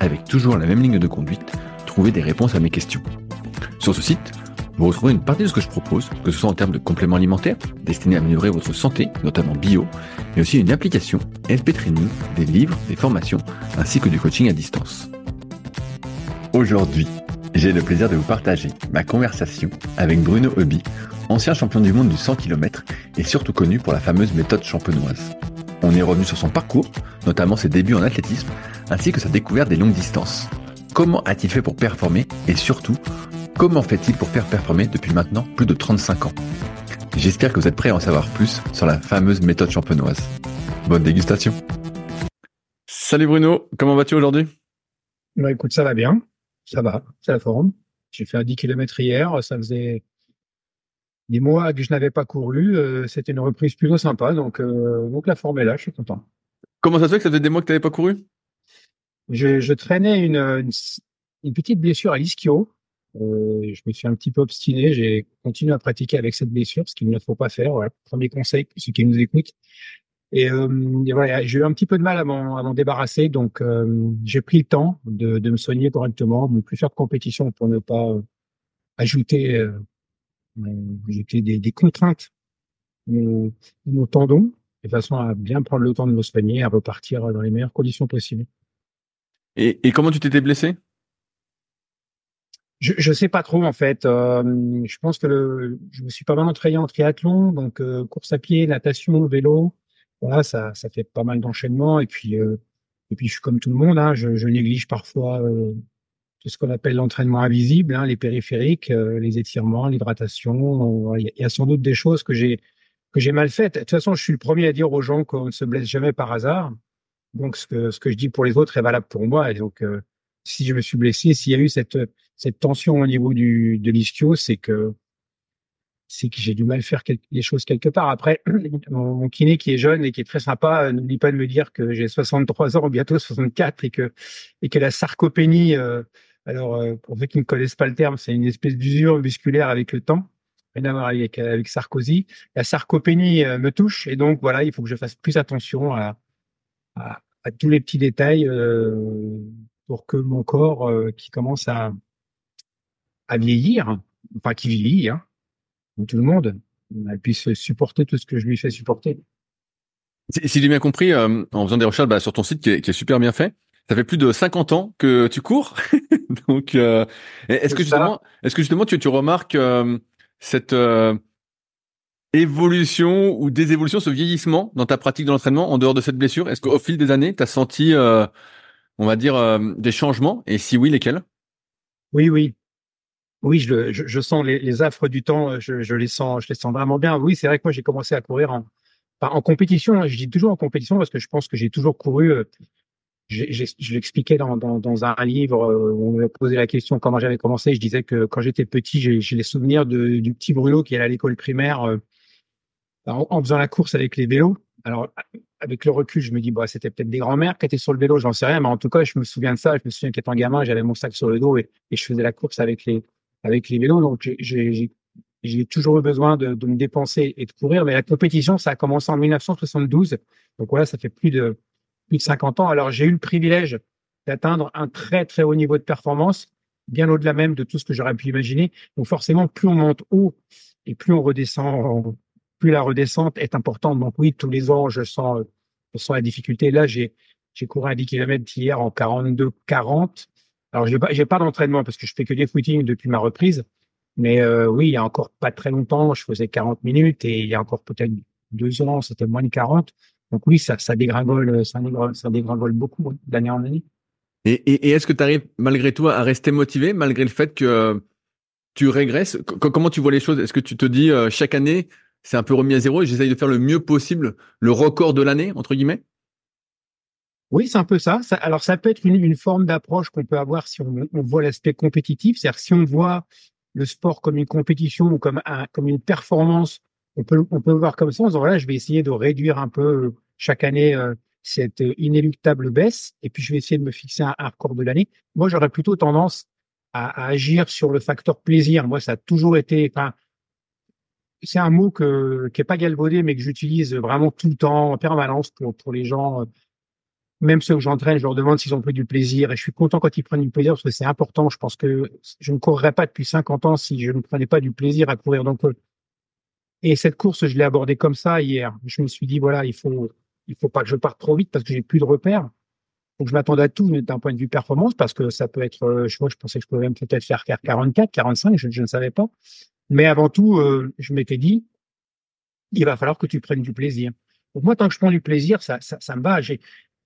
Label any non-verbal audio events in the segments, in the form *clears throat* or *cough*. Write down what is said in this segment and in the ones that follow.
avec toujours la même ligne de conduite, trouver des réponses à mes questions. Sur ce site, vous retrouverez une partie de ce que je propose, que ce soit en termes de compléments alimentaires, destinés à améliorer votre santé, notamment bio, mais aussi une application, SP Training, des livres, des formations, ainsi que du coaching à distance. Aujourd'hui, j'ai le plaisir de vous partager ma conversation avec Bruno Hobby, ancien champion du monde du 100 km et surtout connu pour la fameuse méthode champenoise. On est revenu sur son parcours, notamment ses débuts en athlétisme, ainsi que sa découverte des longues distances. Comment a-t-il fait pour performer et surtout, comment fait-il pour faire performer depuis maintenant plus de 35 ans? J'espère que vous êtes prêts à en savoir plus sur la fameuse méthode champenoise. Bonne dégustation Salut Bruno, comment vas-tu aujourd'hui? Bah écoute, ça va bien, ça va, c'est la forme. J'ai fait un 10 km hier, ça faisait des mois que je n'avais pas couru, euh, c'était une reprise plutôt sympa, donc, euh, donc la forme est là, je suis content. Comment ça se fait que ça faisait des mois que tu n'avais pas couru? Je, je, traînais une, une, une, petite blessure à l'ischio. Euh, je me suis un petit peu obstiné, j'ai continué à pratiquer avec cette blessure, ce qu'il ne faut pas faire. Voilà. Premier conseil pour ceux qui nous écoutent. Et, et voilà, j'ai eu un petit peu de mal à m'en débarrasser, donc j'ai pris le temps de, de, me soigner correctement, de ne plus faire de compétition pour ne pas ajouter des, des, contraintes nos, nos tendons, de façon à bien prendre le temps de nos soigner, à repartir dans les meilleures conditions possibles. Et, et comment tu t'étais blessé? Je, je sais pas trop en fait. Euh, je pense que le, je me suis pas mal entraîné en triathlon, donc euh, course à pied, natation, vélo. Voilà, ça, ça fait pas mal d'enchaînements. Et puis, euh, et puis je suis comme tout le monde. Hein, je, je, néglige parfois euh, tout ce qu'on appelle l'entraînement invisible, hein, les périphériques, euh, les étirements, l'hydratation. Il y, a sans doute des choses que j'ai que j'ai mal faites. De toute façon, je suis le premier à dire aux gens qu'on ne se blesse jamais par hasard. Donc, ce que ce que je dis pour les autres est valable pour moi. Et donc, euh, si je me suis blessé, s'il y a eu cette cette tension au niveau du de l'ischio, c'est que c'est que j'ai du mal à faire les choses quelque part. Après, *clears throat* mon, kiné qui est jeune et qui est très sympa, euh, n'oublie pas de me dire que j'ai 63 ans, bientôt 64, et que et que la sarcopénie euh, alors, euh, pour ceux qui ne connaissent pas le terme, c'est une espèce d'usure musculaire avec le temps, rien à voir avec, avec Sarkozy. La sarcopénie euh, me touche et donc voilà, il faut que je fasse plus attention à, à, tous les petits détails euh, pour que mon corps, euh, qui commence à, à vieillir, enfin qui vieillit, hein, comme tout le monde, puisse supporter tout ce que je lui fais supporter. Si, j'ai bien compris, en faisant des recherches bah, sur ton site qui est, qui est super bien fait, ça fait plus de 50 ans que tu cours. *laughs* Donc, euh, est-ce que justement, est-ce que justement tu, tu remarques euh, cette euh, évolution ou désévolution, ce vieillissement dans ta pratique de l'entraînement en dehors de cette blessure? Est-ce qu'au fil des années, tu as senti, on va dire, des changements? Et si oui, lesquels? Oui, oui. Oui, je, je, je sens les, les, affres du temps, je, je, les sens, je les sens vraiment bien. Oui, c'est vrai que moi j'ai commencé à courir en, en compétition. Hein. Je dis toujours en compétition parce que je pense que j'ai toujours couru je l'expliquais dans, un livre euh, où on me posait la question comment j'avais commencé. Je disais que quand j'étais petit, j'ai les souvenirs du petit Bruno qui allait à l'école primaire euh, en, en, faisant la course avec les vélos. Alors, avec le recul, je me dis, bah, c'était peut-être des grands-mères qui étaient sur le vélo, j'en sais rien, mais en tout cas, je me souviens de ça. Je me souviens qu'étant gamin, j'avais mon sac sur le dos et, je faisais la course avec les, vélos. Donc, j'ai toujours eu besoin de me dépenser et de courir. Mais la compétition, ça a commencé en 1972. Donc voilà, ça fait plus de plus de 50 ans. Alors, j'ai eu le privilège d'atteindre un très, très haut niveau de performance, bien au-delà même de tout ce que j'aurais pu imaginer. Donc, forcément, plus on monte haut et plus on redescend, plus la redescente est importante. Donc, oui, tous les ans, je sens, je sens la difficulté. Là, j'ai, j'ai couru à 10 km hier en 42, 40. Alors, j'ai pas, pas d'entraînement parce que je fais que des footings depuis ma reprise. Mais euh, oui, il y a encore pas très longtemps, je faisais 40 minutes et il y a encore peut-être deux ans, c'était moins de 40. Donc oui, ça, ça dégringole, ça dégringole, ça dégringole beaucoup d'année en année. Et, et, et est-ce que tu arrives malgré tout à rester motivé malgré le fait que tu régresses? Comment tu vois les choses? Est-ce que tu te dis euh, chaque année c'est un peu remis à zéro et j'essaye de faire le mieux possible le record de l'année entre guillemets? Oui, c'est un peu ça. ça. Alors, ça peut être une, une forme d'approche qu'on peut avoir si on, on voit l'aspect compétitif. C'est-à-dire si on voit le sport comme une compétition ou comme, un, comme une performance, on peut, on peut le voir comme ça en disant, voilà, je vais essayer de réduire un peu chaque année euh, cette inéluctable baisse et puis je vais essayer de me fixer un, record de l'année. Moi, j'aurais plutôt tendance à, à, agir sur le facteur plaisir. Moi, ça a toujours été, enfin, c'est un mot que, qui est pas galvaudé, mais que j'utilise vraiment tout le temps, en permanence pour, pour les gens même ceux que j'entraîne, je leur demande s'ils ont pris du plaisir et je suis content quand ils prennent du plaisir parce que c'est important. Je pense que je ne courrais pas depuis 50 ans si je ne prenais pas du plaisir à courir. Donc, euh, et cette course, je l'ai abordée comme ça hier. Je me suis dit, voilà, il faut, il faut pas que je parte trop vite parce que j'ai plus de repères. Donc, je m'attendais à tout d'un point de vue performance parce que ça peut être, euh, je vois, je pensais que je pouvais même peut-être faire 44, 45, je, ne savais pas. Mais avant tout, euh, je m'étais dit, il va falloir que tu prennes du plaisir. Donc moi, tant que je prends du plaisir, ça, ça, ça me va. J'ai,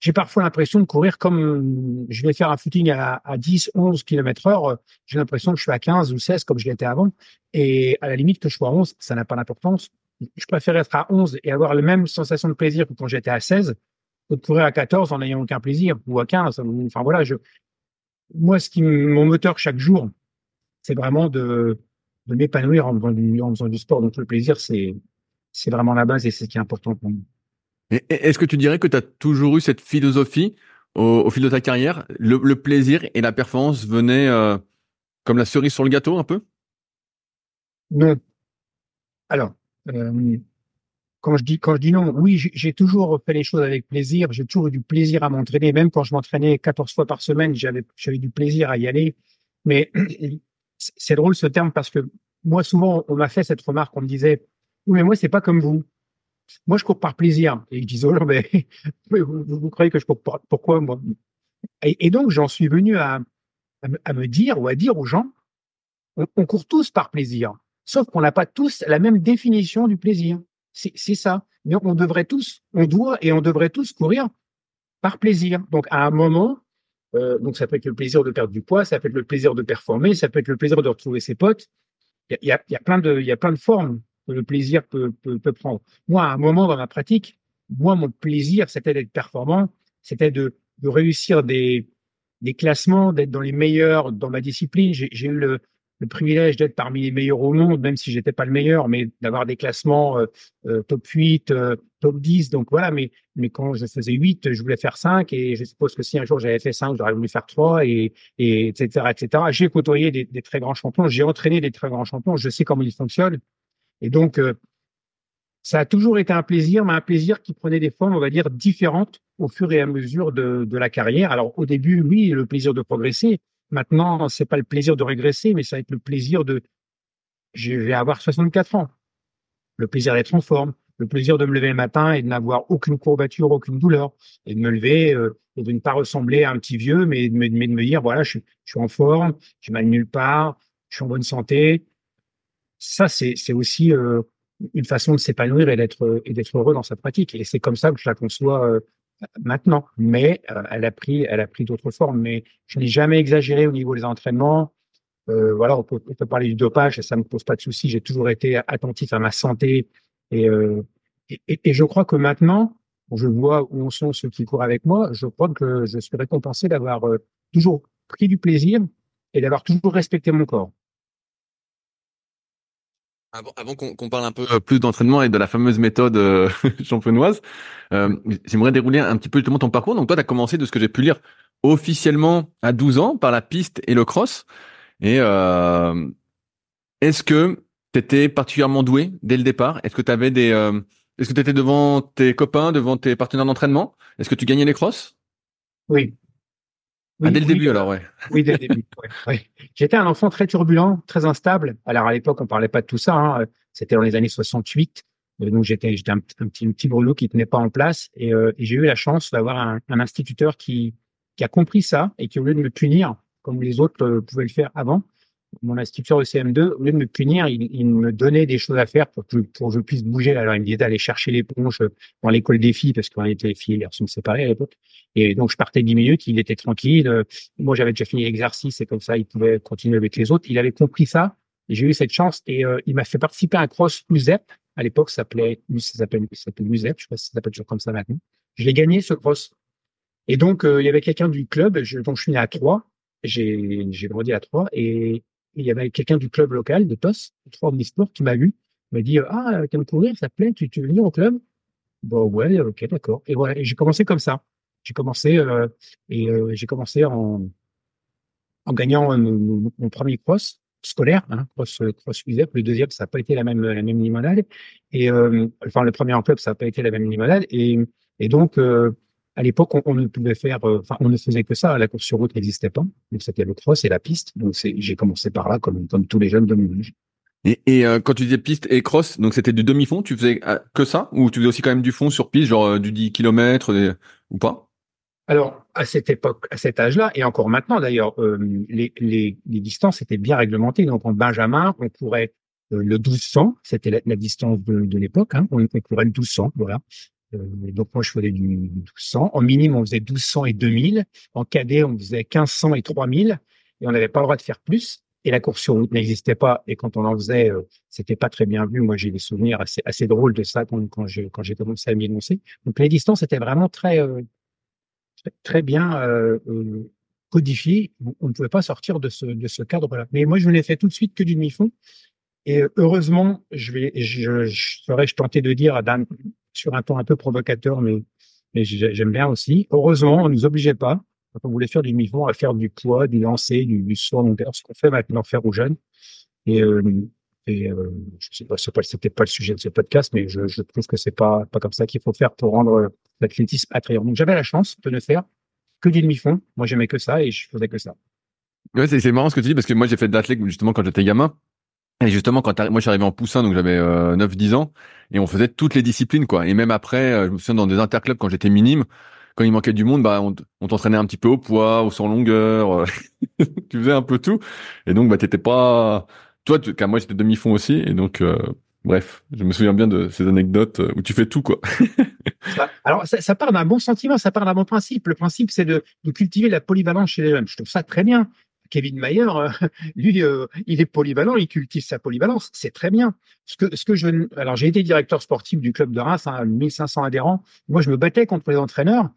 j'ai parfois l'impression de courir comme je vais faire un footing à, à 10, 11 km heure. J'ai l'impression que je suis à 15 ou 16 comme je l'étais avant. Et à la limite que je sois à 11, ça n'a pas d'importance. Je préfère être à 11 et avoir la même sensation de plaisir que quand j'étais à 16 que de courir à 14 en n'ayant aucun plaisir ou à 15. Enfin voilà, je, moi, ce qui, mon moteur chaque jour, c'est vraiment de, de m'épanouir en, en faisant du sport. Donc le plaisir, c'est, c'est vraiment la base et c'est ce qui est important pour moi. Est-ce que tu dirais que tu as toujours eu cette philosophie au, fil de ta carrière? Le, plaisir et la performance venaient euh, comme la cerise sur le gâteau un peu? Non. Alors, euh, quand je dis quand je dis non, oui, j'ai toujours fait les choses avec plaisir. J'ai toujours eu du plaisir à m'entraîner. Même quand je m'entraînais 14 fois par semaine, j'avais j'avais du plaisir à y aller. Mais *clears throat* c'est drôle ce terme parce que moi souvent on m'a fait cette remarque. On me disait oui, mais moi c'est pas comme vous. Moi, je cours par plaisir. Et je disais, oh, mais, *laughs* mais vous, croyez que je cours par, pourquoi moi? Et, donc, j'en suis venu à, me, dire ou à dire aux gens, on, court tous par plaisir. Sauf qu'on n'a pas tous la même définition du plaisir. C'est ça. Mais on devrait tous, on doit et on devrait tous courir par plaisir. Donc, à un moment, euh, donc ça peut être le plaisir de perdre du poids, ça peut être le plaisir de performer, ça peut être le plaisir de retrouver ses potes. Il y a, plein de, formes le plaisir peut, peut, prendre. Moi, à un moment dans ma pratique, moi, mon plaisir, c'était d'être performant, c'était de, de réussir des, des classements, d'être dans les meilleurs dans ma discipline. J'ai eu le, le privilège d'être parmi les meilleurs au monde, même si j'étais pas le meilleur, mais d'avoir des classements euh, euh, top 8, euh, top 10. Donc voilà, mais, mais quand je faisais 8, je voulais faire 5 et je suppose que si un jour j'avais fait 5, j'aurais voulu faire 3 et, et etc. etc. J'ai côtoyé des, très grands champions, j'ai entraîné des très grands champions, je sais comment ils fonctionnent. Et donc, euh, ça a toujours été un plaisir, mais un plaisir qui prenait des formes, on va dire, différentes au fur et à mesure de, la carrière. Alors, au début, oui, le plaisir de progresser. Maintenant, c'est pas le plaisir de régresser, mais ça va être le plaisir de, je vais avoir 64 ans. Le plaisir d'être en forme, le plaisir de me lever le matin et de n'avoir aucune courbature, aucune douleur, et de me lever euh, et de ne pas ressembler à un petit vieux, mais de me, de dire, voilà, je, je suis en forme, je mal nulle part, je suis en bonne santé, ça, c'est aussi euh, une façon de s'épanouir et d'être et d'être heureux dans sa pratique. Et c'est comme ça que je la conçois euh, maintenant. Mais euh, elle a pris elle a pris d'autres formes. Mais je n'ai jamais exagéré au niveau des entraînements. Euh, voilà, on peut, on peut, parler du dopage, ça me pose pas de souci. J'ai toujours été attentif à ma santé et, et, et, je crois que maintenant, je vois où sont ceux qui courent avec moi. Je crois que je suis récompensé d'avoir toujours pris du plaisir et d'avoir toujours respecté mon corps. Avant, qu'on qu parle un peu plus d'entraînement et de la fameuse méthode euh, *laughs* champenoise, euh, j'aimerais dérouler un petit peu justement ton parcours. Donc toi, tu as commencé, de ce que j'ai pu lire, officiellement à 12 ans par la piste et le cross. Et euh, est-ce que tu étais particulièrement doué dès le départ? Est-ce que tu avais des... Euh, est-ce que tu étais devant tes copains, devant tes partenaires d'entraînement? Est-ce que tu gagnais les crosses? Oui, oui, ah, dès le oui, début, alors, ouais. Oui, dès le début. *laughs* ouais, ouais. J'étais un enfant très turbulent, très instable. Alors, à l'époque, on parlait pas de tout ça. Hein. C'était dans les années 68. Donc, j'étais, j'étais un, un, petit, un petit brûlot qui tenait pas en place. Et, euh, et j'ai eu la chance d'avoir un, un, instituteur qui, qui a compris ça et qui, au lieu de me punir, comme les autres euh, pouvaient le faire avant, mon instituteur de CM2, au lieu de me punir, il, il, me donnait des choses à faire pour que, pour que je puisse bouger. Alors, il me disait d'aller chercher l'éponge dans l'école des filles, parce qu'on était les filles et garçons séparés à l'époque. Et donc, je partais dix minutes, il était tranquille. Moi, j'avais déjà fini l'exercice et comme ça, il pouvait continuer avec les autres. Il avait compris ça. J'ai eu cette chance et euh, il m'a fait participer à un cross USEP. À l'époque, ça s'appelait, ça s'appelle, ça s'appelle USEP. Je sais pas si ça s'appelle toujours comme ça maintenant. Je l'ai gagné, ce cross. Et donc, il y avait quelqu'un du club, je, donc je suis né à Troyes, j'ai, j'ai grandi à Troyes, et, il y avait quelqu'un du club local de TOS, Troyes Omnisport, qui m'a vu, m'a dit, ah, tu me courir, ça te plaît, tu, tu veux venir au club? Bon, ouais, ok, d'accord. Et voilà, j'ai commencé comme ça. J'ai commencé, et j'ai commencé en, en gagnant mon, premier cross scolaire, hein, cross, cross USEP. Le deuxième, ça n'a pas été la même, la même limonade. Et, euh, enfin, le premier en club, ça n'a pas été la même limonade. Et, et donc, euh, à l'époque, on, ne pouvait faire, euh, enfin, on ne faisait que ça. La course sur route n'existait pas. Donc, c'était le cross et la piste. Donc, j'ai commencé par là, comme, comme tous les jeunes de mon âge. Et, et euh, quand tu disais piste et cross, donc c'était du demi-fond, tu faisais que ça? Ou tu faisais aussi quand même du fond sur piste, genre du 10 km ou pas? Alors, à cette époque, à cet âge-là, et encore maintenant d'ailleurs, euh, les, les, les, distances étaient bien réglementées. Donc, en Benjamin, on courait euh, le 1200, c'était la, distance de, de l'époque, hein, on, on, courait le 1200, voilà. Euh, donc, moi, je faisais du 1200. En minime, on faisait 1200 et 2000. En cadet, on faisait 1500 et 3000. Et on n'avait pas le droit de faire plus. Et la course sur route n'existait pas. Et quand on en faisait, euh, c'était pas très bien vu. Moi, j'ai des souvenirs assez, drôles de ça quand, quand j'ai commencé à m'y énoncer. Donc, les distances étaient vraiment très très bien euh, euh, codifié. On ne pouvait pas sortir de ce, de ce cadre-là. Mais moi, je ne l'ai fait tout de suite que du demi-fond. Et euh, heureusement, je vais, je, serais-je tenté de dire à Dan sur un ton un peu provocateur, mais, mais j'aime bien aussi. Heureusement, on nous obligeait pas, quand on voulait faire du demi-fond, à faire du poids, du lancer, du, du saut en longueur, ce qu'on fait maintenant faire aux jeunes. Et, euh, et euh, je sais pas, c'est peut-être pas le sujet de ce podcast, mais je, je trouve que c'est pas pas comme ça qu'il faut faire pour rendre l'athlétisme attrayant. Donc j'avais la chance de ne faire que du demi-fond. Moi, j'aimais que ça et je faisais que ça. Ouais, c'est marrant ce que tu dis parce que moi j'ai fait de l'athlétisme justement quand j'étais gamin. Et justement, quand moi je suis arrivé en poussin, donc j'avais euh, 9-10 ans, et on faisait toutes les disciplines, quoi. Et même après, euh, je me souviens dans des interclubs quand j'étais minime, quand il manquait du monde, bah on, on t'entraînait un petit peu au poids, au sans longueur, euh, *laughs* tu faisais un peu tout. Et donc bah t'étais pas, toi, tu... moi j'étais demi-fond aussi, et donc euh, bref, je me souviens bien de ces anecdotes où tu fais tout, quoi. Alors, ça, ça part d'un bon sentiment, ça part d'un bon principe. Le principe, c'est de, de, cultiver la polyvalence chez les jeunes. Je trouve ça très bien. Kevin Mayer, euh, *laughs* lui, euh, il est polyvalent, il cultive sa polyvalence, c'est très bien. Ce que, ce que alors j'ai été directeur sportif du club de Reims, hein, 1500 adhérents. Moi, je me battais contre les entraîneurs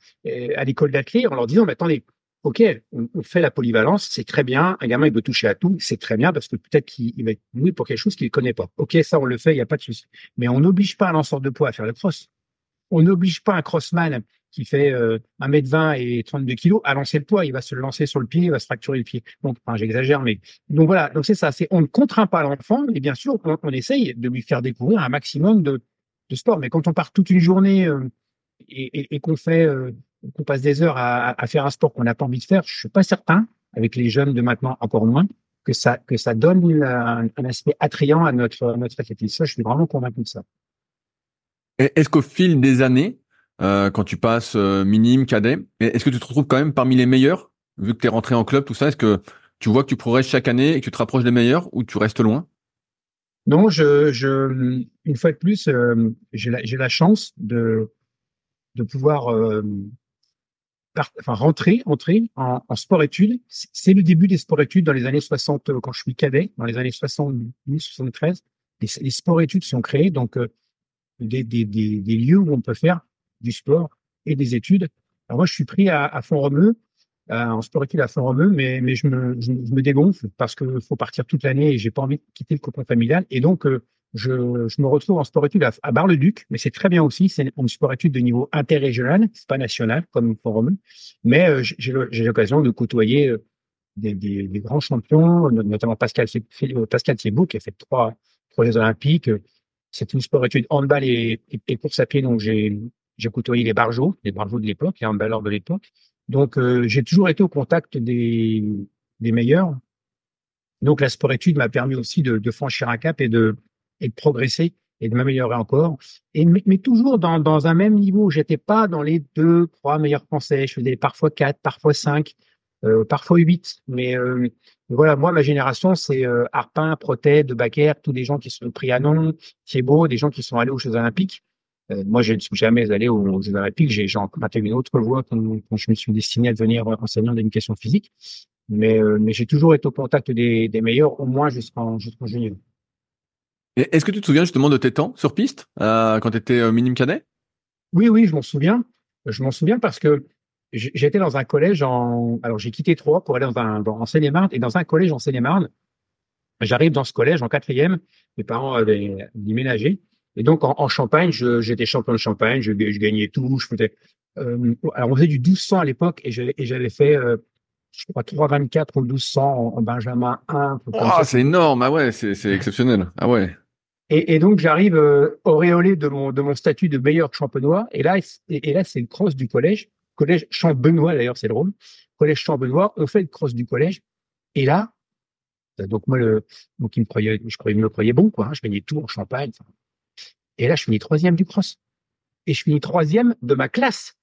à l'école d'athlètes en leur disant, mais attendez, ok, on, fait la polyvalence, c'est très bien. Un gamin, il veut toucher à tout, c'est très bien parce que peut-être qu'il va être doué pour quelque chose qu'il ne connaît pas. Ok, ça, on le fait, il n'y a pas de souci. Mais on n'oblige pas un lanceur de poids à faire le cross on n'oblige pas un crossman qui fait euh, 1m20 et 32 kg à lancer le poids. Il va se lancer sur le pied, il va se fracturer le pied. Donc, j'exagère, mais donc voilà. Donc c'est ça. C'est on ne contraint pas l'enfant, mais bien sûr, on, essaye de lui faire découvrir un maximum de, de sport. Mais quand on part toute une journée euh, et, et, qu'on fait, euh, qu'on passe des heures à, faire un sport qu'on n'a pas envie de faire, je suis pas certain, avec les jeunes de maintenant encore moins, que ça que ça donne un, aspect attrayant à notre à notre athlétisme. Je suis vraiment convaincu de ça. Est-ce qu'au fil des années, euh, quand tu passes euh, minime, cadet, est-ce que tu te retrouves quand même parmi les meilleurs, vu que tu es rentré en club, tout ça? Est-ce que tu vois que tu progresses chaque année et que tu te rapproches des meilleurs ou tu restes loin? Non, je, je, une fois de plus, euh, j'ai la, chance de, de pouvoir enfin, rentrer, entrer en, sport-études. C'est le début des sport-études dans les années 60, euh, quand je suis cadet, dans les années 70, 73. Les, les sports-études sont créés, donc des, des, des, lieux où on peut faire du sport et des études. Alors moi, je suis pris à, à Font-Romeu, euh, en sport études à Font-Romeu, mais, mais je, me, je, me dégonfle parce que faut partir toute l'année et j'ai pas envie de quitter le cocon familial. Et donc, euh, je, je, me retrouve en sport études à, à Bar-le-Duc, mais c'est très bien aussi. C'est une sport études de niveau interrégional, c'est pas national comme Font-Romeu, mais euh, j'ai l'occasion de côtoyer euh, des, des, des, grands champions, notamment Pascal, Pascal Thibault qui a fait trois, trois Jeux olympiques, c'est une sport-étude handball et, et, et, course à pied, donc j'ai j'ai côtoyé les barjots, les barjots de l'époque, les handballeurs de l'époque. Donc euh, j'ai toujours été au contact des des meilleurs. Donc la sport-étude m'a permis aussi de, de, franchir un cap et de et de progresser et de m'améliorer encore. Et mais, toujours dans dans un même niveau. J'étais pas dans les deux, trois meilleurs français. Je faisais parfois quatre, parfois cinq. Euh, parfois huit. Mais euh, voilà, moi, ma génération, c'est euh, Arpin, Protet, De Baquer, tous les gens qui sont pris à non, Thiebaud, des gens qui sont allés aux Jeux Olympiques. Euh, moi, je ne suis jamais allé aux Jeux Olympiques. J'ai emprunté une autre voie quand, je me suis destiné à devenir enseignant d'éducation physique. Mais, mais j'ai toujours été au contact des, des meilleurs, au moins jusqu'en jusqu'en junior. Est-ce que tu te souviens justement de tes temps sur piste quand tu étais minime cadet? Oui, oui, je m'en souviens. Je m'en souviens parce que j'étais dans un collège en, alors j'ai quitté Troyes pour aller dans un, dans, en Seine-et-Marne et dans un collège en Seine-et-Marne. J'arrive dans ce collège en quatrième. Mes parents avaient déménagé. Et donc, en, en Champagne, j'étais champion de Champagne, je, je, gagnais tout. Je faisais, euh, alors, on faisait du 1200 à l'époque et j'avais fait, euh, je crois, 324 ou 1200 en, en Benjamin 1. Oh, c'est énorme. Ah ouais, c'est exceptionnel. Ah ouais. Et, et donc, j'arrive euh, auréolé de mon, de mon statut de meilleur champenois. Et là, et, et là c'est le cross du collège collège Champ-Benoît, d'ailleurs, c'est drôle. Collège Champ-Benoît, on fait le cross du collège. Et là, donc moi, le, donc il me croyait, je croyais, me croyait bon, quoi. Hein, je gagnais tout en Champagne. Et là, je finis troisième du cross. Et je finis troisième de ma classe.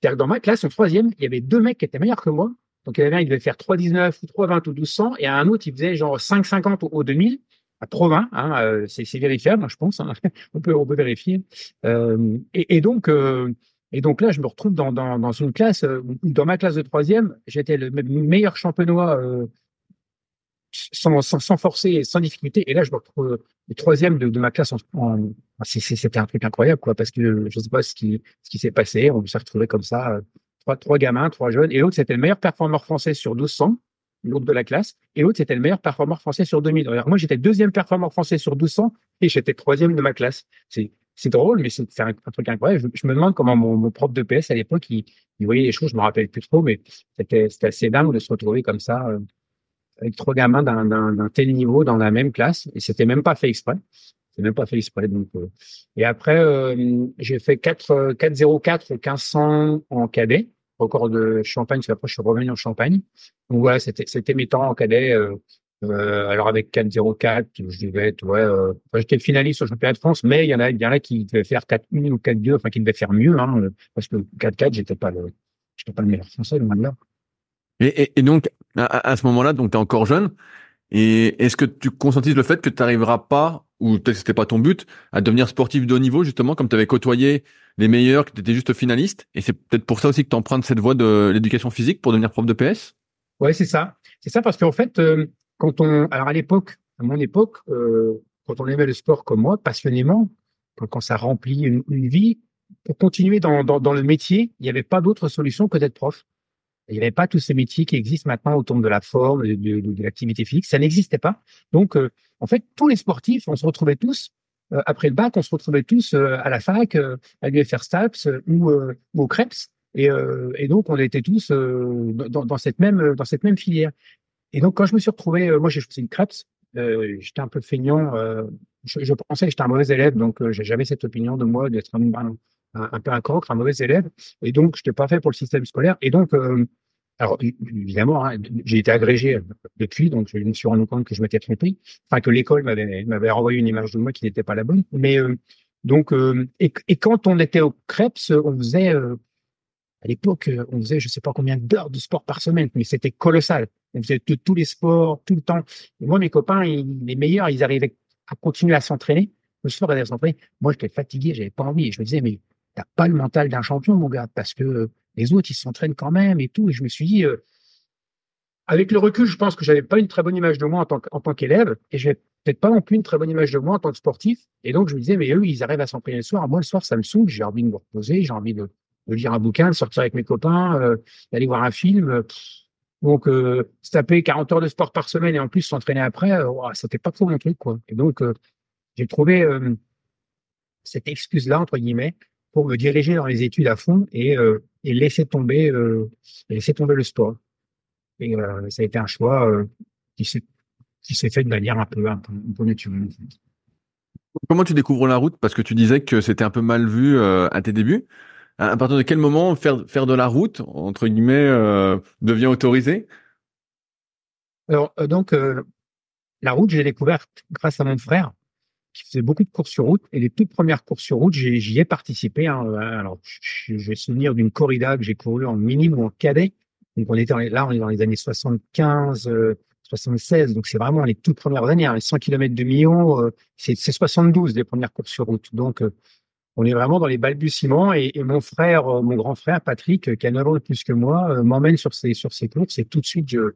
C'est-à-dire que dans ma classe, en troisième, il y avait deux mecs qui étaient meilleurs que moi. Donc, il y avait un, il devait faire 3,19 ou 3,20 ou 1200. Et un autre, il faisait genre 5,50 au, 2000 à 3,20. Hein, euh, c'est vérifiable, je pense. Hein. *laughs* on, peut, on peut vérifier. Euh, et, donc, euh, et donc là, je me retrouve dans, dans, dans une classe, euh, dans ma classe de troisième, j'étais le meilleur champenois euh, sans, forcer et sans difficulté. Et là, je me retrouve le troisième de, ma classe. C'était un truc incroyable, parce que je sais pas ce qui, s'est passé. On s'est retrouvé comme ça, euh, trois, gamins, trois jeunes. Et l'autre, c'était le meilleur performeur français sur 1200, l'autre de la classe. Et l'autre, c'était le meilleur performeur français sur 2000. Alors, moi, j'étais deuxième performeur français sur 1200 et j'étais troisième de ma classe. C'est drôle, mais c'est un, truc incroyable. Je, me demande comment mon, mon prof de PS à l'époque, il, il, voyait les choses, je me rappelle plus trop, mais c'était assez dingue de se retrouver comme ça, euh, avec trois gamins d'un tel niveau dans la même classe, et c'était même pas fait exprès. C'est même pas fait exprès. Donc, euh. Et après, euh, j'ai fait 4, 404 ou 1500 en cadet, record de Champagne, parce qu'après je suis revenu en Champagne. Donc voilà, c'était mes temps en cadet. Euh, euh, alors avec 4-0-4, je devais être, ouais, euh, j'étais finaliste au championnat de France, mais il y en a, il y en a qui devaient faire 4-1 ou 4-2, enfin qui devaient faire mieux, hein, parce que 4-4, j'étais pas le, j'étais pas le meilleur français, loin là. Et, et, et, donc, à, ce moment-là, donc tu es encore jeune, et est-ce que tu consentises le fait que tu n'arriveras pas, ou peut-être que c'était pas ton but, à devenir sportif de haut niveau, justement, comme tu avais côtoyé les meilleurs, que tu étais juste finaliste, et c'est peut-être pour ça aussi que tu empruntes cette voie de l'éducation physique pour devenir prof de PS? Ouais, c'est ça. C'est ça parce qu'en fait, euh, quand on, alors à l'époque, à mon époque, euh, quand on aimait le sport comme moi, passionnément, quand, ça remplit une, vie, pour continuer dans, dans le métier, il n'y avait pas d'autre solution que d'être prof. Il n'y avait pas tous ces métiers qui existent maintenant autour de la forme, de, de, l'activité physique. Ça n'existait pas. Donc, euh, en fait, tous les sportifs, on se retrouvait tous euh, après le bac, on se retrouvait tous euh, à la fac, euh, à l'UFR STAPS ou, ou, au CREPS. Et, et, donc, on était tous dans, dans, cette même dans cette même filière. Et donc, quand je me suis retrouvé, euh, moi, j'ai choisi Krebs, euh, j'étais un peu feignant. Euh, je, je, pensais que j'étais un mauvais élève, donc euh, j'avais cette opinion de moi d'être un, un, un, peu un croc, un mauvais élève. Et donc, je n'étais pas fait pour le système scolaire. Et donc, euh, alors évidemment, hein, j'ai été agrégé depuis, donc je me suis rendu compte que je m'étais trompé, enfin que l'école m'avait renvoyé une image de moi qui n'était pas la bonne. Mais donc, et, quand on était au Krebs, on faisait à l'époque, on faisait je sais pas combien d'heures de sport par semaine, mais c'était colossal. On faisait tous les sports, tout le temps. Et moi, mes copains, les meilleurs, ils arrivaient à continuer à s'entraîner. Le soir, ils s'entraîner. Moi, j'étais fatigué, j'avais pas envie. Et je me disais, mais t'as pas le mental d'un champion, mon gars, parce que les autres, ils s'entraînent quand même et tout. Et je me suis dit, euh, avec le recul, je pense que j'avais pas une très bonne image de moi en tant qu'élève, et je n'avais peut-être pas non plus une très bonne image de moi en tant que sportif. Et donc, je me disais, mais eux, ils arrivent à s'entraîner le soir. Moi, le soir, ça me saoule. J'ai envie de me reposer, j'ai envie de, lire un bouquin, de sortir avec mes copains, euh, d'aller voir un film. Donc, euh, se taper 40 heures de sport par semaine et en plus s'entraîner après, euh, c'était pas trop mon truc, quoi. Et donc, euh, j'ai trouvé euh, cette excuse-là, entre guillemets, pour me diriger dans les études à fond et, euh, et laisser tomber, euh, laisser tomber le sport. Et ça a été un choix qui s'est qui s'est fait de manière un peu, un peu, un peu naturelle. Comment tu découvres la route? Parce que tu disais que c'était un peu mal vu à tes débuts à partir de quel moment faire, faire de la route, entre guillemets, euh, devient autorisé? Alors, euh, donc, euh, la route, j'ai découvert grâce à mon frère, qui faisait beaucoup de courses sur route. Et les toutes premières courses sur route, j'y ai participé. Hein. Alors, j'ai souvenir d'une corrida que j'ai courue en minime ou en cadet. Donc, on était là, on est dans les années 75, 76. Donc, c'est vraiment les toutes premières années. Hein. Les 100 km de Millau, c'est 72 les premières courses sur route. Donc, on est vraiment dans les balbutiements et, mon frère, euh, mon grand frère Patrick, euh, qui a 9 ans de plus que moi, euh, m'emmène sur ces courses et tout de suite je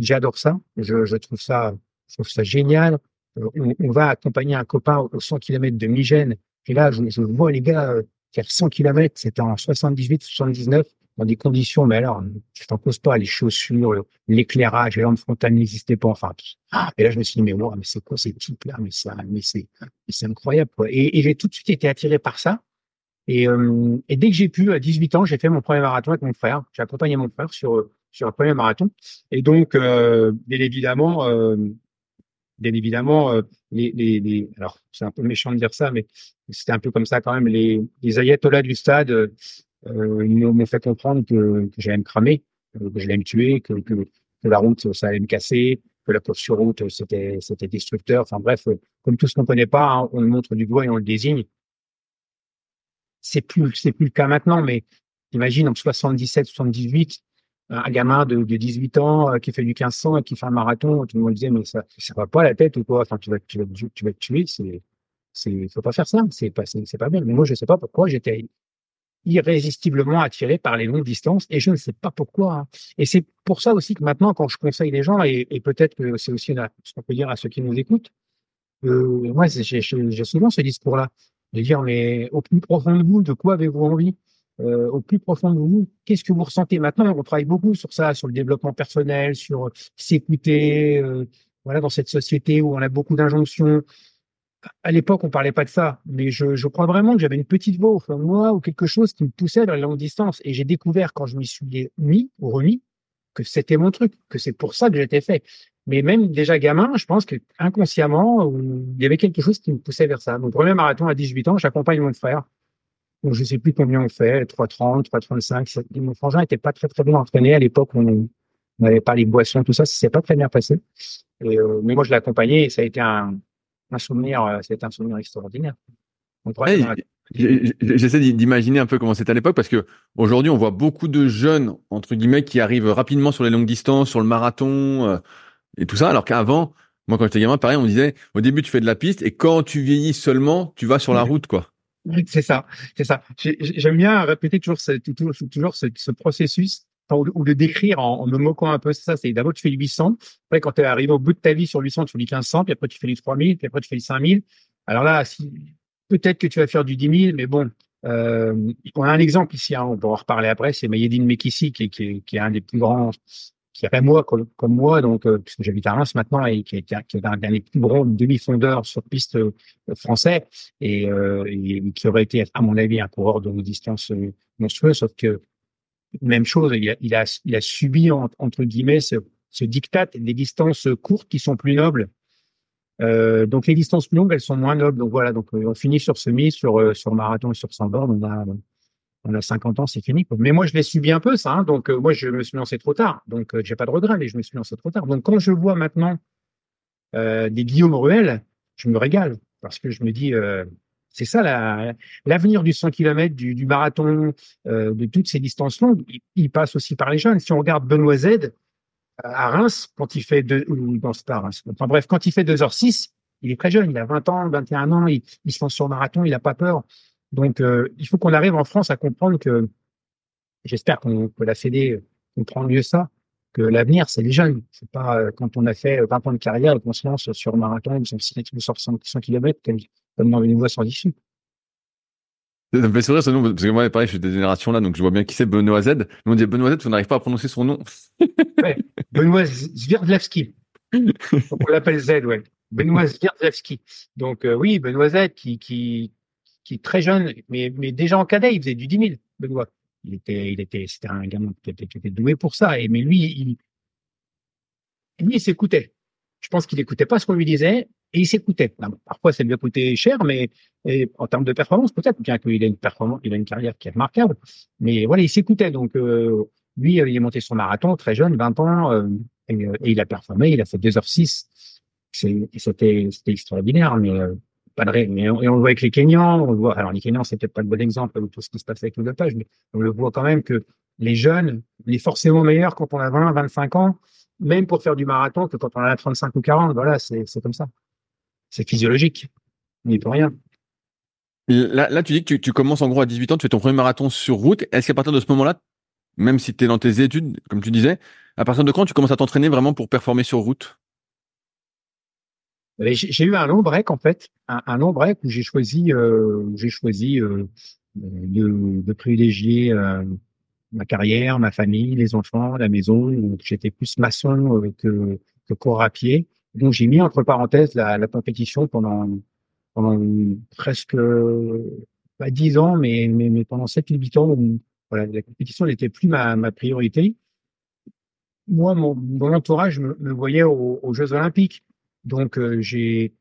j'adore. Je, je, ça je trouve ça génial. On, on, va accompagner un copain aux 100 km de Migène et là je, je vois les gars qui a 100 km, c'était en 78 79 dans des conditions, mais alors, je t'en pose pas, les chaussures, l'éclairage, les lampes frontales n'existaient pas, enfin, et là, je me suis dit, mais wow, mais c'est quoi ces types-là, mais ça, mais c'est, c'est incroyable, quoi. Et, et j'ai tout de suite été attiré par ça. Et, euh, et dès que j'ai pu, à 18 ans, j'ai fait mon premier marathon avec mon frère. J'ai accompagné mon frère sur, sur un premier marathon. Et donc, euh, bien évidemment, euh, bien évidemment, euh, les, les, les, alors c'est un peu méchant de dire ça, mais c'était un peu comme ça quand même. Les, les ayatollahs du stade euh, m'ont fait comprendre que, que j'allais me cramer, que j'allais me tuer, que, que, que, la route ça allait me casser, que la course sur route c'était c'était destructeur. Enfin bref, comme tout ce qu'on connaît pas, hein, on le montre du doigt et on le désigne. C'est plus c'est plus le cas maintenant, mais imagine en 77, 78, un gamin de, de 18 ans euh, qui fait du 1500 et qui fait un marathon, tout le monde disait mais ça ça va pas la tête ou quoi? Enfin tu vas tu vas tu vas te tuer, c'est c'est faut pas faire ça, c'est pas c'est pas bien. Mais moi je sais pas pourquoi j'étais irrésistiblement attiré par les longues distances et je ne sais pas pourquoi. Hein. Et c'est pour ça aussi que maintenant quand je conseille les gens et, peut-être que c'est aussi ce qu'on peut dire à ceux qui nous écoutent, euh, moi j'ai souvent ce discours-là de dire mais au plus profond de vous, de quoi avez-vous envie? Euh, au plus profond de vous, qu'est-ce que vous ressentez maintenant? On travaille beaucoup sur ça, sur le développement personnel, sur s'écouter. Euh, voilà, dans cette société où on a beaucoup d'injonctions. À l'époque, on parlait pas de ça, mais je, crois vraiment que j'avais une petite voix au fond de moi ou quelque chose qui me poussait vers la longue distance. Et j'ai découvert quand je m'y suis mis ou remis que c'était mon truc, que c'est pour ça que j'étais fait. Mais même déjà gamin, je pense que inconsciemment, il y avait quelque chose qui me poussait vers ça. Mon premier marathon à 18 ans, j'accompagne mon frère donc, je sais plus combien on fait, 3,30, 3,35. Mon frangin était pas très, très bien entraîné à l'époque. On n'avait pas les boissons, tout ça. Ça s'est pas très bien passé. Et, euh, mais moi, je l'ai accompagné et ça a été un, un souvenir, euh, un souvenir extraordinaire. J'essaie d'imaginer un peu comment c'était à l'époque parce que aujourd'hui, on voit beaucoup de jeunes, entre guillemets, qui arrivent rapidement sur les longues distances, sur le marathon euh, et tout ça. Alors qu'avant, moi, quand j'étais gamin, pareil, on disait, au début, tu fais de la piste et quand tu vieillis seulement, tu vas sur la route, quoi. C'est ça, c'est ça. J'aime bien répéter toujours ce, toujours, toujours ce, ce processus ou le décrire en, me moquant un peu. C'est ça, c'est d'abord tu fais 800. Après, quand tu es arrivé au bout de ta vie sur 800, tu fais du 1500, puis après tu fais du 3000, puis après tu fais du 5000. Alors là, peut-être que tu vas faire du 10 000, mais bon, euh, on a un exemple ici, hein, on va en reparler après, c'est Mayedine Mekissi, qui, qui, qui, est un des plus grands qui est moi comme, moi, donc euh, puisque j'habite à Reims maintenant et qui est, qui un, des plus grands demi-fondeurs sur piste euh, français et, euh, et, qui aurait été, à mon avis, un coureur de distance monstrueuse, sauf que même chose, il a, subi entre guillemets ce, ce des distances courtes qui sont plus nobles. Donc les distances plus longues, elles sont moins nobles. Donc voilà, donc on finit sur semi, sur marathon et sur 100 bornes. On a 50 ans, c'est fini. Mais moi, je l'ai subi un peu, ça. Hein. Donc, euh, moi, je me suis lancé trop tard. Donc, euh, j'ai pas de regret, mais je me suis lancé trop tard. Donc, quand je vois maintenant euh, des Guillaume Ruel, je me régale parce que je me dis, c'est ça l'avenir du 100 km, du, marathon, de toutes ces distances longues. Il, passe aussi par les jeunes. Si on regarde Benoît Z à Reims, quand il fait deux, ou dans Reims. Enfin bref, quand il fait 2h06, il est très jeune. Il a 20 ans, 21 ans. Il, il se lance sur le marathon. Il n'a pas peur. Donc, euh, il faut qu'on arrive en France à comprendre que, j'espère qu'on que la Fédé comprend mieux ça, que l'avenir, c'est les jeunes. C'est pas euh, quand on a fait 20 ans de carrière et qu'on se lance sur un marathon ou sur 100 km comme dans une voie sans issue. Ça me fait sourire ce nom, parce que moi, pareil, je suis des générations là, donc je vois bien qui c'est Benoît Z. Mais on dit Benoît Z, on n'arrive pas à prononcer son nom. *laughs* ouais, Benoît Zvierdlevski. on l'appelle Z, ouais. Benoît Zvierdlevski. Donc euh, oui, Benoît Z qui, qui, qui est très jeune, mais, mais déjà en cadet, il faisait du 10 000, Benoît. Il était, il était, c'était un gamin qui était, qui était, doué pour ça. Et, mais lui, il, lui, il s'écoutait. Je pense qu'il écoutait pas ce qu'on lui disait et il s'écoutait. Parfois, ça lui a coûté cher, mais en termes de performance, peut-être, bien qu'il ait une performance, il a une carrière qui est remarquable. Mais voilà, il s'écoutait. Donc, euh, lui, il est monté son marathon très jeune, 20 ans, euh, et, et, il a performé. Il a fait 2h06. C'était, c'était extraordinaire. Mais euh, Et on, le voit avec les Kenyans, on le voit. Alors les Kenyans, c'est peut-être pas le bon exemple de tout ce qui se passe avec le dopage, mais on le voit quand même que les jeunes, il est forcément meilleur quand on a 20, 25 ans, même pour faire du marathon, que quand on a 35 ou 40. Voilà, c'est comme ça. C'est physiologique. On n'y peut rien. Là, là, tu dis que tu, tu, commences en gros à 18 ans, tu fais ton premier marathon sur route. Est-ce qu'à partir de ce moment-là, même si tu es dans tes études, comme tu disais, à partir de quand tu commences à t'entraîner vraiment pour performer sur route? J'ai eu un long break en fait, un, long break où j'ai choisi, euh, j'ai choisi euh, de, de, privilégier euh, ma carrière, ma famille, les enfants, la maison. J'étais plus maçon que, que cours à pied. Donc j'ai mis entre parenthèses la, la compétition pendant pendant presque pas dix ans, mais, mais, mais pendant sept huit ans. voilà, la compétition n'était plus ma, ma priorité. Moi, mon, mon entourage me, me voyait aux, aux, Jeux Olympiques, donc euh, j'ai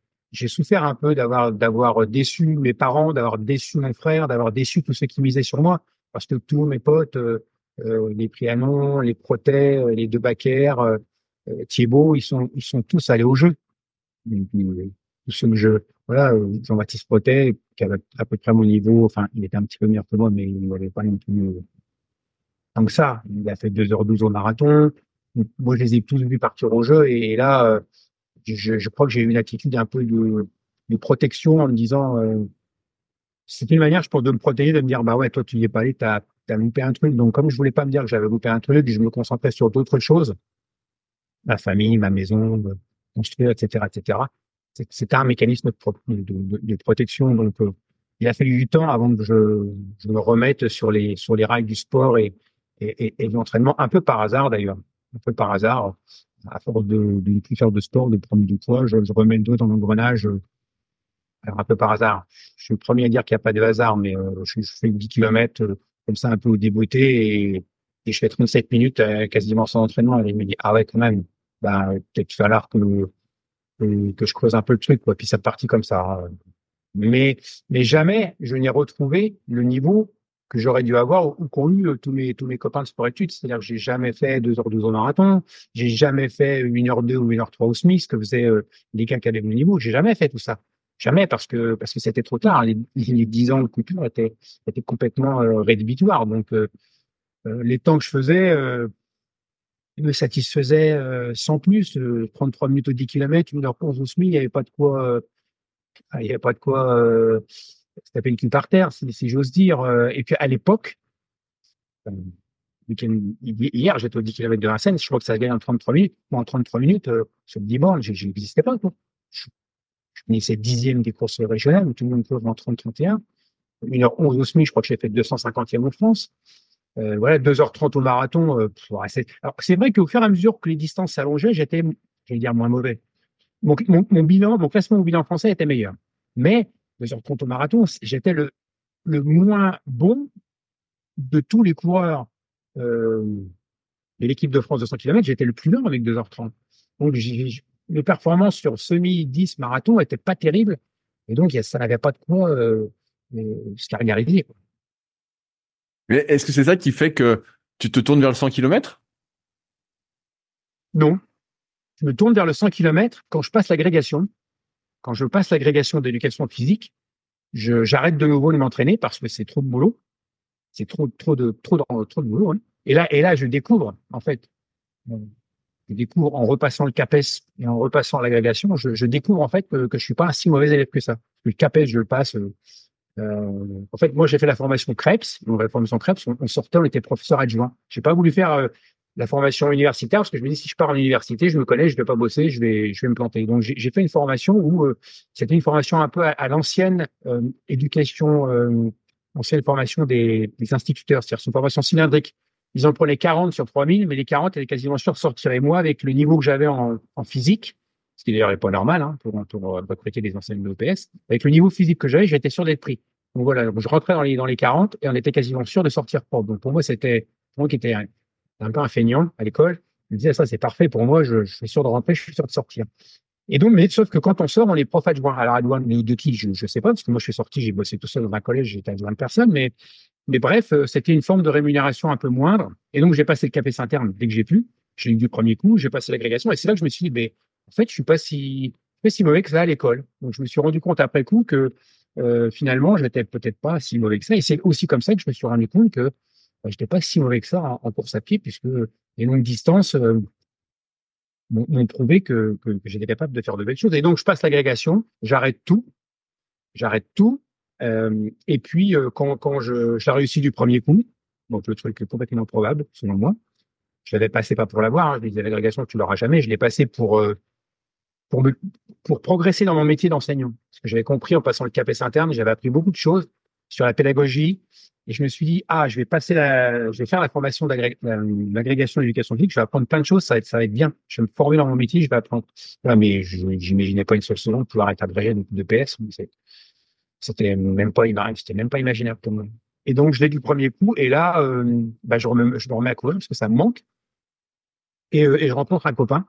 souffert un peu d'avoir d'avoir déçu mes parents, d'avoir déçu mon frère, d'avoir déçu tous ceux qui misaient sur moi, parce que tous mes potes, euh, euh les Prianon, les Protet, euh, les deux Baquer, euh, Thiebaud, ils sont ils sont tous allés au jeu. Tous ceux voilà, Jean-Baptiste Protet, qui avait à peu près mon niveau, enfin il était un petit peu meilleur que moi, mais il n'avait pas non plus tant que ça. Il a fait 2h12 au marathon. Moi, je les ai tous vus partir au jeu et, là, je, crois que j'ai eu une attitude un peu de, protection en me disant, euh, c'était une manière, je pense, de me protéger, de me dire, bah ouais, toi, tu n'y es pas allé, t'as as loupé un truc. Donc, comme je voulais pas me dire que j'avais loupé un truc, je me concentrais sur d'autres choses, ma famille, ma maison, construire, etc., etc. C'était un mécanisme de, protection. Donc, euh, il a fallu du temps avant que je, je, me remette sur les sur les rails du sport et et, et, et l'entraînement, un peu par hasard d'ailleurs, un peu par hasard à force de, ne plus faire de sport, de prendre du poids, je, je remets le doigt dans l'engrenage. Euh, un peu par hasard. Je suis le premier à dire qu'il n'y a pas de hasard, mais euh, je, fais 10 km euh, comme ça un peu au débeauté et, et je fais 37 minutes quasiment sans entraînement. Et il me dit ah ouais quand même, bah peut-être falloir que, que que je creuse un peu le truc quoi. Puis ça partit comme ça. Mais mais jamais je n'ai retrouvé le niveau que j'aurais dû avoir ou qu'ont eu euh, tous mes tous mes copains de sport études. C'est-à-dire que j'ai jamais fait 2 heures 12 au marathon, j'ai jamais fait 1 heure 2 ou 1 heure 3 au Smith que faisaient euh, les gars qui avaient mon niveau. J'ai jamais fait tout ça. Jamais parce que parce que c'était trop tard. Les, *laughs* les 10 ans de couture étaient étaient complètement euh, rédhibitoires. Donc euh, euh, les temps que je faisais me satisfaisaient sans plus. 33 minutes au 10 km, 1 heure 11 au Smith, il n'y avait pas de quoi il y avait pas de quoi se taper le cul par terre, si, si j'ose dire. Euh, et puis à l'époque, euh, hier, j'étais au 10 km de Vincennes, je crois que ça se gagne en 33 minutes. Moi, en 33 minutes, sur le 10 bornes, je n'existais pas. Quoi. Je, je finissais dixième des courses régionales, où tout le monde court en 30-31. 1h11 au SMI, je crois que j'ai fait 250e en France. Euh, voilà, 2h30 au marathon. Euh, alors, c'est vrai qu'au fur et à mesure que les distances s'allongeaient, j'étais, je vais dire, moins mauvais. Mon, mon, mon, bilan, mon classement au bilan français était meilleur. Mais 2h30 au marathon, j'étais le, le moins bon de tous les coureurs euh, de l'équipe de France de 100 km, j'étais le plus lent avec 2h30. Donc mes performances sur semi-10 marathon étaient pas terribles. Et donc ça n'avait pas de quoi euh, se. Mais est-ce que c'est ça qui fait que tu te tournes vers le 100 km Non. Je me tourne vers le 100 km quand je passe l'agrégation quand je passe l'agrégation d'éducation physique, j'arrête de nouveau de m'entraîner parce que c'est trop de boulot. C'est trop, trop de, trop de, trop de boulot. Hein. Et là, et là, je découvre, en fait, je découvre en repassant le CAPES et en repassant l'agrégation, je, découvre en fait que, que je suis pas un si mauvais élève que ça. Le CAPES, je le passe. Euh, euh en fait, moi, j'ai fait la formation CREPS. La formation CREPS, on, sortait, on était professeur adjoint. J'ai pas voulu faire euh, la formation universitaire parce que je me dis si je pars en université, je me connais, je vais pas bosser, je vais je vais me planter. Donc j'ai fait une formation où euh, c'était une formation un peu à, l'ancienne euh, éducation, euh, ancienne formation des, des instituteurs, c'est-à-dire une formation cylindrique. Ils en prenaient 40 sur 3000, mais les 40 étaient quasiment sûrs de sortir. Et moi, avec le niveau que j'avais en, en, physique, ce qui d'ailleurs n'est pas normal hein, pour, pour recruter des enseignants de l'EPS, avec le niveau physique que j'avais, j'étais sûr d'être pris. Donc voilà, je rentrais dans les, dans les 40 et on était quasiment sûr de sortir propre. Donc pour moi, c'était moi qui était un peu un feignant à l'école. Je me disais, ça, c'est parfait pour moi, je, suis sûr de rentrer, je suis sûr de sortir. Et donc, mais sauf que quand on sort, on est prof adjoint. Alors, adjoint de, de qui? Je ne sais pas, parce que moi, je suis sorti, j'ai bossé tout seul dans un collège, j'étais adjoint de personne, mais, mais bref, euh, c'était une forme de rémunération un peu moindre. Et donc, j'ai passé le CAPES interne dès que j'ai pu. J'ai eu du premier coup, j'ai passé l'agrégation, et c'est là que je me suis dit, mais en fait, je suis pas si, pas si mauvais que ça à l'école. Donc, je me suis rendu compte après coup que euh, finalement, je n'étais peut-être pas si mauvais que ça. Et c'est aussi comme ça que je me suis rendu compte que je n'étais pas si mauvais que ça en, course à pied, puisque les longues distances euh, m'ont prouvé que, j'étais capable de faire de belles choses. Et donc, je passe l'agrégation, j'arrête tout, j'arrête tout. Euh, et puis, euh, quand, quand je, j'ai réussi du premier coup, donc le truc est complètement improbable, selon moi, je l'avais passé pas pour l'avoir, hein, je disais l'agrégation, tu l'auras jamais, je l'ai passé pour, pour progresser dans mon métier d'enseignant. Parce que j'avais compris en passant le CAPES interne, j'avais appris beaucoup de choses sur la pédagogie. Et je me suis dit, ah, je vais passer la, je vais faire la formation d'agrégation d'éducation physique. Je vais apprendre plein de choses. Ça va être, bien. Je vais me former dans mon métier. Je vais apprendre. mais je n'imaginais pas une seule seconde pouvoir être agrégé de, de PS. C'était même pas, c'était même pas imaginable pour moi. Et donc, je l'ai du premier coup. Et là, euh, bah, je, je me remets à courir parce que ça me manque. Et, euh, je rencontre un copain,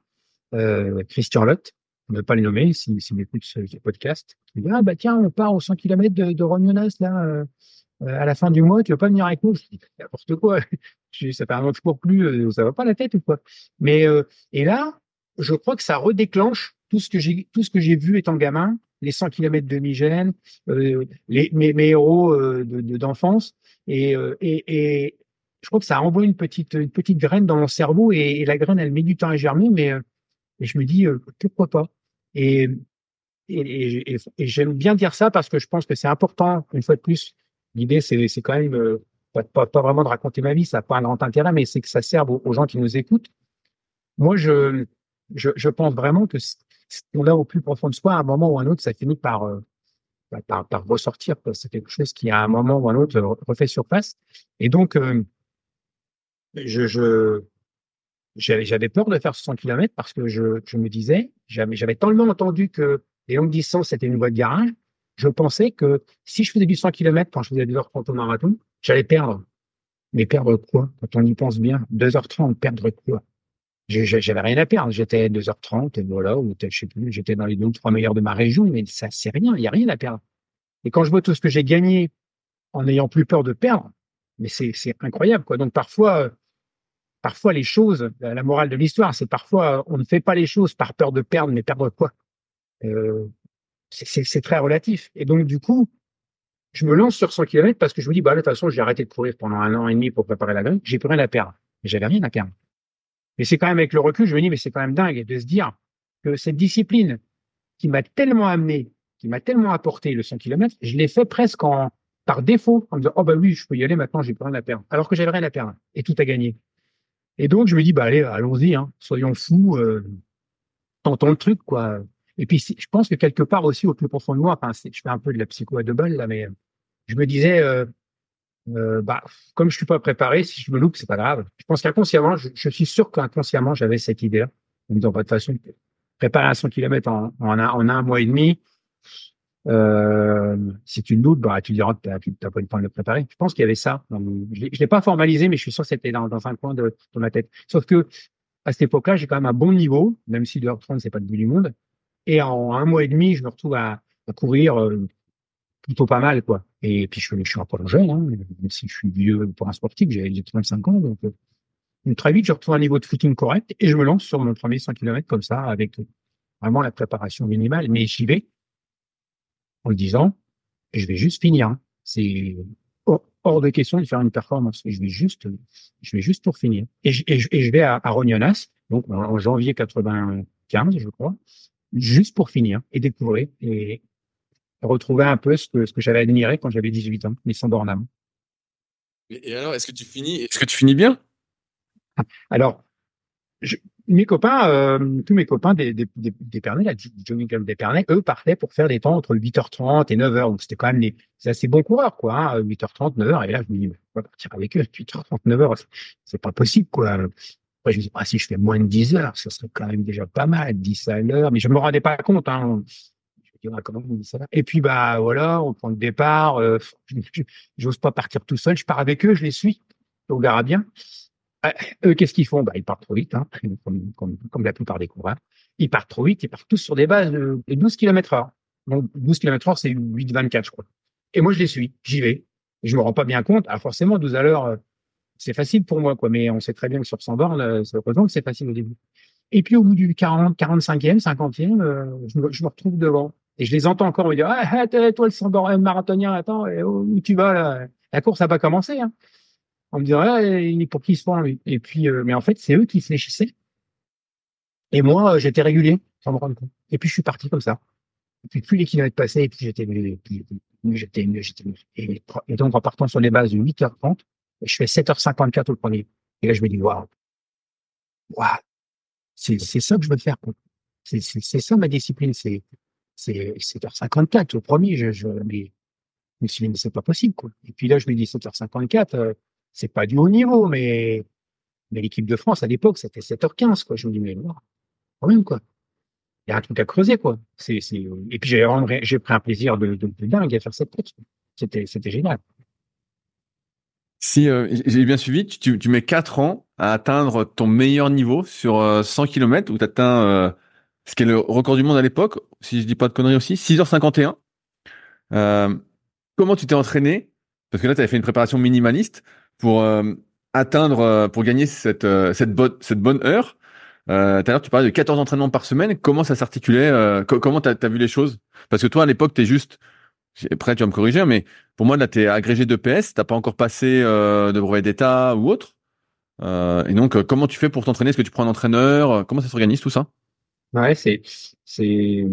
euh, Christian Lotte, on ne pas le nommer, s'il si, m'écoute ce, podcast. Il dit, ah, bah, tiens, on part aux 100 km de, de là, à la fin du mois, tu veux pas venir avec nous? Je dis, n'importe quoi. *laughs* Ça fait un mois que je cours plus, euh, ça va pas la tête ou quoi? Mais, euh, et là, je crois que ça redéclenche tout ce que j'ai, tout ce que j'ai vu étant gamin, les 100 km de Migène, euh, mes, mes héros euh, de, d'enfance, et, et, et, je crois que ça a envoyé une petite, une petite graine dans mon cerveau, et, et la graine, elle met du temps à germer, mais et je me dis pourquoi pas? Et, et, et j'aime bien dire ça parce que je pense que c'est important, une fois de plus, L'idée, c'est, quand même euh, pas, pas, pas, vraiment de raconter ma vie, ça n'a pas un grand intérêt, mais c'est que ça serve aux, gens qui nous écoutent. Moi, je, je, je pense vraiment que on a au plus profond de soi, à un moment ou à un autre, ça finit par, euh, par, par, ressortir. C'est quelque chose qui, à un moment ou à un autre, refait surface. Et donc, euh, je, je, j'avais peur de faire 100 km parce que je, je me disais, j'avais, j'avais tellement entendu que les longues distances, c'était une voie de garage, je pensais que si je faisais du 100 km quand je faisais 2h30 au marathon, j'allais perdre. Mais perdre quoi? Quand on y pense bien, 2h30, perdre quoi? J'avais rien à perdre. J'étais 2h30 et voilà, ou je sais plus, j'étais dans les deux ou trois meilleurs de ma région, mais ça, c'est rien. Il y a rien à perdre. Et quand je vois tout ce que j'ai gagné en n'ayant plus peur de perdre, mais c'est incroyable, quoi. Donc parfois, parfois les choses, la morale de l'histoire, c'est parfois on ne fait pas les choses par peur de perdre, mais perdre quoi? Euh, c'est très relatif. Et donc, du coup, je me lance sur 100 km parce que je me dis, bah, de toute façon, j'ai arrêté de courir pendant un an et demi pour préparer la grille. J'ai plus rien à perdre. Mais j'avais rien à perdre. Mais c'est quand même avec le recul, je me dis, mais c'est quand même dingue de se dire que cette discipline qui m'a tellement amené, qui m'a tellement apporté le 100 km, je l'ai fait presque en, par défaut, en me disant, oh, bah oui, je peux y aller maintenant, j'ai plus rien à perdre. Alors que j'avais rien à perdre. Et tout a gagné. Et donc, je me dis, bah, allez, allons-y, hein, soyons fous, euh, tentons le truc, quoi. Et puis, je pense que quelque part aussi, au plus profond de moi, je fais un peu de la psycho à deux là, mais je me disais, euh, euh, bah, comme je suis pas préparé, si je me loupe, c'est pas grave. Je pense qu'inconsciemment, je, suis sûr qu'inconsciemment, j'avais cette idée-là. En me pas de façon, préparer un 100 km en, un, mois et demi, euh, si tu le doutes, bah, tu diras que tu n'as pas eu le temps de le préparer. Je pense qu'il y avait ça. je ne l'ai pas formalisé, mais je suis sûr que c'était dans, un coin de, ma tête. Sauf que à cette époque-là, j'ai quand même un bon niveau, même si 2h30, c'est pas le bout du monde. Et en un mois et demi, je me retrouve à, courir euh, plutôt pas mal, quoi. Et puis, je, je suis encore jeune, hein, même si je suis vieux pour un sportif, j'ai 35 ans. Donc, euh, très vite, je retrouve un niveau de footing correct et je me lance sur mon premier 100 km comme ça, avec vraiment la préparation minimale. Mais j'y vais en le disant, je vais juste finir. Hein. C'est hors de question de faire une performance. Je vais juste, je vais juste pour finir. Et je, et je, vais à, à Rognonas, donc en janvier 95, je crois juste pour finir et découvrir et retrouver un peu ce que, ce que j'avais admiré quand j'avais 18 ans, les sans bornam. Et alors, est-ce que tu finis, est-ce que tu finis bien? Alors, je, mes copains, euh, tous mes copains des, des, des, des Pernets, la Jogging Club des Pernets, eux partaient pour faire des temps entre 8h30 et 9h. Donc c'était quand même des, assez bons coureurs, quoi. Hein, 8h30, 9h. Et là, je me dis, mais on va partir avec eux. 8h30, 9h, c'est pas possible, quoi. Après, je me dis, ah, si je fais moins de 10 heures, ça serait quand même déjà pas mal, 10 à l'heure. Mais je me rendais pas compte. Hein. Je me dis, ah, on ça? Et puis, bah voilà, on prend le départ. Euh, *laughs* J'ose pas partir tout seul. Je pars avec eux, je les suis au Garabien. Euh, eux, qu'est-ce qu'ils font? Bah, Ils partent trop vite, hein, *laughs* comme, la plupart des coureurs. Ils partent trop vite, ils partent tous sur des bases de 12 km heure. Donc 12 km heure, c'est 8-24, je crois. Et moi, je les suis, j'y vais. Et je me rends pas bien compte. Alors forcément, 12 à l'heure, c'est facile pour moi, quoi. Mais on sait très bien que sur 100 bornes, euh, représente que c'est facile au début. Et puis au bout du 40, 45e, 50e, euh, je, me, retrouve devant. Et je les entends encore me dire, ah, toi le 100 bornes marathonien, attends, où tu vas là? La course n'a pas commencé. Hein. On me dirait, ah, il est pour qui se prend lui? Et puis, euh, mais en fait, c'est eux qui fléchissaient. Et moi, j'étais régulier, sans me rendre compte. Et puis je suis parti comme ça. Et puis plus les kilomètres passaient, et puis j'étais mieux, j'étais mieux, j'étais mieux. Et, et donc en partant sur les bases de 8h30, je fais 7h54 au premier. Et là, je me dis, waouh, waouh, c'est, ça que je veux faire. C'est, ça ma discipline, c'est, c'est 7h54 au premier. Je, je, mais me suis dit, mais c'est pas possible, quoi. Et puis là, je me dis 7h54, euh, c'est pas du haut niveau, mais, mais l'équipe de France, à l'époque, c'était 7h15, quoi. Je me dis, mais non, quand même, quoi. Il y a un truc à creuser, quoi. Et puis j'ai, pris un plaisir de, de, dingue à faire cette course. C'était génial. Si euh, j'ai bien suivi, tu, tu, mets 4 ans à atteindre ton meilleur niveau sur 100 km où tu atteins euh, ce qui est le record du monde à l'époque, si je dis pas de conneries aussi, 6h51. Euh, comment tu t'es entraîné? Parce que là, tu avais fait une préparation minimaliste pour euh, atteindre, pour gagner cette, cette, bonne, cette bonne heure. Euh, tout à l'heure, tu parlais de 14 entraînements par semaine. Comment ça s'articulait Comment tu as, vu les choses? Parce que toi, à l'époque, tu es juste après, tu vas me corriger, mais pour moi, là, tu es agrégé de PS, tu pas encore passé euh, de brevet d'État ou autre. Euh, et donc, euh, comment tu fais pour t'entraîner? Est-ce que tu prends un entraîneur? Comment ça s'organise tout ça? Ouais, c'est, c'est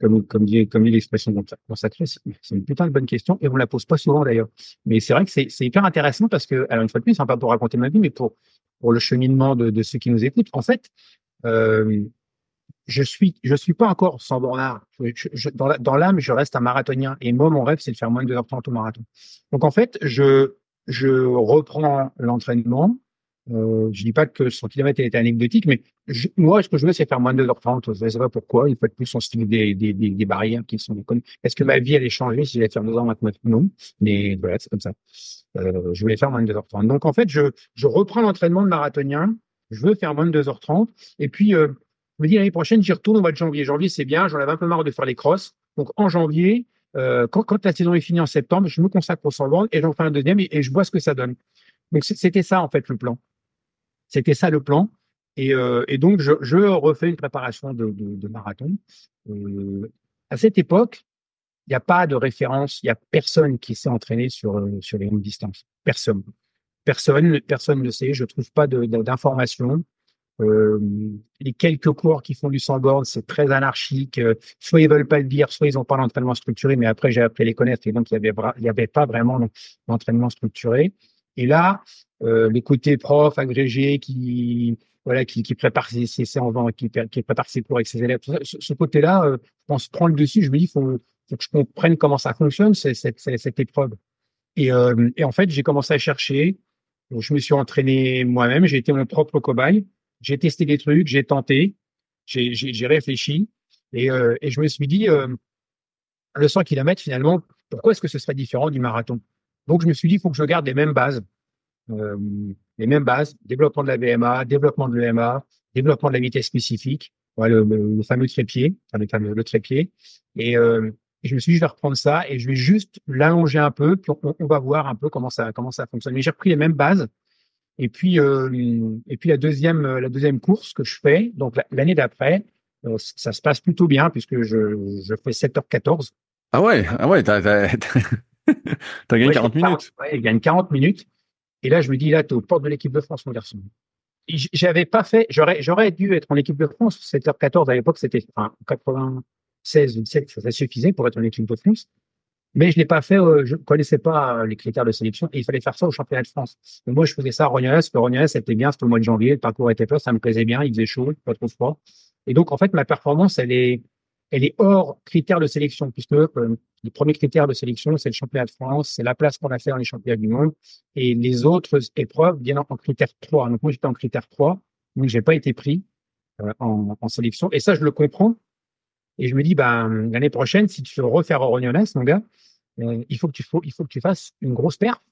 comme, comme dit, comme dit l'expression consacrée, c'est une putain de bonne question et on la pose pas souvent d'ailleurs. Mais c'est vrai que c'est, c'est hyper intéressant parce que, alors une fois de plus, c'est pas pour raconter ma vie, mais pour, pour le cheminement de, de ceux qui nous écoutent. En fait, je suis, je suis pas encore sans bornard. dans l'âme, je reste un marathonien. Et moi, mon rêve, c'est de faire moins de 2h30 au marathon. Donc, en fait, je, je reprends l'entraînement. Euh, je dis pas que son kilomètre est anecdotique, mais moi, ce que je veux, c'est faire moins de 2h30. Je ne sais pas pourquoi. Il faut être plus on style des, des, des, barrières qui sont déconnées. Est-ce que ma vie allait changer si j'allais faire 2h29 Non. Mais voilà, c'est comme ça. Euh, je voulais faire moins de 2h30. Donc, en fait, je, je reprends l'entraînement de marathonien. Je veux faire moins de 2h30. Et puis, euh, me dis l'année prochaine, j'y retourne au mois de janvier. Janvier, c'est bien, j'en avais un peu marre de faire les crosses. Donc en janvier, euh, quand, la saison est finie en septembre, je me consacre au 100 et j'en fais un deuxième et, je vois ce que ça donne. Donc c'était ça en fait le plan. C'était ça le plan. Et, euh, donc je, refais une préparation de, marathon. Euh, à cette époque, il n'y a pas de référence, il n'y a personne qui s'est entraîné sur, sur les longues distances. Personne. Personne, personne ne sait. Je trouve pas d'informations. Euh, les quelques cours qui font du sans borne, c'est très anarchique. Euh, soit ils veulent pas le dire, soit ils n'ont pas l'entraînement structuré. Mais après, j'ai appris à les connaître et donc il y avait y avait pas vraiment d'entraînement structuré. Et là, euh, les côtés profs agrégés qui voilà qui, prépare ses, ses qui, qui ses cours avec ses élèves, ce, côté-là, euh, on se prend le dessus. Je me dis, faut, faut que je comprenne comment ça fonctionne cette, épreuve. Et en fait, j'ai commencé à chercher. je me suis entraîné moi-même. J'ai été mon propre cobaye. J'ai testé des trucs, j'ai tenté, j'ai réfléchi et, euh, et, je me suis dit, euh, le 100 km, finalement, pourquoi est-ce que ce serait différent du marathon? Donc, je me suis dit, il faut que je garde les mêmes bases. Euh, les mêmes bases, développement de la BMA, développement de l'EMA, développement de la vitesse spécifique, voilà, le, le, fameux trépied, le fameux le trépied. Et, euh, et, je me suis dit, je vais reprendre ça et je vais juste l'allonger un peu, puis on, on, va voir un peu comment ça, comment ça fonctionne. Mais j'ai repris les mêmes bases et puis, euh, et puis la deuxième, la deuxième course que je fais, donc l'année d'après, euh, ça se passe plutôt bien puisque je, je fais 7h14. Ah ouais, ah ouais, t'as, t'as, *laughs* t'as gagné 40 minutes. Ouais, il gagne 40 minutes. Et là, je me dis, là, t'es aux portes de l'équipe de France, mon garçon. J'avais pas fait, j'aurais, j'aurais dû être en équipe de France. 7h14 à l'époque, c'était, enfin, 96 ou 7, ça suffisait pour être en équipe de France. Mais je l'ai pas fait, euh, je connaissais pas euh, les critères de sélection et il fallait faire ça au championnat de France. Donc moi, je faisais ça à Rognanes, parce que Rognanes, c'était bien, c'était au mois de janvier, le parcours était peur, ça me plaisait bien, il faisait chaud, pas trop froid. Et donc, en fait, ma performance, elle est, elle est hors critères de sélection, puisque euh, les premiers critères de sélection, c'est le championnat de France, c'est la place qu'on a fait dans les championnats du monde, et les autres épreuves viennent en, critère 3. Donc moi, j'étais en critère 3, donc j'ai pas été pris euh, en, en, sélection. Et ça, je le comprends. Et je me dis, ben, l'année prochaine, si tu veux refaire Orognonès, mon gars, euh, il faut que tu fasses une grosse perte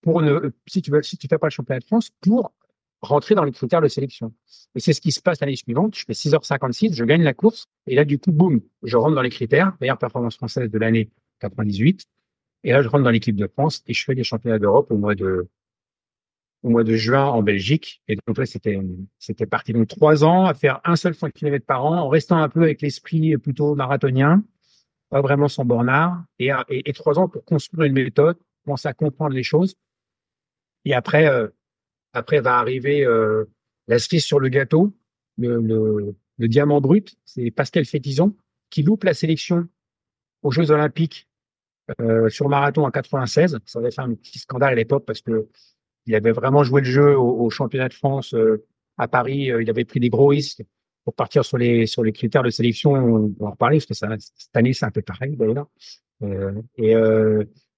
pour ne, si tu veux, si fais pas le championnat de France, pour rentrer dans les critères de sélection. Et c'est ce qui se passe l'année suivante. Je fais 6h56, je gagne la course. Et là, du coup, boum, je rentre dans les critères. Meilleure performance française de l'année 98. Et là, je rentre dans l'équipe de France et je fais les championnats d'Europe au mois de, au mois de juin en Belgique. Et donc là, c'était, c'était parti. Donc trois ans à faire un seul 100 km par an en restant un peu avec l'esprit plutôt marathonien, pas vraiment son bornard. Et, et, trois ans pour construire une méthode, commencer à comprendre les choses. Et après, euh, après va arriver euh, la cerise sur le gâteau, le, le, le diamant brut. C'est Pascal Fétizon qui loupe la sélection aux Jeux Olympiques euh, sur marathon en 96. Ça avait fait un petit scandale à l'époque parce que il avait vraiment joué le jeu au, championnat de France euh, à Paris. Euh, il avait pris des gros risques pour partir sur les sur les critères de sélection. On va en reparler parce que ça, cette année c'est un peu pareil d'ailleurs. et,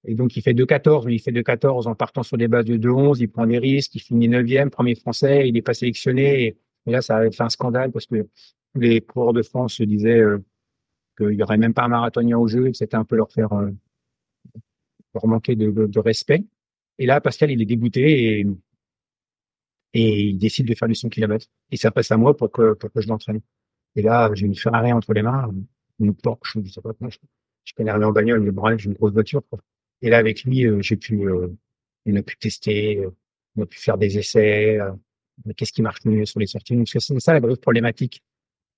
et donc, il fait 2-14, mais il fait 2-14 en partant sur des bases de 2-11, il prend des risques, il finit 9e, premier français, il n'est pas sélectionné. Et, là, ça a fait un scandale parce que les coureurs de France se disaient qu'il n'y aurait même pas un marathonien au jeu et que c'était un peu leur faire leur manquer de, de, respect. Et là, Pascal, il est dégoûté et, et il décide de faire du 100 km. Et ça passe à moi pour que, pour que je l'entraîne. Et là, j'ai une Ferrari entre les mains, une Porsche, je sais pas comment je, je connais rien en bagnole, mais bref, j'ai une grosse voiture. Quoi. Et là, avec lui, euh, j'ai pu, euh, on a pu tester, euh, on a pu faire des essais. Qu'est-ce qui marche mieux sur les sorties? Longues Parce que c'est ça la grosse problématique.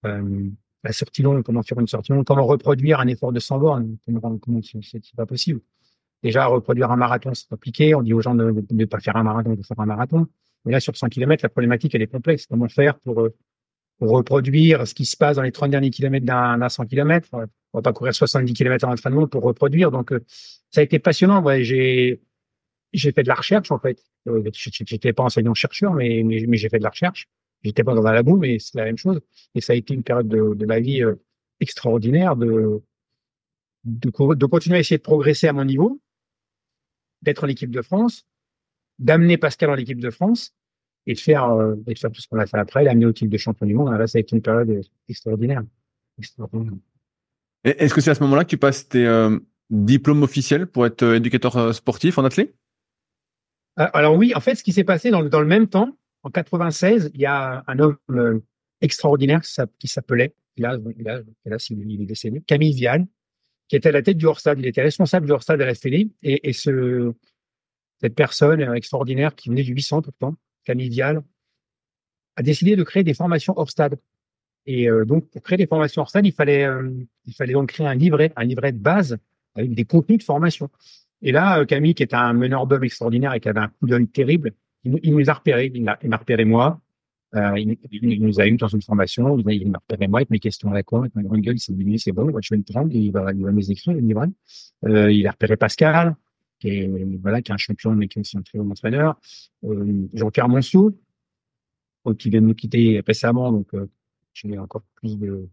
la sortie longue, comment faire une sortie longue? Comment reproduire un effort de 100 bornes? Comment c'est pas possible Déjà, reproduire un marathon, c'est compliqué. On dit aux gens de ne pas faire un marathon, de faire un marathon. Mais là, sur 100 km, la problématique, elle est complexe. Comment faire pour, euh, reproduire ce qui se passe dans les 30 derniers kilomètres d'un 100 km On va pas courir 70 km en entraînement pour reproduire. Donc, euh, ça a été passionnant. J'ai j'ai fait de la recherche, en fait. Euh, j'étais pas enseignant-chercheur, mais, mais, j'ai fait de la recherche. J'étais pas dans un labo, mais c'est la même chose. Et ça a été une période de, ma vie extraordinaire de, de continuer à essayer de progresser à mon niveau, d'être en équipe de France, d'amener Pascal en équipe de France et de faire, euh, et de faire tout ce qu'on a fait après, l'amener au titre de champion du monde. Là, ça a été une période extraordinaire. Est-ce que c'est à ce moment-là que tu passes tes euh, diplômes officiels pour être euh, éducateur sportif en athlète? Alors oui, en fait, ce qui s'est passé dans, dans, le même temps, en 96, il y a un homme extraordinaire qui s'appelait, là, là, là, il est décédé, Camille Vial, qui était à la tête du hors-stade. Il était responsable du hors-stade à la Fédé. Et, et ce, cette personne extraordinaire qui venait du 800 pourtant, Camille Vial, a décidé de créer des formations hors. Et euh, donc, pour créer des formations hors il fallait, euh, il fallait donc créer un livret, un livret de base avec des contenus de formation. Et là, euh, Camille, qui est un meneur d'hommes extraordinaire et qui avait un coup d'œil terrible, il, il, nous a repéré. Il m'a repéré moi. Il, il, nous a eu dans une formation. Il m'a repéré moi avec mes questions à la con, avec ma grande gueule. Il s'est dit, c'est bon, je vais le prendre. Il va, il va m'écrire, le livret. il a repéré Pascal qui est, voilà, qui est un champion, mais qui est un très bon entraîneur. Euh, Jean-Pierre Monceau, euh, qui vient de nous quitter récemment, donc euh, j'ai encore plus de,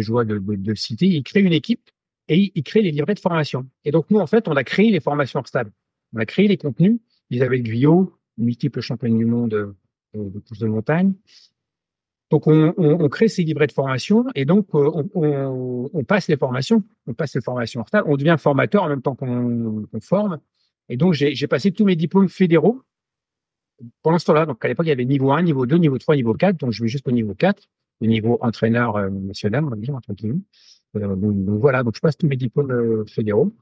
joie de, de, le citer. Il crée une équipe et il, crée les livrets de formation. Et donc, nous, en fait, on a créé les formations stable. On a créé les contenus. Isabelle Guyot, multiple championne du monde de, de course de montagne, donc, on, crée ces livrets de formation et donc euh, on, passe les formations, on passe les formations en retard, on devient formateur en même temps qu'on forme. Et donc, j'ai passé tous mes diplômes fédéraux pendant ce temps-là. Donc, à l'époque, il y avait niveau 1, niveau 2, niveau 3, niveau 4. Donc, je vais jusqu'au niveau 4, le niveau entraîneur euh, national, on va dire, entre guillemets. Euh, donc, voilà, donc je passe tous mes diplômes euh, fédéraux.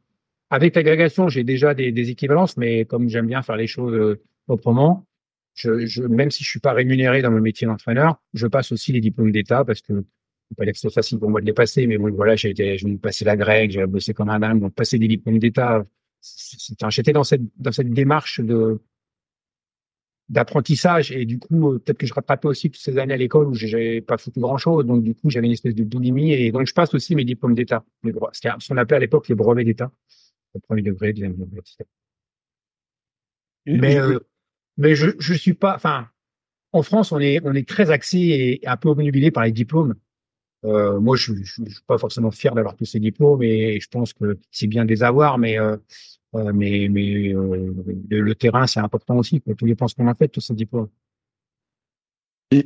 Avec l'agrégation, j'ai déjà des, équivalences, mais comme j'aime bien faire les choses proprement, je, je, même si je suis pas rémunéré dans mon métier d'entraîneur, je passe aussi les diplômes d'État parce que pas c'est facile pour moi de les passer, mais bon, voilà, j'ai été, je me passé la grecque, j'ai bossé comme un dingue, donc passer des diplômes d'État, j'étais dans cette, dans cette démarche de, d'apprentissage et du coup euh, peut-être que je rattrapais aussi toutes ces années à l'école où j'ai pas foutu grand chose donc du coup j'avais une espèce de boulimie et donc je passe aussi mes diplômes d'état ce qu'on appelait à l'époque les brevets d'état le premier degré deuxième degré etc. mais euh, mais je je suis pas. Enfin, en France, on est on est très axé et un peu obnubilé par les diplômes. Euh, moi, je, je, suis pas forcément fier d'avoir tous ces diplômes et je pense que c'est bien de les avoir, mais euh, euh mais mais euh, le, terrain c'est important aussi. Tous les ce qu'on a fait tous ces diplômes.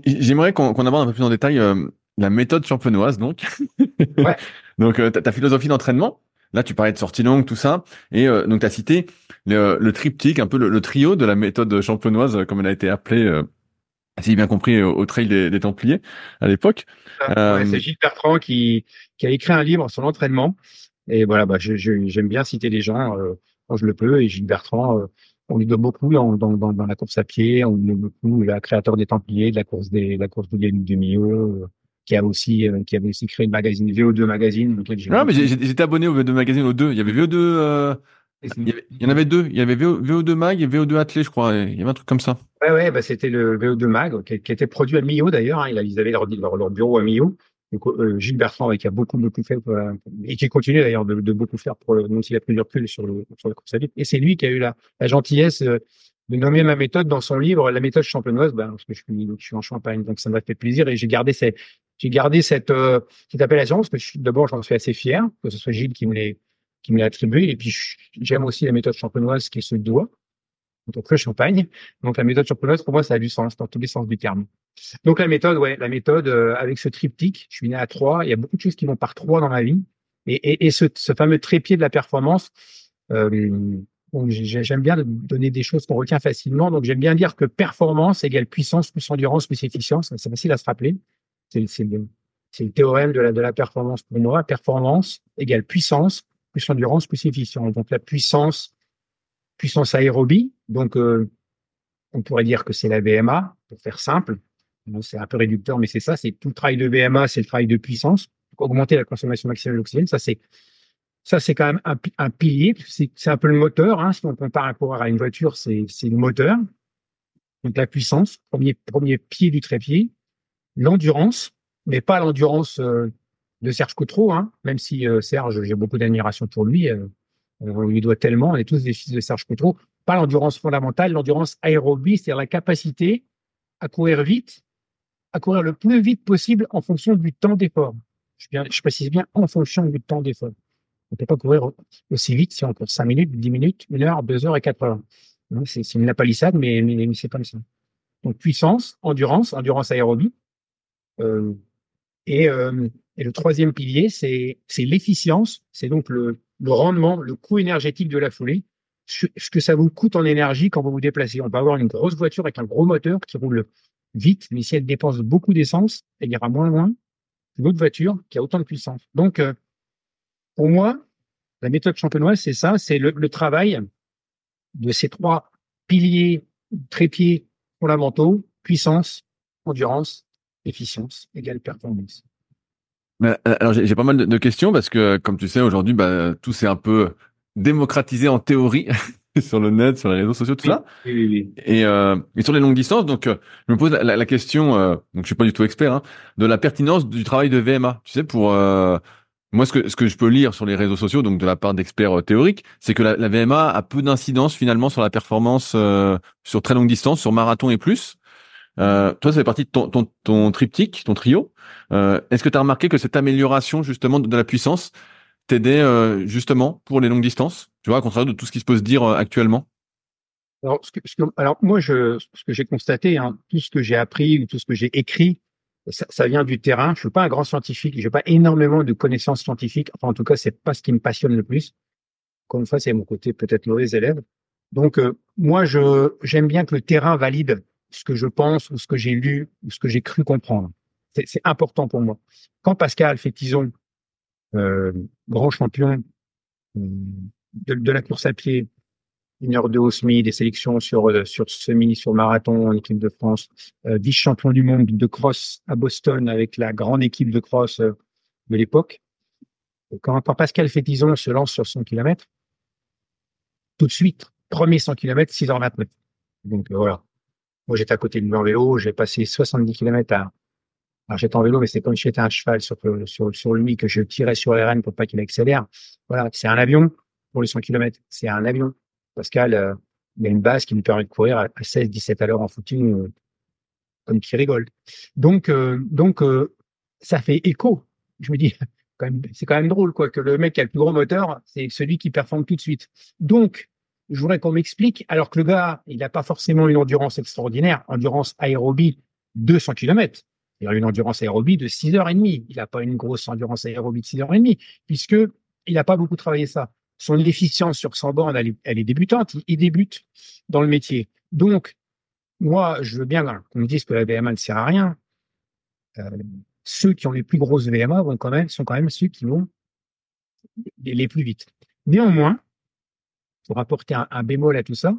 J'aimerais qu'on aborde un peu plus en détail la méthode champenoise, donc. Ouais. *laughs* donc ta philosophie d'entraînement. Là, tu parlais de sortie longue, tout ça, et euh, donc tu as cité le, le, triptyque, un peu le, trio de la méthode champenoise, comme elle a été appelée, euh, si j'ai bien compris, au, Trail des, Templiers à l'époque. Euh, c'est Gilles Bertrand qui, qui a écrit un livre sur l'entraînement. Et voilà, bah, j'aime bien citer les gens euh, quand je le peux. Et Gilles Bertrand, on lui doit beaucoup dans, dans, dans, la course à pied, on lui doit beaucoup, le créateur des Templiers, de la course des, de la course du, du milieu qui a aussi euh, qui avait aussi créé une magazine VO2 magazine. Non, mais j'étais abonné au VO2 magazine aux deux. Il y avait VO2. Euh, il, y en avait deux. Il y avait VO, 2 Mag et VO2 Athlé, je crois. Il y avait un truc comme ça. Ouais, ouais, bah, c'était le VO2 Mag qui, qui, était produit à Millau d'ailleurs. Hein. Ils avaient leur, leur, leur, bureau à Millau. Donc, euh, Gilles Bertrand, qui a beaucoup, beaucoup fait, euh, et qui continue d'ailleurs de, de, beaucoup faire pour le, même s'il a pris du recul sur, le, sur la course à. Et c'est lui qui a eu la, la gentillesse euh, de nommer ma méthode dans son livre, la méthode champenoise, ben, parce que je suis, je suis en Champagne, donc ça m'a fait plaisir et j'ai gardé cette, j'ai gardé cette, euh, cette appellation parce que d'abord j'en suis assez fier que ce soit Gilles qui me l'ait qui me l'a attribué. Et puis, j'aime aussi la méthode champenoise qui est ce doigt. Donc, le champagne. Donc, la méthode champenoise, pour moi, ça a du sens dans tous les sens du terme. Donc, la méthode, ouais, la méthode euh, avec ce triptyque, je suis né à trois. Il y a beaucoup de choses qui vont par trois dans ma vie. Et, et, et ce, ce, fameux trépied de la performance, euh, j'aime bien donner des choses qu'on retient facilement. Donc, j'aime bien dire que performance égale puissance plus endurance plus efficience. C'est facile à se rappeler. C'est le, théorème de la, performance pour moi. Performance égale puissance plus endurance plus efficience. Donc, la puissance, puissance aérobie. Donc, euh, on pourrait dire que c'est la VMA, pour faire simple. C'est un peu réducteur, mais c'est ça. C'est tout le travail de VMA, c'est le travail de puissance. Augmenter la consommation maximale d'oxygène. Ça, c'est ça, c'est quand même un, pilier. C'est un peu le moteur. Hein. Si on compare un coureur à une voiture, c'est le moteur. Donc la puissance, premier, premier pied du trépied. L'endurance, mais pas l'endurance euh, de Serge Coutreau, hein. même si euh, Serge, j'ai beaucoup d'admiration pour lui. Euh, on lui doit tellement, on est tous des fils de Serge Coutreau. Pas l'endurance fondamentale, l'endurance aérobie, c'est-à-dire la capacité à courir vite, à courir le plus vite possible en fonction du temps d'effort. Je, je précise bien en fonction du temps d'effort. On ne peut pas courir aussi vite si on court 5 minutes, 10 minutes, 1 heure, 2 heures et 4 heures. C'est une lapalissade, mais, mais, mais c'est comme ça. Donc puissance, endurance, endurance aérobie. Euh, et, euh, et, le troisième pilier, c'est l'efficience, c'est donc le, le, rendement, le coût énergétique de la foulée, ce que ça vous coûte en énergie quand vous vous déplacez. On peut avoir une grosse voiture avec un gros moteur qui roule vite, mais si elle dépense beaucoup d'essence, elle ira moins loin qu'une autre voiture qui a autant de puissance. Donc, euh, pour moi, la méthode champenoise, c'est ça, c'est le, le, travail de ces trois piliers, trépieds fondamentaux, puissance, endurance, efficience égale performance. Euh, alors j'ai pas mal de, questions parce que, comme tu sais, aujourd'hui, bah, tout s'est un peu démocratisé en théorie *laughs* sur le net, sur les réseaux sociaux, tout ça. Oui, oui, oui. Et, euh, et, sur les longues distances, donc euh, je me pose la, la question, euh, donc je suis pas du tout expert, hein, de la pertinence du travail de VMA. Tu sais, pour euh, moi, ce que, ce que je peux lire sur les réseaux sociaux, donc de la part d'experts théoriques, c'est que la, la, VMA a peu d'incidence finalement sur la performance euh, sur très longue distance, sur marathon et plus. Euh, toi, ça fait partie de ton, ton, ton triptyque, ton trio. Euh, Est-ce que tu as remarqué que cette amélioration justement de, la puissance t'aidait euh, justement pour les longues distances Tu vois, à contraire de tout ce qui se peut dire actuellement? Alors, ce que, ce que, alors, moi, je, ce que j'ai constaté, hein, tout ce que j'ai appris ou tout ce que j'ai écrit, ça, ça, vient du terrain. Je suis pas un grand scientifique, j'ai pas énormément de connaissances scientifiques. Enfin, en tout cas, c'est pas ce qui me passionne le plus. Comme une fois, c'est mon côté peut-être mauvais élève. Donc, euh, moi, je j'aime bien que le terrain valide ce que je pense ou ce que j'ai lu ou ce que j'ai cru comprendre. C'est important pour moi. Quand Pascal Fétizon, euh, grand champion euh, de, de, la course à pied, une heure de au SMI, des sélections sur euh, sur semi, sur marathon en équipe de France, euh, vice-champion du monde de cross à Boston avec la grande équipe de cross euh, de l'époque. Quand, quand, Pascal Fétizon se lance sur 100 km, tout de suite, premier 100 km, 6h29. Donc voilà. J'étais à côté de lui en vélo, j'ai passé 70 km à. Alors, j'étais en vélo, mais c'est comme si j'étais un cheval sur, sur, sur lui que je tirais sur les rênes pour pas qu'il accélère. Voilà, c'est un avion pour les 100 km. C'est un avion. Pascal, euh, il a une base qui lui permet de courir à 16, 17 à l'heure en footing, euh, comme qui rigole. Donc, euh, donc, euh, ça fait écho. Je me dis, *laughs* c'est quand même drôle, quoi, que le mec qui a le plus gros moteur, c'est celui qui performe tout de suite. Donc, je voudrais qu'on m'explique, alors que le gars, il n'a pas forcément une endurance extraordinaire, endurance aérobie 200 km. Il a une endurance aérobie de 6 heures et demie. Il n'a pas une grosse endurance aérobie de 6 heures et demie, puisque il n'a pas beaucoup travaillé ça son efficience sur 100 bornes, elle est, débutante. Il, débute dans le métier. Donc, moi, je veux bien qu'on me dise que la VMA ne sert à rien. Euh, ceux qui ont les plus grosses VMA sont quand même ceux qui vont les plus vite. Néanmoins, pour apporter un, bémol à tout ça,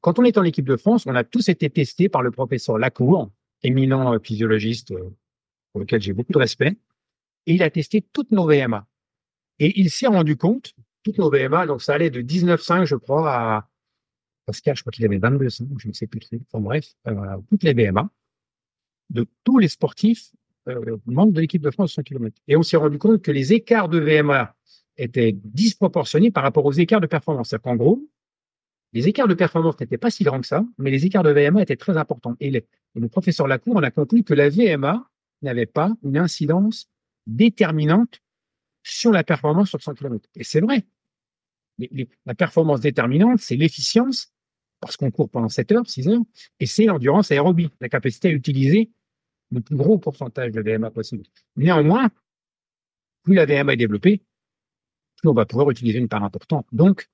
quand on est en équipe de France, on a tous été testés par le professeur Lacour, éminent physiologiste euh, pour lequel j'ai beaucoup de respect, et il a testé toutes nos VMA. Et il s'est rendu compte toutes nos VMA, donc ça allait de 19,5, je crois, à Pascal, je crois qu'il avait 22,5, je ne sais plus. Enfin bref, euh, toutes les VMA de tous les sportifs euh, membres de l'équipe de France 100 km. Et on s'est rendu compte que les écarts de VMA étaient disproportionnés par rapport aux écarts de performance. C'est-à-dire qu'en gros, les écarts de performance n'étaient pas si grands que ça, mais les écarts de VMA étaient très importants. Et le professeur Lacour, on a conclu que la VMA n'avait pas une incidence déterminante sur la performance sur 100 km. Et c'est vrai. la performance déterminante, c'est l'efficience, parce qu'on court pendant 7 heures, 6 heures, et c'est l'endurance aérobie, la capacité à utiliser le plus gros pourcentage de VMA possible. Néanmoins, plus la VMA est développée, on va pouvoir utiliser une part importante. Donc,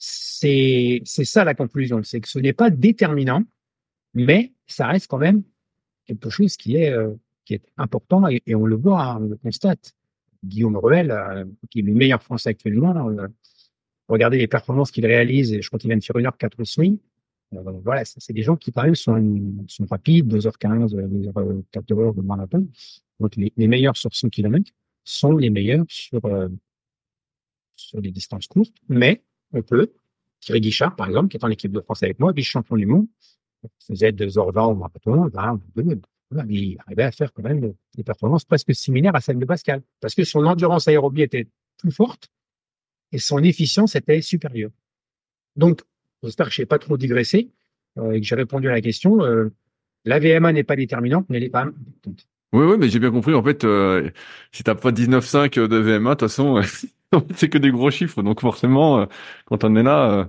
c'est ça la conclusion, c'est que ce n'est pas déterminant, mais ça reste quand même quelque chose qui est, euh, qui est important et, on le voit, hein, on le constate. Guillaume Ruel, euh, qui est le meilleur français actuellement, euh, regardez les performances qu'il réalise, je crois qu'il vient de faire une heure quatre swing. voilà, c'est des gens qui, quand même, sont, sont rapides, 2h15, 2h4 heures de marathon. Donc, les, les, meilleurs sur 100 km sont les meilleurs sur, sur des distances courtes, mais on peut. Thierry Guichard, par exemple, qui est en équipe de France avec moi, vice-champion du monde, faisait 2h20 au marathon, il arrivait à faire quand même des performances presque similaires à celles de Pascal, parce que son endurance aérobie était plus forte et son efficience était supérieure. Donc, j'espère que je n'ai pas trop digressé euh, et que j'ai répondu à la question. Euh, la VMA n'est pas déterminante, mais elle est pas Oui, oui, mais j'ai bien compris. En fait, euh, si tu n'as pas 19,5 de VMA, de toute façon, *laughs* c'est que des gros chiffres. Donc forcément, euh, quand on est là, euh,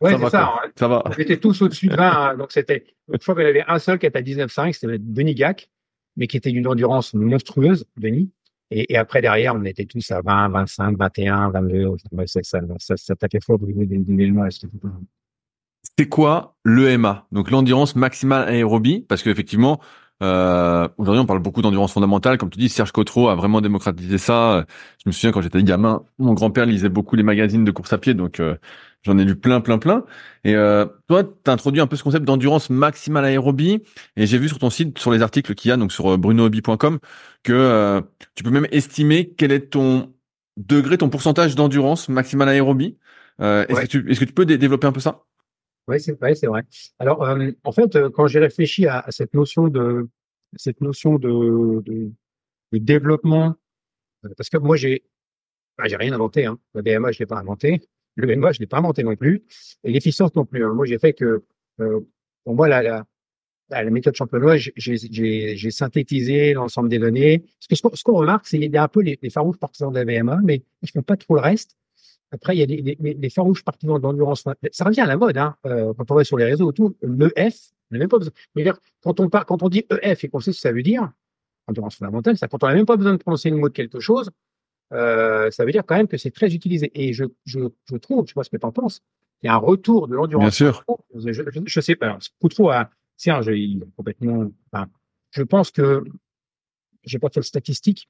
ouais, ça, va, ça, ça va. On était tous au-dessus de 20. Hein. donc c'était une fois qu'il y avait un seul qui était à 19,5, c'était Denis Gac, mais qui était d'une endurance monstrueuse, Denis. Et, et, après, derrière, on était tous à 20, 25, 21, 22. Ça, ça, ça, ça tapait fort au niveau des, des C'est quoi l'EMA Donc l'endurance maximale aérobie Parce qu'effectivement, euh, Aujourd'hui, on parle beaucoup d'endurance fondamentale. Comme tu dis, Serge Cotreau a vraiment démocratisé ça. Je me souviens quand j'étais gamin, mon grand-père lisait beaucoup les magazines de course à pied, donc euh, j'en ai lu plein, plein, plein. Et euh, toi, tu as introduit un peu ce concept d'endurance maximale aérobie. Et j'ai vu sur ton site, sur les articles qu'il y a, donc sur euh, brunohobby.com, que euh, tu peux même estimer quel est ton degré, ton pourcentage d'endurance maximale aérobie. Est-ce que, tu, est-ce que tu peux développer un peu ça? Oui, c'est vrai, c'est vrai. Alors, euh, en fait, euh, quand j'ai réfléchi à, cette notion de cette notion de, développement, euh, parce que moi, j'ai bah, j'ai rien inventé. Hein. La BMA, je l'ai pas inventé. Le BMA, je l'ai pas inventé non plus. Et l'efficience non plus. Hein. Moi, j'ai fait que, pour moi, la, méthode champenoise, j'ai synthétisé l'ensemble des données. Parce que ce qu'on remarque, c'est qu'il y a un peu les, farouches partisans de la VMA, mais ils font pas trop le reste. Après, il y a les, les, les farouches partisans d'endurance. Ça revient à la mode, hein, euh, quand on va sur les réseaux autour. L'EF, on n'a même pas besoin. Mais quand on, parle, quand on dit EF et qu'on sait ce que ça veut dire, endurance fondamentale, ça, quand on n'a même pas besoin de prononcer le mot de quelque chose, euh, ça veut dire quand même que c'est très utilisé. Et je, je, je trouve, je sais pas ce que tu en penses, il y a un retour de l'endurance. Bien sûr. Je, je, je sais pas. Coutreau a, tiens, je, il complètement, enfin, je pense que, j'ai pas fait de statistiques,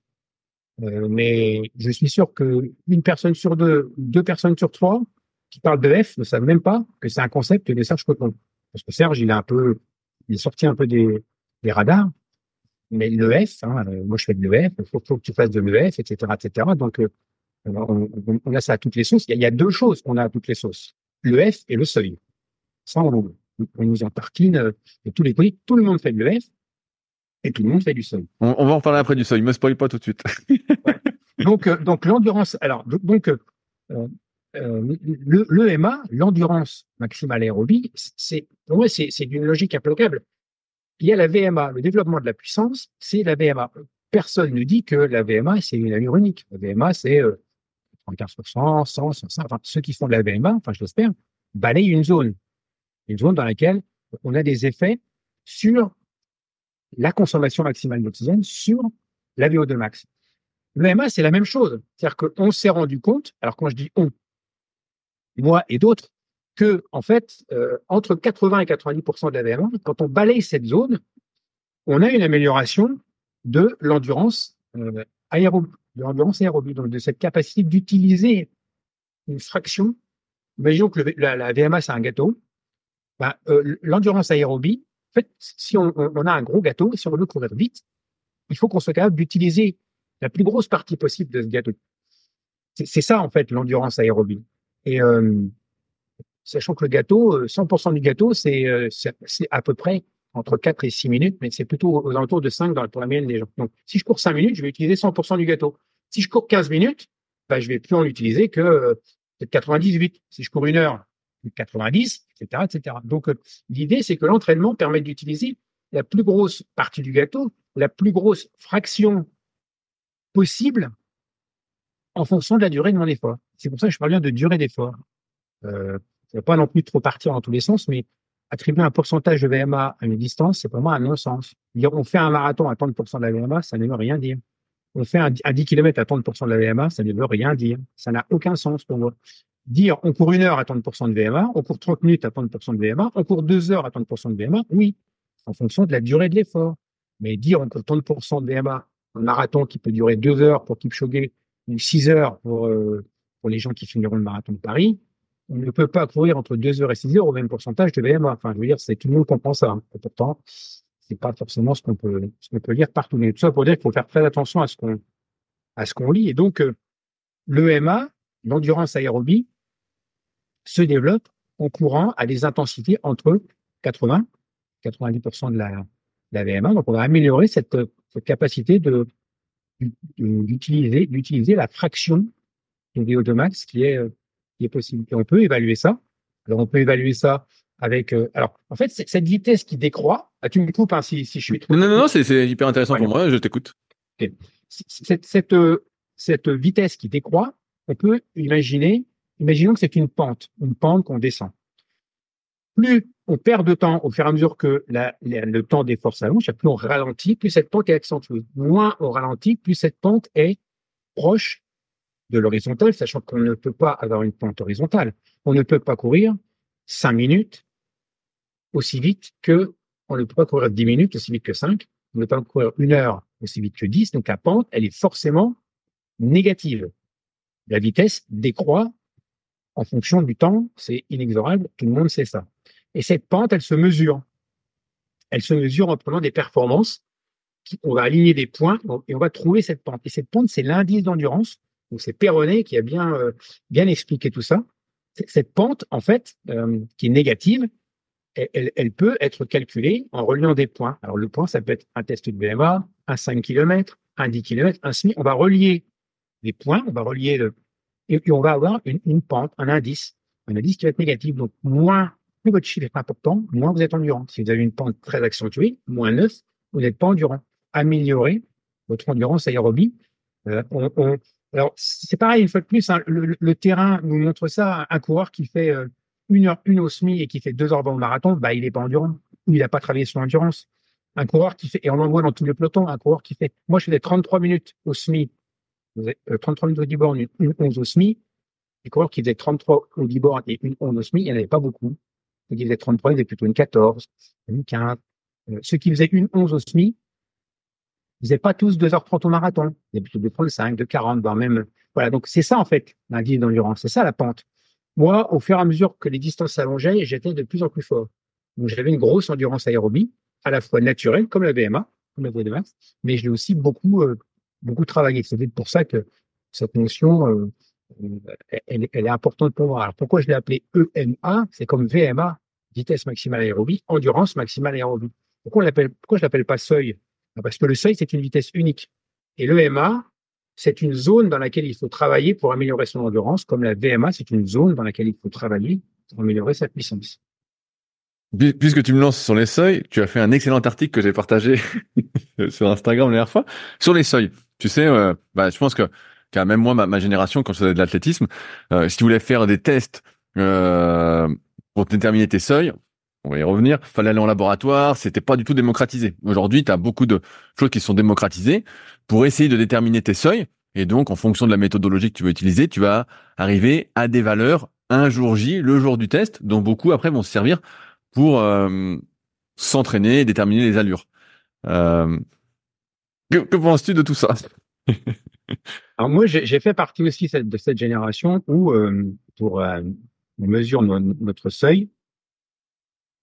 euh, mais je suis sûr que une personne sur deux, deux personnes sur trois qui parlent de F ne savent même pas que c'est un concept de Serge Coton. Parce que Serge, il a un peu, il est sorti un peu des, des radars. Mais l'EF, hein, euh, moi je fais de l'EF, il faut, que tu fasses de l'EF, etc., etc. Donc, euh, on, a ça à toutes les sauces. Il y a, deux choses qu'on a à toutes les sauces. L'EF et le seuil. Ça, on, on nous en tartine de tous les pays. Tout le monde fait de l'EF et tout le monde fait du seuil. On, va en parler après du seuil. Ne me spoil pas tout de suite. *laughs* Donc, euh, donc l'endurance. Alors, donc, euh, euh, le, l'EMA, l'endurance maximale aérobie, c'est moi c'est, c'est d'une logique implacable. Il y a la VMA, le développement de la puissance, c'est la VMA. Personne ne dit que la VMA c'est une allure unique. La VMA c'est 35%, 100, 100, enfin ceux qui font de la VMA, enfin je l'espère, balayent une zone, une zone dans laquelle on a des effets sur la consommation maximale d'oxygène sur la VO2 max. Le MA, c'est la même chose. C'est-à-dire qu'on s'est rendu compte, alors quand je dis on, moi et d'autres, que en fait, euh, entre 80 et 90% de la VMA, quand on balaye cette zone, on a une amélioration de l'endurance euh, aérobie, de l'endurance aérobie, donc de cette capacité d'utiliser une fraction. Imaginons que la, VMA c'est un gâteau. Ben, euh, l'endurance aérobie, en fait, si on, a un gros gâteau, si on veut courir vite, il faut qu'on soit capable d'utiliser la plus grosse partie possible de ce gâteau. C'est ça, en fait, l'endurance aérobie. Et euh, sachant que le gâteau, 100% euh, du gâteau, euh, c'est à peu près entre 4 et 6 minutes, mais c'est plutôt aux alentours de 5 dans, pour la moyenne des gens. Donc, si je cours 5 minutes, je vais utiliser 100% du gâteau. Si je cours 15 minutes, ben, je vais plus en utiliser que euh, 98. Si je cours une heure, 90, Donc, euh, l'idée, c'est que l'entraînement permet d'utiliser la plus grosse partie du gâteau, la plus grosse fraction possible en fonction de la durée de mon effort. C'est pour ça que je parle bien de durée d'effort. Euh, ne pas non plus trop partir dans tous les sens, mais attribuer un pourcentage de VMA à une distance, c'est pour moi un non-sens. On fait un marathon à 30% de la VMA, ça ne veut rien dire. On fait un, 10 km à 30% de la VMA, ça ne veut rien dire. Ça n'a aucun sens pour moi. Dire on court une heure à 30% de VMA, on court 30 minutes à 30% de VMA, on court deux heures à 30% de VMA, oui, en fonction de la durée de l'effort. Mais dire on court 30% de VMA, un marathon qui peut durer deux heures pour Kipchoge ou six heures pour, euh, pour les gens qui finiront le marathon de Paris, on ne peut pas courir entre 2 heures et 6 heures au même pourcentage de VMA. Enfin, je veux dire, c'est tout le monde comprend ça. Hein. Pourtant, c'est pas forcément ce qu'on peut, ce qu'on peut lire partout. Mais tout ça pour dire qu'il faut faire très attention à ce qu'on, à ce qu'on lit. Et donc, euh, l'EMA, l'endurance aérobie, se développe en courant à des intensités entre 80 90% de la, la VMA. Donc, on va améliorer cette, cette capacité de, d'utiliser, d'utiliser la fraction de VO2 max qui est, qui est possible. Et on peut évaluer ça. Alors, on peut évaluer ça avec. Euh, alors, en fait, cette vitesse qui décroît. Ah, tu me coupes hein, si, si je suis trop. Non, non, non, c'est hyper intéressant pour moi. Je t'écoute. Cette, cette, cette vitesse qui décroît, on peut imaginer. Imaginons que c'est une pente, une pente qu'on descend. Plus on perd de temps au fur et à mesure que le temps des forces s'allonge, plus on ralentit, plus cette pente est accentuée. Moins on ralentit, plus cette pente est proche de l'horizontale, sachant qu'on ne peut pas avoir une pente horizontale. On ne peut pas courir cinq minutes aussi vite que, on ne peut pas courir dix minutes aussi vite que cinq, on ne peut pas courir une heure aussi vite que dix, donc la pente, elle est forcément négative. La vitesse décroît en fonction du temps, c'est inexorable, tout le monde sait ça. Et cette pente, elle se mesure. Elle se mesure en prenant des performances. on va aligner des points et on va trouver cette pente. Et cette pente, c'est l'indice d'endurance. Donc c'est Perronnet qui a bien euh, bien expliqué tout ça. Cette pente, en fait, euh, qui est négative, elle, peut être calculée en reliant des points. Alors le point, ça peut être un test de BMA, un 5 km, un 10 km, un SMI. On va relier les points, on va relier le, et, on va avoir une, pente, un indice, un indice qui va être négatif. Donc moins plus votre chiffre est important, moins vous êtes endurant. Si vous avez une pente très accentuée, moins 9, vous n'êtes pas endurant. Améliorer votre endurance aérobie. Euh, on, alors, c'est pareil, une fois de plus, hein, le, terrain nous montre ça. Un coureur qui fait euh, une heure une au SMI et qui fait deux heures dans le marathon, bah, il n'est pas endurant. Il n'a pas travaillé sur l'endurance. Un coureur qui fait, et on en voit dans tous les pelotons, un coureur qui fait, moi, je faisais 33 minutes au SMI, euh, 33 minutes au d une, une 11 au SMI. Les coureurs qui faisaient 33 au d et une 11 au SMI, il n'y en avait pas beaucoup. Ceux qui faisaient 33, ils faisaient plutôt une 14, une 15. Euh, ceux qui faisaient une 11 au SMI, ils faisaient pas tous 2h30 au marathon. Ils faisaient plutôt de 35, de 40, voire même. Voilà. Donc, c'est ça, en fait, l'indice d'endurance. C'est ça, la pente. Moi, au fur et à mesure que les distances s'allongeaient, j'étais de plus en plus fort. Donc, j'avais une grosse endurance aérobie, à la fois naturelle, comme la VMA, comme la VMA, max, mais je l'ai aussi beaucoup, euh, beaucoup travaillé. C'est pour ça que cette notion, euh, elle, elle, est importante pour moi. Alors, pourquoi je l'ai appelé EMA? C'est comme VMA, vitesse maximale aérobie, endurance maximale aérobie. Pourquoi, on l'appelle, pourquoi je l'appelle pas seuil? Parce que le seuil, c'est une vitesse unique. Et l'EMA, c'est une zone dans laquelle il faut travailler pour améliorer son endurance, comme la VMA, c'est une zone dans laquelle il faut travailler pour améliorer sa puissance. Puisque tu me lances sur les seuils, tu as fait un excellent article que j'ai partagé *laughs* sur Instagram la dernière fois sur les seuils. Tu sais, euh, bah, je pense que même moi, ma, génération, quand je faisais de l'athlétisme, euh, si tu voulais faire des tests euh, pour déterminer tes seuils, on va y revenir, fallait aller en laboratoire, c'était pas du tout démocratisé. Aujourd'hui, tu as beaucoup de choses qui sont démocratisées pour essayer de déterminer tes seuils. Et donc, en fonction de la méthodologie que tu vas utiliser, tu vas arriver à des valeurs un jour J, le jour du test, dont beaucoup après vont se servir pour s'entraîner et déterminer les allures. Que, penses-tu de tout ça? *laughs* Alors moi, j'ai fait partie aussi de cette génération où, euh, pour euh, notre seuil,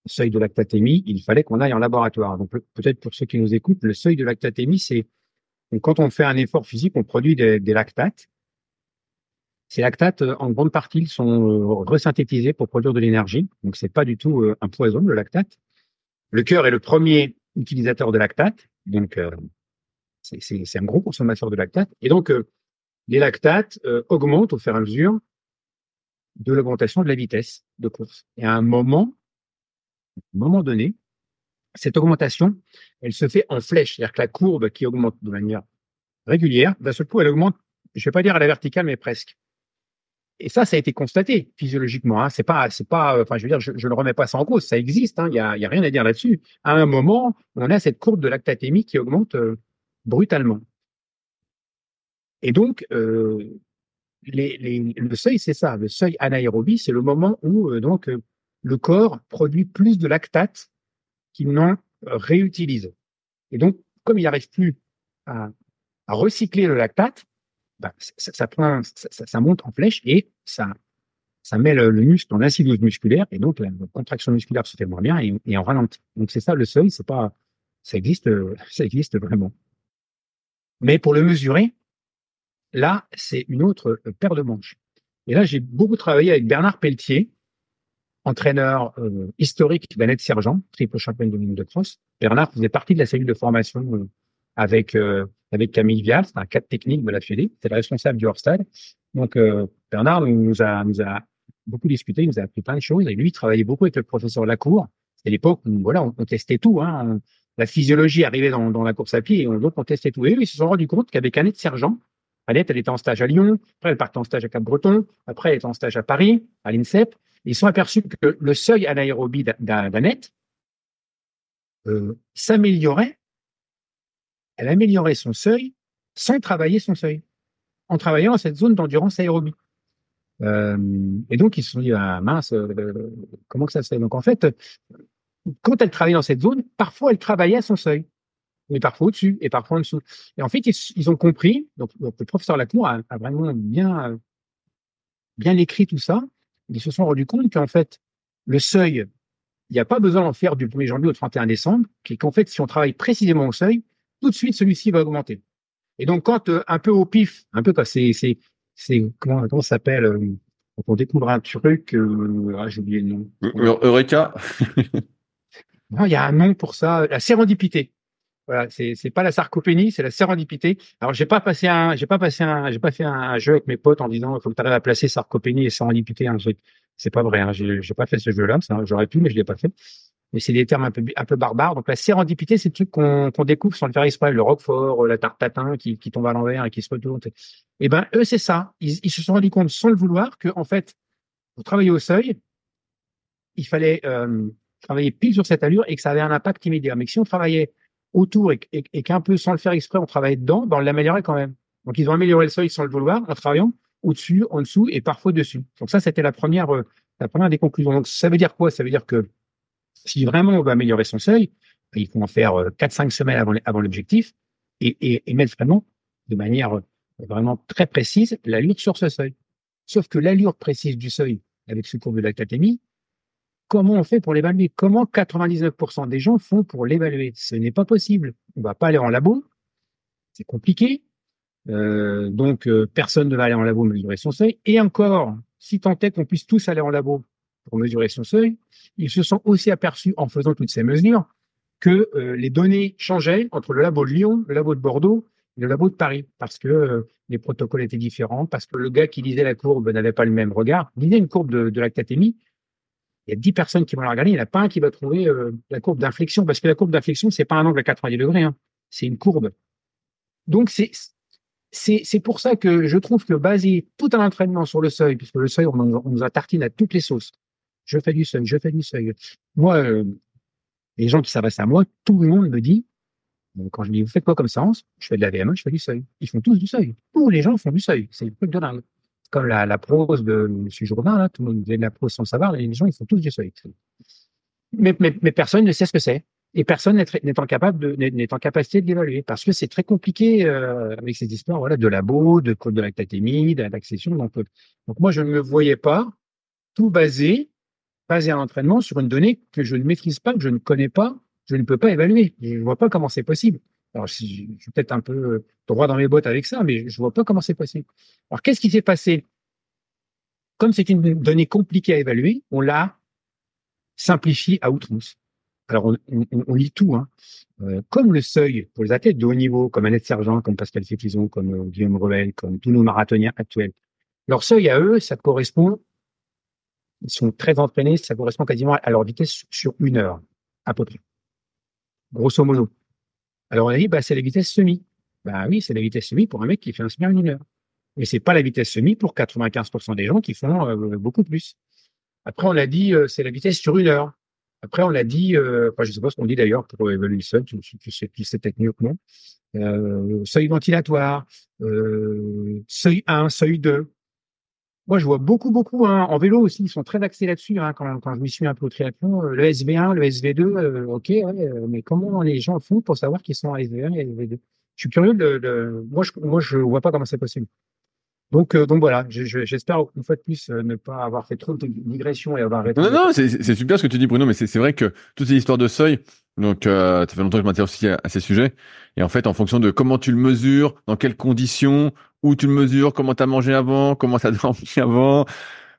seuil de lactatémie, il fallait qu'on aille en laboratoire. Donc peut-être pour ceux qui nous écoutent, le seuil de lactatémie, c'est quand on fait un effort physique, on produit des, lactates. Ces lactates, euh, en grande partie, ils sont euh, resynthétisés pour produire de l'énergie. Donc c'est pas du tout un poison le lactate. Le cœur est le premier utilisateur de lactate, donc c'est un gros consommateur de lactate. Et donc les lactates augmentent au fur et à mesure de l'augmentation de la vitesse de course. Et à un moment, un moment donné, cette augmentation, elle se fait en flèche, c'est-à-dire que la courbe qui augmente de manière régulière, d'un seul coup, elle augmente je vais pas dire à la verticale, mais presque. Et ça, ça a été constaté physiologiquement. Hein. C'est pas, c'est pas, enfin, je veux dire, je, ne remets pas ça en cause. Ça existe. Hein. Il y, a, rien à dire là-dessus. À un moment, on a cette courbe de lactatémie qui augmente euh, brutalement. Et donc, euh, le seuil, c'est ça. Le seuil anaérobie, c'est le moment où euh, donc euh, le corps produit plus de lactate qu'il n'en réutilise. Et donc, comme il n'arrive plus à, recycler le lactate, bah, ça, monte en flèche et ça, met le, muscle en acidose musculaire et donc la contraction musculaire se fait moins bien et, et en ralentit. Donc c'est ça le seuil, c'est pas, ça existe, *laughs* ça existe vraiment. Mais pour le mesurer, là c'est une autre paire de manches. Et là j'ai beaucoup travaillé avec Bernard Pelletier, entraîneur euh, historique d'Annette Sergent, triple championne du monde de cross. Bernard faisait partie de la cellule de formation euh, avec euh, avec Camille Vial, c'est un cadre technique de la Fédé, c'est le responsable du hors-stade. Donc euh, Bernard nous a nous a beaucoup discuté, il nous a appris plein de choses. Et lui, il travaillait beaucoup avec le professeur Lacour. C'était l'époque où voilà, on, testait tout. Hein. La physiologie arrivait dans, dans la course à pied et on, donc on testait tout. Et eux, ils se sont rendus compte qu'avec Annette Sergent, Annette, elle était en stage à Lyon, après elle partait en stage à Cap-Breton, après elle était en stage à Paris, à l'INSEP. Ils sont aperçus que le seuil anaérobie d'Annette euh, s'améliorait elle améliorait son seuil sans travailler son seuil, en travaillant dans cette zone d'endurance aérobie. Euh, et donc, ils se sont dit, ah, mince, euh, comment que ça se fait? Donc, en fait, quand elle travaillait dans cette zone, parfois, elle travaillait à son seuil, mais parfois au-dessus et parfois en dessous. Et en fait, ils, ont compris, donc, le professeur Lacour a, vraiment bien, bien écrit tout ça. Ils se sont rendus compte qu'en fait, le seuil, il n'y a pas besoin d'en faire du 1er janvier au 31 décembre, qu'en fait, si on travaille précisément au seuil, tout de suite, celui-ci va augmenter. Et donc, quand euh, un peu au pif, un peu quand c'est, c'est, c'est comment, comment ça s'appelle euh, on découvre un truc, euh, ah, j'ai oublié le nom. Eureka. Non, il y a un nom pour ça, la sérendipité. Voilà, c'est c'est pas la sarcopénie, c'est la sérendipité. Alors j'ai pas passé un, j'ai pas passé un, j'ai pas fait un, jeu avec mes potes en disant faut que tu arrives à placer sarcopénie et sérendipité un truc. C'est pas vrai, hein, j'ai, pas fait ce jeu-là, j'aurais pu mais je l'ai pas fait mais c'est des termes un peu, un peu barbares. Donc la sérendipité, c'est le truc qu'on découvre sans le faire exprès, le roquefort, la tarte tatin qui, tombe à l'envers et qui se retourne. Et eh ben eux, c'est ça. Ils, ils, se sont rendus compte sans le vouloir que en fait, pour travailler au seuil, il fallait euh, travailler pile sur cette allure et que ça avait un impact immédiat. Mais que si on travaillait autour et, et, qu'un peu sans le faire exprès, on travaillait dedans, ben on l'améliorait quand même. Donc ils ont amélioré le seuil sans le vouloir en travaillant au-dessus, en dessous et parfois dessus. Donc ça, c'était la première, euh, la première des conclusions. Donc ça veut dire quoi? Ça veut dire que si vraiment on veut améliorer son seuil, il faut en faire 4-5 euh, semaines avant, avant l'objectif et, et, et, mettre vraiment de manière euh, vraiment très précise l'allure sur ce seuil. Sauf que l'allure précise du seuil avec ce cours de lactatémie, comment on fait pour l'évaluer? Comment 99% des gens font pour l'évaluer? Ce n'est pas possible. On va pas aller en labo, c'est compliqué. Euh, donc euh, personne ne va aller en labo mesurer son seuil. Et encore, si tant est qu'on puisse tous aller en labo pour mesurer son seuil, ils se sont aussi aperçus en faisant toutes ces mesures que euh, les données changeaient entre le labo de Lyon, le labo de Bordeaux et le labo de Paris, parce que les protocoles étaient différents, parce que le gars qui lisait la courbe n'avait pas le même regard. Lisait une courbe de, de il y a dix personnes qui vont la regarder, il n'y en a pas un qui va trouver euh, la courbe d'inflexion, parce que la courbe d'inflexion, c'est pas un angle à 90 degrés, hein, c'est une courbe. Donc c'est c'est pour ça que je trouve que baser tout un entraînement sur le seuil, puisque le seuil, on, on nous a tartine à toutes les sauces, je fais du seuil, je fais du seuil. Moi, euh, les gens qui s'adressent à moi, tout le monde me dit, euh, quand je dis, vous faites quoi comme séance? Je fais de la VMA, je fais du seuil. Ils font tous du seuil. Tous les gens font du seuil. C'est un truc de dingue. Comme la, prose de M. Jourdain, là, tout le monde faisait de la prose sans savoir, les gens, ils font tous seuil. Mais, mais, personne ne sait ce que c'est. Et personne n'est en en capacité de l'évaluer parce que c'est très compliqué euh, avec ces histoires, voilà, de labo, de code de lactatémie, d'accession. Donc, donc moi, je ne me voyais pas tout basé baser un entraînement sur une donnée que je ne maîtrise pas, que je ne connais pas, je ne peux pas évaluer. Je ne vois pas comment c'est possible. Alors, je suis peut-être un peu euh, droit dans mes bottes avec ça, mais je vois pas comment c'est possible. Alors, qu'est-ce qui s'est passé? Comme c'est une donnée compliquée à évaluer, on l'a simplifié à outrance. Alors, on, on, lit tout. Hein. Euh, comme le seuil pour les athlètes de haut niveau, comme Annette Sergent, comme Pascal Fétizon, comme euh, Guillaume Revel, comme tous nos marathoniens actuels, leur seuil à eux, ça correspond ils sont très entraînés, ça correspond quasiment à leur vitesse sur une heure, à peu près. Grosso modo. Alors on a dit, bah, c'est la vitesse semi. Bah oui, c'est la vitesse semi pour un mec qui fait un semi en une heure. Mais c'est pas la vitesse semi pour 95% des gens qui font euh, beaucoup plus. Après, on a dit, euh, c'est la vitesse sur une heure. Après, on l'a dit, euh, enfin, je sais pas ce qu'on dit d'ailleurs pour évaluer le seuil, tu, sais, tu sais peut-être mieux que moi. Seuil ventilatoire, euh, seuil 1, seuil 2. Moi, je vois beaucoup, beaucoup hein, en vélo aussi. Ils sont très axés là-dessus. Hein, quand, quand je m'y suis un peu au triathlon, le SV1, le SV2, ok, ouais, mais comment les gens font pour savoir qu'ils sont à SV1 et SV2 Je suis curieux de, de moi, je, moi, je vois pas comment c'est possible. Donc, euh, donc voilà, j'espère une fois de plus euh, ne pas avoir fait trop de digressions et avoir arrêté. Non, non, c'est super ce que tu dis, Bruno, mais c'est vrai que toutes ces histoires de seuil, donc euh, ça fait longtemps que je m'intéresse aussi à, ces sujets, et en fait, en fonction de comment tu le mesures, dans quelles conditions, où tu le mesures, comment tu as mangé avant, comment tu as *laughs* dormi avant,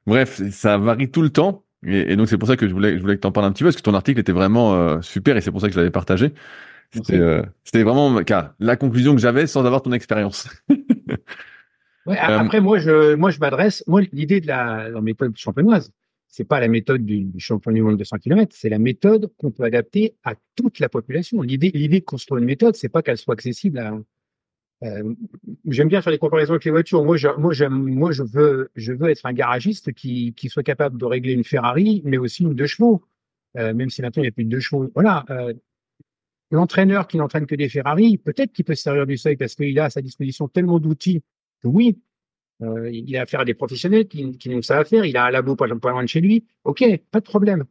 bref, ça varie tout le temps. Et, donc c'est pour ça que je voulais, je voulais que tu en parles un petit peu, parce que ton article était vraiment euh, super, et c'est pour ça que je l'avais partagé. C'était vraiment la conclusion que j'avais sans avoir ton expérience. *laughs* Ouais, euh, après, moi, je, moi, je m'adresse. Moi, l'idée de la, la, méthode champenoise, c'est pas la méthode du, du champion du monde de 100 km, c'est la méthode qu'on peut adapter à toute la population. L'idée, l'idée de construire une méthode, c'est pas qu'elle soit accessible à. Euh, j'aime bien faire des comparaisons avec les voitures. Moi, je, moi, j'aime, moi, je veux, je veux être un garagiste qui, qui soit capable de régler une Ferrari, mais aussi une deux chevaux. Euh, même si maintenant il n'y a plus de deux chevaux. Voilà. Euh, l'entraîneur qui n'entraîne que des Ferrari, peut-être qu'il peut se servir du seuil parce qu'il a à sa disposition tellement d'outils oui, euh, il a affaire à des professionnels qui, qui n'ont ça à faire. Il a un labo pas, loin de chez lui. OK, pas de problème.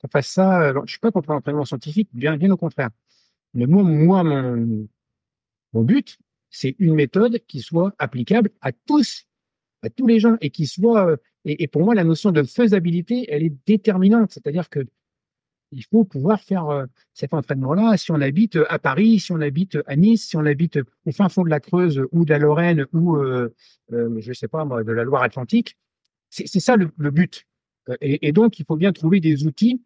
Qu'on fasse ça. Euh, je suis pas contre l'entraînement scientifique, bien, bien au contraire. Mais moi, moi mon, mon but, c'est une méthode qui soit applicable à tous, à tous les gens, et qui soit. Euh, et, pour moi, la notion de faisabilité, elle est déterminante. C'est-à-dire que il faut pouvoir faire euh, cet entraînement-là. Si on habite euh, à Paris, si on habite à Nice, si on habite au fin fond de la Creuse ou de la Lorraine ou, je sais pas moi, de la Loire-Atlantique, c'est ça le, but. Et, donc, il faut bien trouver des outils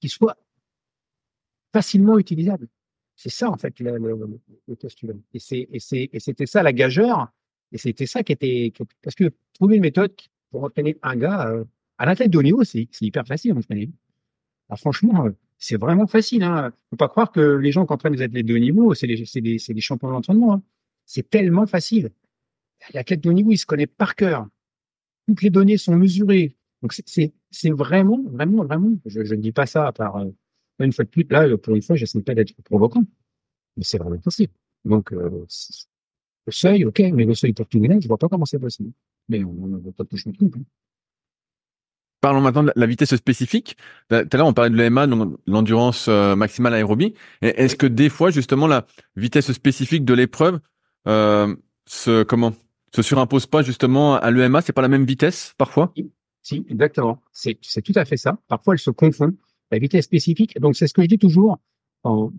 qui soient facilement utilisables. C'est ça, en fait, le, le. Et c'était ça la gageure. Et c'était ça qui était, parce que trouver une méthode pour entraîner un gars à l'athlète de haut niveau, c'est hyper facile d'entraîner. Ah, franchement, euh, c'est vraiment facile. Hein. Faut pas croire que les gens qui entraînent les athlètes de haut niveau, c'est des, des, des, champions d'entraînement. Hein. C'est tellement facile. L'athlète de haut niveau, il se connaît par cœur. Toutes les données sont mesurées. Donc c'est vraiment, vraiment, vraiment. Je, ne dis pas ça par euh, une fois de plus. Là, pour une fois, j'essaie pas d'être provoquant, mais c'est vraiment possible. Donc euh, le seuil, ok, mais le seuil pour tout le monde, je vois pas comment c'est possible. Mais on ne va pas toucher tout. Hein. Parlons maintenant de la vitesse spécifique. Tout à l'heure, on parlait de l'EMA, l'endurance euh, maximale aérobie. Est-ce que des fois, justement, la vitesse spécifique de l'épreuve euh, se comment se surimpose pas justement à l'EMA C'est pas la même vitesse parfois? Si, exactement. C'est tout à fait ça. Parfois, elle se confond. La vitesse spécifique. Donc, c'est ce que je dis toujours quand,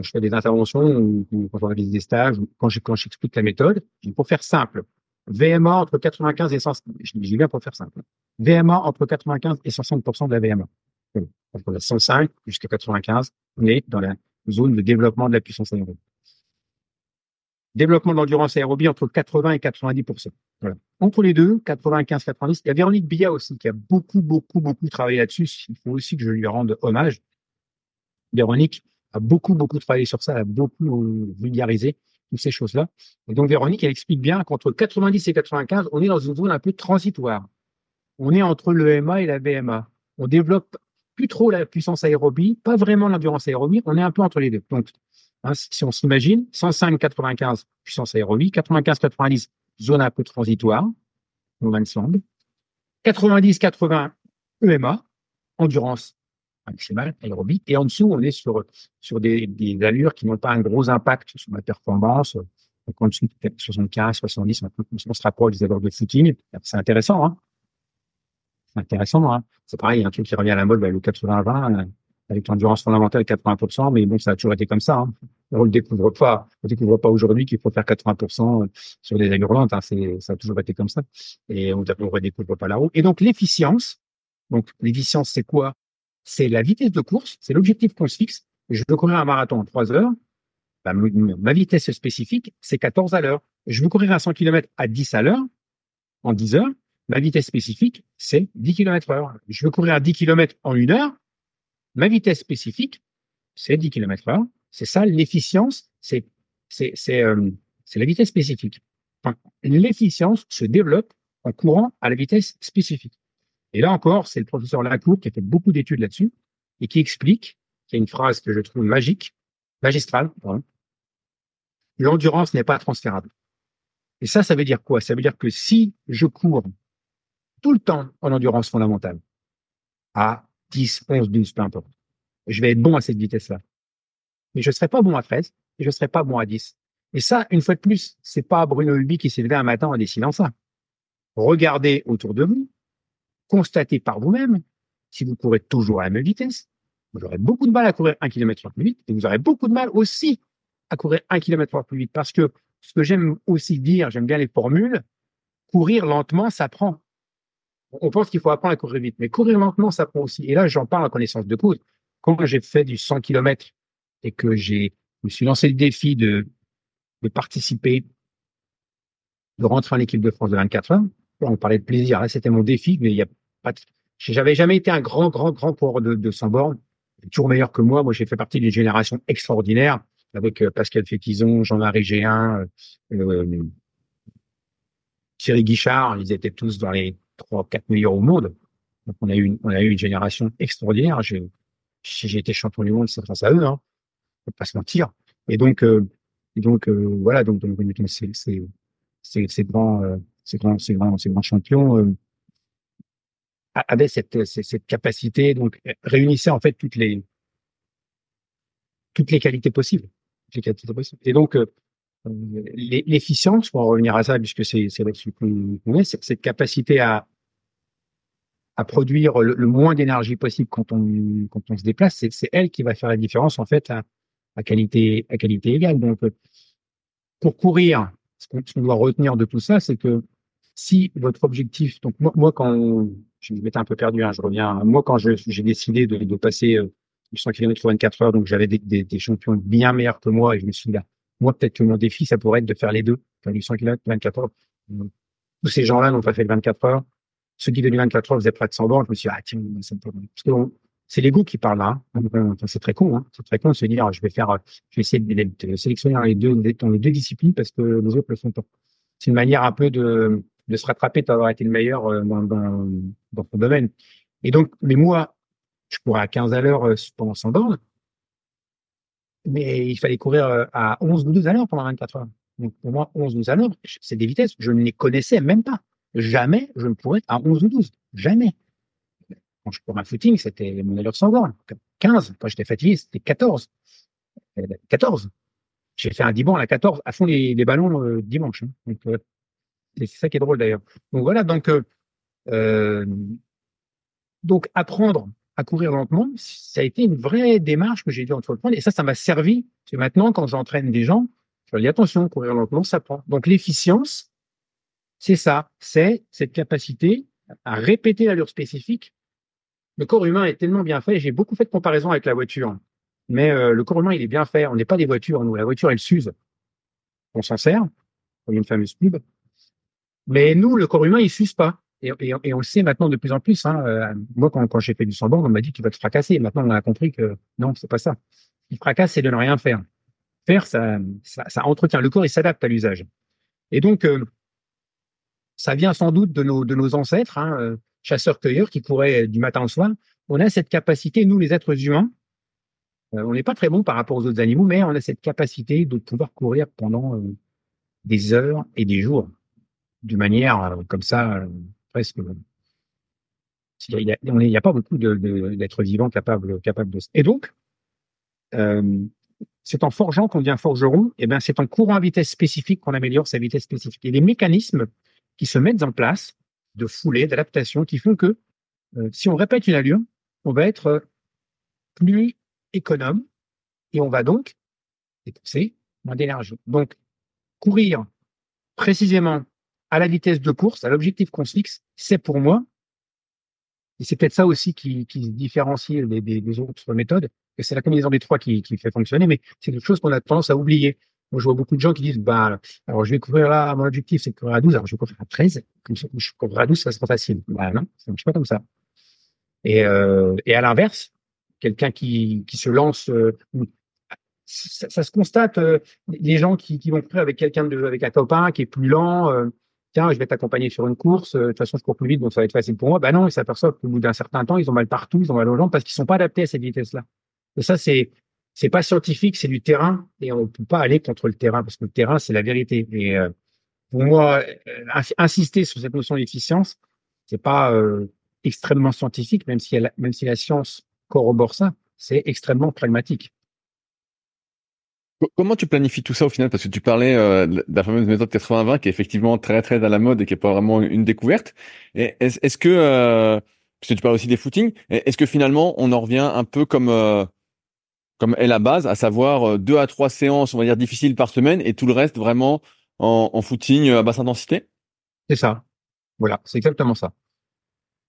je fais des interventions ou, quand on des stages quand j'explique la méthode. Pour faire simple, VMA entre 95 et 100, je dis bien pour faire simple. VMA entre 95 et 60% de la VMA. Entre la 105 jusqu'à 95, on est dans la zone de développement de la puissance aérobie. Développement de l'endurance aérobie entre 80 et 90%. Voilà. Entre les deux, 95, 90. Il y a Véronique Billa aussi qui a beaucoup, beaucoup, beaucoup travaillé là-dessus. Il faut aussi que je lui rende hommage. Véronique a beaucoup, beaucoup travaillé sur ça, a beaucoup vulgarisé toutes ces choses-là. Et donc, Véronique, elle explique bien qu'entre 90 et 95, on est dans une zone un peu transitoire. On est entre le MA et la BMA. On développe plus trop la puissance aérobie, pas vraiment l'endurance aérobie, on est un peu entre les deux. Donc, hein, si on s'imagine, 105-95 puissance aérobie, 95-90 zone un peu transitoire, va ensemble. 90-80 EMA, endurance maximale aérobie. Et en dessous, on est sur, sur des, des allures qui n'ont pas un gros impact sur la performance. Donc, en dessous, peut-être 75, 70, un peu, on se rapproche des allures de footing. C'est intéressant, hein. C'est intéressant, hein. C'est pareil, un truc qui revient à la mode, bah, le 80-20, euh, avec l'endurance fondamentale 80%, mais bon, ça a toujours été comme ça. Hein. On le découvre pas, on découvre pas aujourd'hui qu'il faut faire 80% euh, sur des allures lentes. Hein. Ça a toujours été comme ça. Et on ne redécouvre pas la roue. Et donc, l'efficience. Donc, l'efficience, c'est quoi? c'est la vitesse de course, c'est l'objectif qu'on se fixe. Je veux courir un marathon en 3 heures. Bah, ma vitesse spécifique, c'est 14 à l'heure. Je veux courir un 100 km à 10 à l'heure, en 10 heures. Ma vitesse spécifique, c'est 10 km heure. Je veux courir à 10 km en une heure. Ma vitesse spécifique, c'est 10 km heure. C'est ça l'efficience, c'est c'est c'est euh, la vitesse spécifique. l'efficience se développe en courant à la vitesse spécifique. Et là encore, c'est le professeur Lacour qui a fait beaucoup d'études là-dessus et qui explique, qui a une phrase que je trouve magique, magistrale, l'endurance n'est pas transférable. Et ça, ça veut dire quoi? Ça veut dire que si je cours tout le temps en endurance fondamentale, à 10, 11, 12, peu importe, je vais être bon à cette vitesse-là. Mais je ne serai pas bon à 13 et je ne serai pas bon à 10. Et ça, une fois de plus, c'est pas Bruno Hulby qui s'est levé un matin en décidant ça. Regardez autour de vous, constatez par vous-même, si vous courez toujours à la même vitesse, vous aurez beaucoup de mal à courir un km plus vite et vous aurez beaucoup de mal aussi à courir un km plus vite parce que ce que j'aime aussi dire, j'aime bien les formules, courir lentement, ça prend. On pense qu'il faut apprendre à courir vite, mais courir lentement, ça prend aussi. Et là, j'en parle en connaissance de cause. Quand j'ai fait du 100 km et que j'ai, je me suis lancé le défi de, de participer, de rentrer en équipe de France de 24 heures, on parlait de plaisir. Là, c'était mon défi, mais il y a pas j'avais jamais été un grand, grand, grand coureur de, de 100 bornes. Toujours meilleur que moi. Moi, j'ai fait partie d'une génération extraordinaire avec euh, Pascal Fétizon, Jean-Marie Géin, euh, euh, Thierry Guichard. Ils étaient tous dans les trois, quatre meilleurs au monde. Donc, on a eu une, on a eu une génération extraordinaire. J'ai, j'ai été champion du monde, c'est grâce à eux, hein. Faut pas se mentir. Et donc, euh, donc voilà. Donc, donc c'est, c'est, c'est, c'est grand ces grands, ces grands, ces grands champions euh, avaient cette, cette capacité, donc réunissaient en fait toutes les toutes les qualités possibles, les qualités possibles. Et donc euh, l'efficience, pour en revenir à ça, puisque c'est c'est c'est cette capacité à à produire le, moins d'énergie possible quand on quand on se déplace, c'est elle qui va faire la différence en fait à, qualité à qualité égale. Donc pour courir, ce qu'on doit retenir de tout ça, c'est que si votre objectif, donc moi, moi quand je m'étais un peu perdu, hein, je reviens, moi quand j'ai décidé de, de passer euh, 100 km 24 heures, donc j'avais des, des, des, champions bien meilleurs que moi et je me suis dit, là, moi peut-être que mon défi, ça pourrait être de faire les deux, faire du 100 km 24 heures. Tous ces gens-là n'ont pas fait le 24 heures. Ceux qui du 24 heures faisaient près de 100 bornes. Je me suis dit, ah tiens, ça me parce que c'est l'ego qui parle là. Hein. C'est très con, hein. c'est très con de se dire, je vais faire, je vais essayer de, sélectionner les deux, dans les deux disciplines parce que les autres le font pas. C'est une manière un peu de, de se rattraper d'avoir été le meilleur euh, dans, dans, dans son domaine. Et donc, mais moi, je courais à 15 à l'heure euh, pendant 100 bornes, mais il fallait courir euh, à 11 ou 12 à l'heure pendant 24 heures. Donc, pour moi, 11 ou 12 à l'heure, c'est des vitesses, je ne les connaissais même pas. Jamais je ne pourrais à 11 ou 12. Jamais. Quand je courais un footing, c'était mon allure 100 bornes. 15. Quand j'étais fatigué, c'était 14. 14. J'ai fait un 10 à 14, à fond les, les ballons dimanche. Hein. Donc, c'est ça qui est drôle d'ailleurs. Donc voilà, donc euh, euh, donc apprendre à courir lentement, ça a été une vraie démarche que j'ai dû entreprendre et ça, ça m'a servi. Parce que maintenant, quand j'entraîne des gens, je leur dis attention, courir lentement, ça prend. Donc l'efficience, c'est ça, c'est cette capacité à répéter l'allure spécifique. Le corps humain est tellement bien fait. J'ai beaucoup fait de comparaisons avec la voiture, mais euh, le corps humain, il est bien fait. On n'est pas des voitures, nous. La voiture, elle s'use. On s'en sert. A une fameuse pub. Mais nous, le corps humain, il s'use pas. Et, on le sait maintenant de plus en plus. Hein. Euh, moi, quand, j'ai fait du samband, on m'a dit qu'il va te fracasser. Maintenant, on a compris que non, c'est pas ça. Ce qui fracasse, c'est de ne rien faire. Faire, ça, ça, ça entretient. Le corps, il s'adapte à l'usage. Et donc, euh, ça vient sans doute de nos, de nos ancêtres, hein, euh, chasseurs-cueilleurs, qui couraient du matin au soir. On a cette capacité, nous, les êtres humains, on n'est pas très bons par rapport aux autres animaux, mais on a cette capacité de pouvoir courir pendant des heures et des jours de manière comme ça, presque. Il n'y a, pas beaucoup d'êtres vivants capables, capables de. Et donc, euh, c'est en forgeant qu'on devient forgeron. Et ben, c'est en courant à vitesse spécifique qu'on améliore sa vitesse spécifique. Et les mécanismes qui se mettent en place de foulée, d'adaptation, qui font que si on répète une allure, on va être plus économe et on va donc dépenser moins d'énergie. Donc, courir précisément à la vitesse de course, à l'objectif qu'on se fixe, c'est pour moi, et c'est peut-être ça aussi qui, qui différencie des, des, autres méthodes, et c'est la combinaison des trois qui, qui fait fonctionner, mais c'est quelque chose qu'on a tendance à oublier. Moi, je vois beaucoup de gens qui disent, bah, alors je vais courir là, mon objectif, c'est de courir à 12, alors je vais courir à 13, comme ça, je courir à 12, ça sera facile. Bah non, ça marche pas comme ça. Et, euh, et à l'inverse, quelqu'un qui, qui se lance, euh, ça, se constate. Euh, les gens qui, qui vont courir avec quelqu'un de, avec un copain qui est plus lent. Euh, je vais t'accompagner sur une course. Euh, de toute façon, je cours plus vite, donc ça va être facile pour moi. Ben non, ils s'aperçoivent qu'au bout d'un certain temps, ils ont mal partout, ils ont mal aux jambes parce qu'ils sont pas adaptés à cette vitesse-là. Et ça, c'est c'est pas scientifique, c'est du terrain et on peut pas aller contre le terrain parce que le terrain, c'est la vérité. Et pour moi, insister sur cette notion d'efficience, c'est pas extrêmement scientifique, même si, même si la science corrobore ça, c'est extrêmement pragmatique. Comment tu planifies tout ça au final? Parce que tu parlais euh, de la fameuse méthode 80-20 qui est effectivement très très à la mode et qui est pas vraiment une découverte. Est-ce est que, euh, parce que tu parles aussi des footings, est-ce que finalement on en revient un peu comme euh, comme est la base, à savoir euh, deux à trois séances, on va dire difficiles par semaine, et tout le reste vraiment en, footing à basse intensité? C'est ça. Voilà, c'est exactement ça.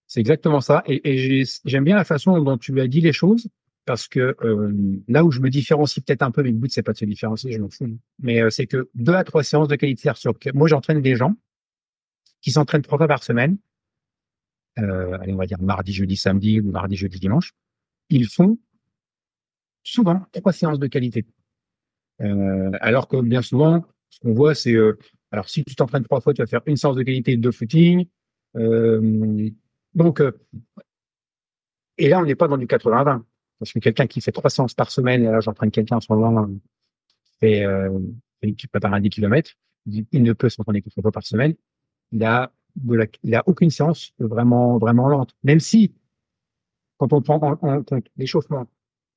C'est exactement ça. Et, et j'aime bien la façon dont tu as dit les choses parce que euh, là où je me différencie peut-être un peu, mais le but c'est pas de se différencier, je m'en fous. Mais euh, c'est que deux à trois séances de qualité sur moi j'entraîne des gens qui s'entraînent trois fois par semaine. Euh, allez, on va dire mardi, jeudi, samedi ou mardi, jeudi, dimanche. Ils font souvent trois séances de qualité. Alors que bien souvent, ce qu'on voit, c'est alors si tu t'entraînes trois fois, tu vas faire une séance de qualité de footing. donc et là, on n'est pas dans du 80-20. Parce que quelqu'un qui fait trois séances par semaine, et là j'entraîne quelqu'un en ce moment qui fait, euh, qui prépare un 10 km, il ne peut s'entraîner que trois fois par semaine. Il a, il a aucune séance vraiment, vraiment lente. Même si, quand on prend en, compte l'échauffement,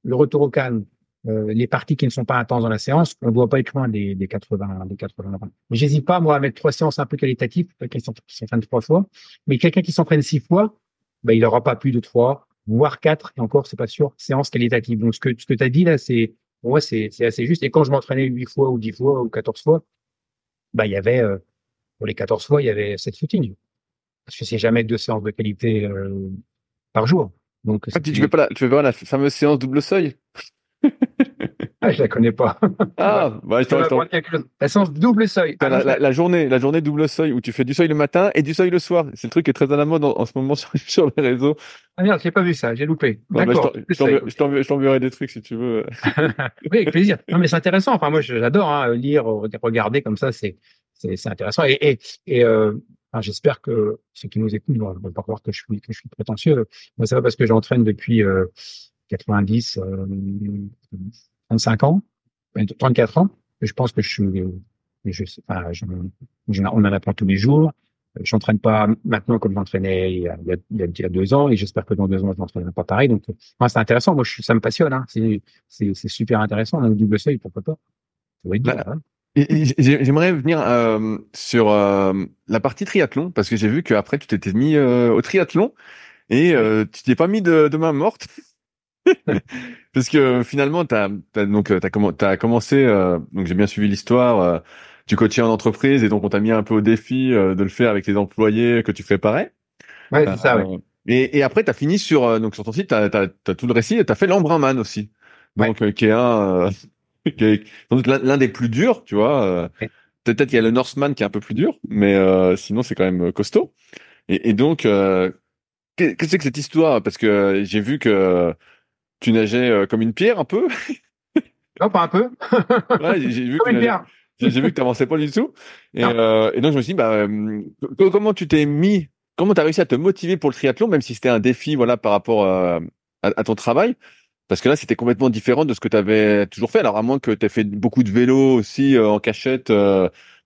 le retour au calme, euh, les parties qui ne sont pas intenses dans la séance, on ne doit pas être loin des, des 80, des 80. Mais j'hésite pas, moi, à mettre trois séances un peu qualitatives, quelqu'un qui s'entraîne trois fois. Mais quelqu'un qui s'entraîne six fois, ben, il n'aura pas plus de trois, voire quatre, et encore, c'est pas sûr, séance qualitative. Donc, ce que, ce que tu as dit là, c'est, pour moi, c'est, c'est assez juste. Et quand je m'entraînais huit fois ou dix fois ou quatorze fois, bah, il y avait, euh, pour les quatorze fois, il y avait sept footings. Parce que c'est jamais deux séances de qualité euh, par jour. Donc, ah, tu veux pas la, tu veux pas la fameuse séance double seuil? Ah, je la connais pas. *laughs* Ah, bah, je La séance double seuil. Ah, la, journée, la journée double seuil où tu fais du seuil le matin et du seuil le soir. C'est le truc qui est très à la mode en, ce moment *laughs* sur, sur les réseaux. Ah merde, j'ai pas vu ça, j'ai loupé. Bah, D'accord. je t'enverrai des trucs si tu veux. *laughs* oui, avec plaisir. Non, mais c'est intéressant. Enfin, moi, j'adore hein, lire, regarder comme ça, c'est c'est intéressant. Et, et, et euh, j'espère que ceux qui nous écoutent ne vont pas croire que je suis que je suis prétentieux. Moi, c'est pas parce que j'entraîne depuis euh, 90, euh, 35 ans, 34 ans. Je pense que je suis, je, enfin, je, je, on en apprend tous les jours. Je n'entraîne pas maintenant comme j'entraînais il, il, il, y a deux ans et j'espère que dans deux ans je n'entraînerai pas pareil. Donc, moi, c'est intéressant. Moi, je, ça me passionne. Hein. C'est super intéressant. On a le double seuil, pourquoi pas. Bah, hein. J'aimerais venir euh, sur euh, la partie triathlon parce que j'ai vu qu'après tu t'étais mis euh, au triathlon et euh, tu t'es pas mis de, de main morte. *laughs* Parce que finalement, tu as, donc euh, t'as as commencé, euh, donc j'ai bien suivi l'histoire. Euh, tu coachais en entreprise et donc on t'a mis un peu au défi de le faire avec les employés que tu préparais. Ouais, c'est ça. Ouais. Et, et après, tu as fini sur donc sur ton site, tu as, tout le récit et tu as fait l'Embrunman aussi. Donc qui est un *laughs* qui est l'un des plus durs, tu vois. Peut-être qu'il y a le Northman qui est un peu plus dur, mais sinon c'est quand même costaud. Et, et donc qu'est-ce que c'est que cette histoire? Parce que j'ai vu que tu nageais euh, comme une pierre un peu? *laughs* non, pas un peu. *laughs* ouais, j'ai vu comme une pierre. J'ai vu que tu avançais pas du tout. Et, euh, et, donc je me suis dit, bah, euh, comment tu t'es mis, comment tu as réussi à te motiver pour le triathlon, même si c'était un défi, voilà, par rapport à, à, ton travail? Parce que là, c'était complètement différent de ce que tu avais toujours fait. Alors, à moins que tu aies fait beaucoup de vélo aussi en cachette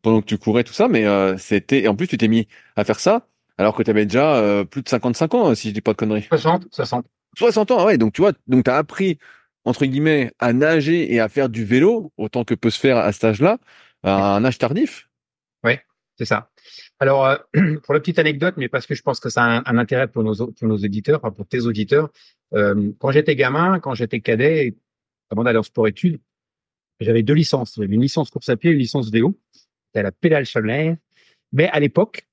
pendant que tu courais, tout ça. Mais c'était, et en plus, tu t'es mis à faire ça alors que tu avais déjà plus de 55 ans, si je dis pas de conneries. 60, 60. 60 ans, ah ouais. Donc, tu vois, donc tu as appris, entre guillemets, à nager et à faire du vélo, autant que peut se faire à cet âge-là, à un âge tardif. Oui, c'est ça. Alors, euh, *clears throat* pour la petite anecdote, mais parce que je pense que ça a un, intérêt pour nos, pour nos auditeurs, pour tes auditeurs, euh, quand j'étais gamin, quand j'étais cadet, avant d'aller en sport-études, j'avais deux licences. J'avais une licence course à pied et une licence vélo. C'était la pédale chalaire. Mais à l'époque,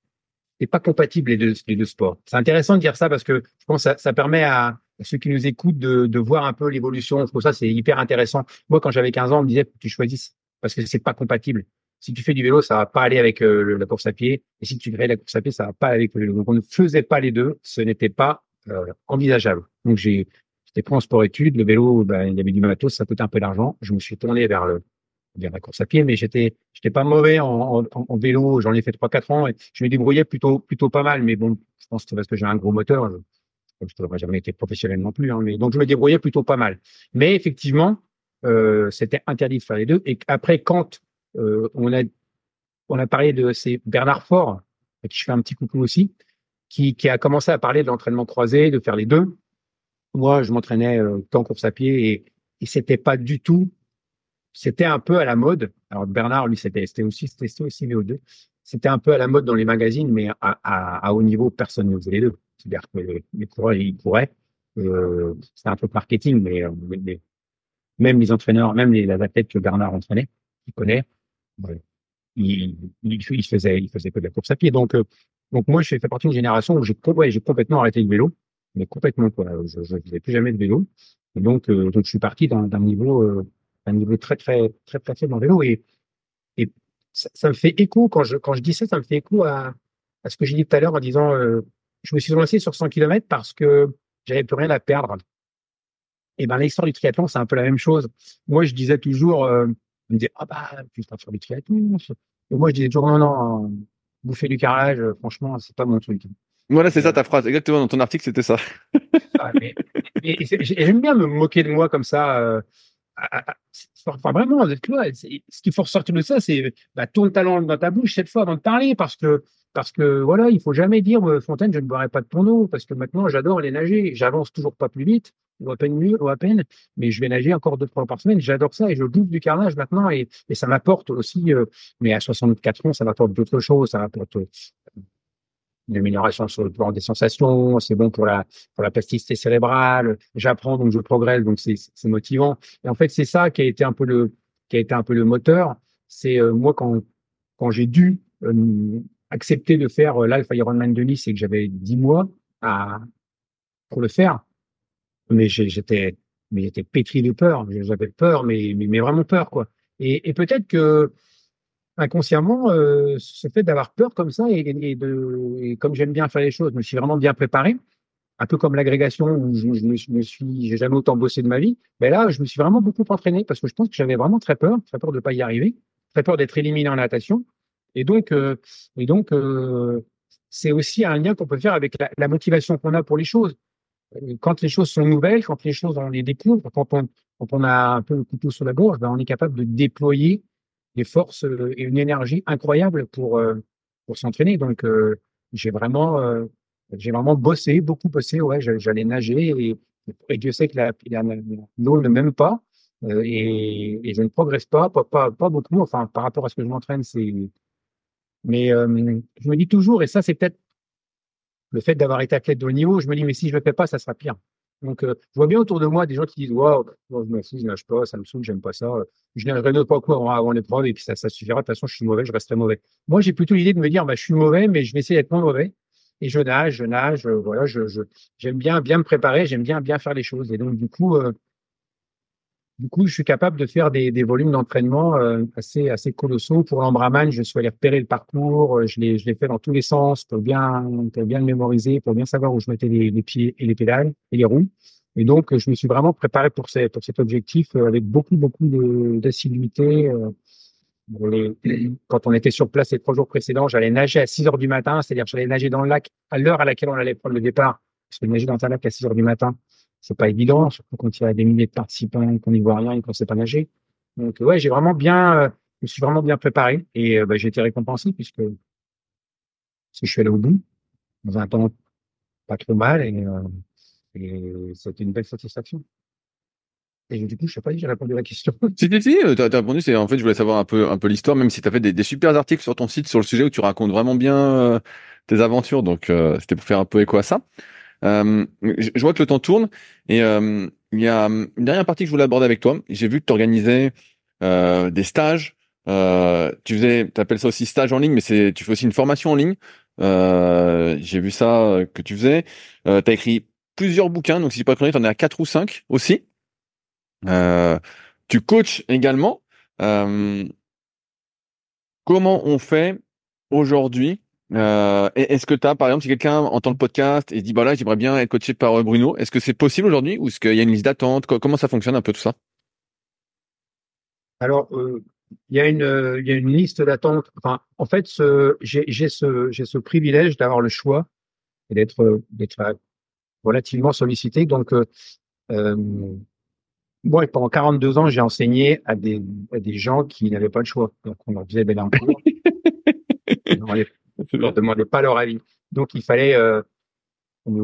c'est pas compatible les deux, les deux sports. C'est intéressant de dire ça parce que je pense que ça, ça permet à, ceux qui nous écoutent de, de voir un peu l'évolution. Pour ça, c'est hyper intéressant. Moi, quand j'avais 15 ans, on me disait tu choisisses parce que c'est pas compatible. Si tu fais du vélo, ça va pas aller avec euh, la course à pied. Et si tu fais la course à pied, ça va pas aller avec le vélo. Donc, on ne faisait pas les deux. Ce n'était pas euh, envisageable. Donc, j'ai j'étais pris en sport-études. Le vélo, ben, il y avait du matos, ça coûtait un peu d'argent. Je me suis tourné vers le vers la course à pied, mais j'étais j'étais pas mauvais en, en, vélo. J'en ai fait trois quatre ans et je me débrouillais plutôt plutôt pas mal. Mais bon, je pense que c'est parce que j'ai un gros moteur. Je, n'aurais jamais été professionnel non plus. Hein, mais donc je me débrouillais plutôt pas mal. Mais effectivement, euh, c'était interdit de faire les deux. Et après, quand euh, on a on a parlé de c'est Bernard Faure, à qui je fais un petit coucou aussi, qui, qui a commencé à parler de l'entraînement croisé, de faire les deux. Moi, je m'entraînais euh, en course à pied et, et c'était pas du tout c'était un peu à la mode. Alors Bernard, lui, c'était aussi, c'était aussi VO2. C'était un peu à la mode dans les magazines, mais à, à, à haut niveau, personne ne faisait les deux. C'est-à-dire que les, coureurs, ils. Euh, c'est un peu marketing, mais, euh, même les entraîneurs, même les, athlètes que Bernard entraînait, il connaît, ouais, il, il, il, faisait, il faisait que de la course à pied. Donc, euh, donc moi, je fais partie d'une génération où j'ai complètement arrêté le vélo, mais complètement quoi. Je faisais plus jamais de vélo. Et donc, euh, donc je suis parti d'un niveau euh, un niveau très, très, très, très faible en vélo. Et, et ça, ça, me fait écho, quand je, quand je dis ça, ça me fait écho à, à ce que j'ai dit tout à l'heure en disant, euh, je me suis lancé sur 100 km parce que j'avais plus rien à perdre. Et ben, l'histoire du triathlon, c'est un peu la même chose. Moi, je disais toujours, euh, on me disait, ah bah, tu faire du triathlon. Et moi, je disais toujours, non, non, bouffer du carrelage, franchement, c'est pas mon truc. Voilà, c'est ça ta phrase. Exactement, dans ton article, c'était ça. mais, j'aime bien me moquer de moi comme ça. Euh, enfin, vraiment, tu vois, ce qu'il faut ressortir de ça, c'est bah, ton talent dans ta bouche cette fois avant de parler, parce que parce que voilà, il faut jamais dire euh, Fontaine, je ne boirai pas de ton eau, parce que maintenant j'adore aller nager. J'avance toujours pas plus vite, ou à peine mieux, ou à peine, mais je vais nager encore deux fois par semaine. J'adore ça et je bouffe du carnage maintenant et, et ça m'apporte aussi. Euh, mais à 64 ans, ça m'apporte d'autres choses. Ça m'apporte euh, une amélioration sur le plan des sensations, c'est bon pour la pour la plasticité cérébrale. J'apprends donc je progresse donc c'est c'est motivant. Et en fait c'est ça qui a été un peu le qui a été un peu le moteur. C'est euh, moi quand quand j'ai dû euh, accepter de faire euh, l'Alpha Ironman de Nice et que j'avais dix mois à pour le faire, mais j'étais mais j'étais pétri de peur. J'avais peur, mais, mais mais vraiment peur quoi. Et, et peut-être que inconsciemment, euh, ce fait d'avoir peur comme ça et, de, et comme j'aime bien faire les choses, je me suis vraiment bien préparé, un peu comme l'agrégation où je, je, me suis, j'ai jamais autant bossé de ma vie. Mais là, je me suis vraiment beaucoup entraîné parce que je pense que j'avais vraiment très peur, très peur de pas y arriver, très peur d'être éliminé en natation. Et donc, euh, et donc, euh, c'est aussi un lien qu'on peut faire avec la, la motivation qu'on a pour les choses. Quand les choses sont nouvelles, quand les choses on les découvre, quand on, quand on a un peu le couteau sur la gorge, ben on est capable de déployer des forces euh, et une énergie incroyable pour euh, pour s'entraîner. Donc euh, j'ai vraiment j'ai vraiment bossé, beaucoup bossé. Ouais, j'allais nager et, et Dieu sait que l'eau ne m'aime pas et, et, je ne progresse pas, pas, pas, pas beaucoup. Enfin, par rapport à ce que je m'entraîne, c'est. Mais je me dis toujours, et ça, c'est peut-être le fait d'avoir été athlète de haut niveau. Je me dis, mais si je le fais pas, ça sera pire. Donc, euh, je vois bien autour de moi des gens qui disent Waouh, je me fous, je nage pas, ça me saoule, j'aime pas ça. Je nage pas quoi avant l'épreuve et puis ça, suffira. De toute façon, je suis mauvais, je resterai mauvais. Moi, j'ai plutôt l'idée de me dire bah, Je suis mauvais, mais je vais essayer d'être moins mauvais. Et je nage, je nage, euh, voilà, je, j'aime bien bien me préparer, j'aime bien bien faire les choses. Et donc, du coup, euh, du coup, je suis capable de faire des, volumes d'entraînement euh, assez, assez colossaux. Pour l'Ambraman, je suis allé repérer le parcours, euh, je l'ai, je l'ai fait dans tous les sens pour bien, pour bien le mémoriser, pour bien savoir où je mettais les, pieds et les pédales et les roues. Et donc, je me suis vraiment préparé pour, ces, pour cet objectif euh, avec beaucoup, beaucoup d'assiduité. quand on était sur place les trois jours précédents, j'allais nager à 6 heures du matin, c'est-à-dire j'allais nager dans le lac à l'heure à laquelle on allait prendre le départ. Parce que nager dans un lac à 6 heures du matin, c'est pas évident, surtout quand il y a des milliers de participants, qu'on n'y voit rien et qu'on sait pas nager. Donc ouais, j'ai vraiment bien, euh, je me suis vraiment bien préparé et euh, bah, j'ai été récompensé puisque si je suis allé au bout dans un temps pas trop mal et, euh, et c'était une belle satisfaction. Et du coup, je sais pas si j'ai répondu à la question. *laughs* Si, si, si, t'as as répondu. C'est en fait, je voulais savoir un peu, un peu l'histoire, même si tu as fait des, des, super articles sur ton site sur le sujet où tu racontes vraiment bien tes aventures. Donc, c'était pour faire un peu écho à ça. Euh, je vois que le temps tourne et euh, il y a une dernière partie que je voulais aborder avec toi. J'ai vu que tu organisais euh, des stages. tu faisais, tu appelles ça aussi stage en ligne, mais c'est, tu fais aussi une formation en ligne. J'ai vu ça que tu faisais. tu as écrit plusieurs bouquins, donc si je pas connu, tu en as quatre ou cinq aussi. tu coaches également. comment on fait aujourd'hui Euh, est-ce que tu as, par exemple, si quelqu'un entend le podcast et dit, bah là, j'aimerais bien être coaché par euh, Bruno, est-ce que c'est possible aujourd'hui ou est-ce qu'il y a une liste d'attente? Comment ça fonctionne un peu tout ça? Alors, euh, il y a une, il y a une liste d'attente. Enfin, en fait, j'ai, j'ai ce, j'ai ce privilège d'avoir le choix et d'être, d'être relativement sollicité. Donc, euh, moi, pendant 42 ans, j'ai enseigné à des, à des gens qui n'avaient pas le choix. Donc, on leur disait d'aller en cours. on *laughs* leur demandait pas leur avis. Donc, il fallait. Euh,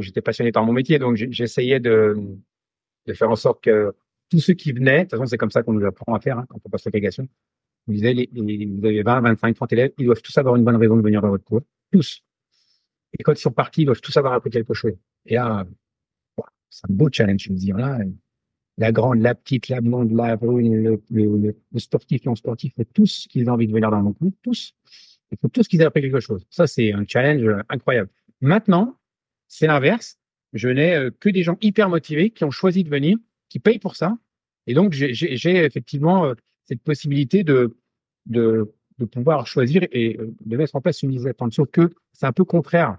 J'étais passionné par mon métier, donc j'essayais de, de faire en sorte que tous ceux qui venaient, de toute façon, c'est comme ça qu'on nous apprend à faire hein, quand on passe l'agrégation. On disait, les, vous avez 20, 25, 30 élèves, ils doivent tous avoir une bonne raison de venir dans votre cours. Tous. Et quand ils sont partis, ils doivent tous avoir appris quelque chose. Et là, c'est un beau challenge, je veux dire. Là, la grande, la petite, la blonde, la brune, le, le, le sportif, non sportif, tous qu'ils ont envie de venir dans mon club, tous. Il faut tous qu'ils aient appris quelque chose. Ça, c'est un challenge incroyable. Maintenant, c'est l'inverse. Je n'ai euh, que des gens hyper motivés qui ont choisi de venir, qui payent pour ça. Et donc, j'ai effectivement euh, cette possibilité de, de, pouvoir choisir et euh, de mettre en place une mise d'attente. Sauf que c'est un peu contraire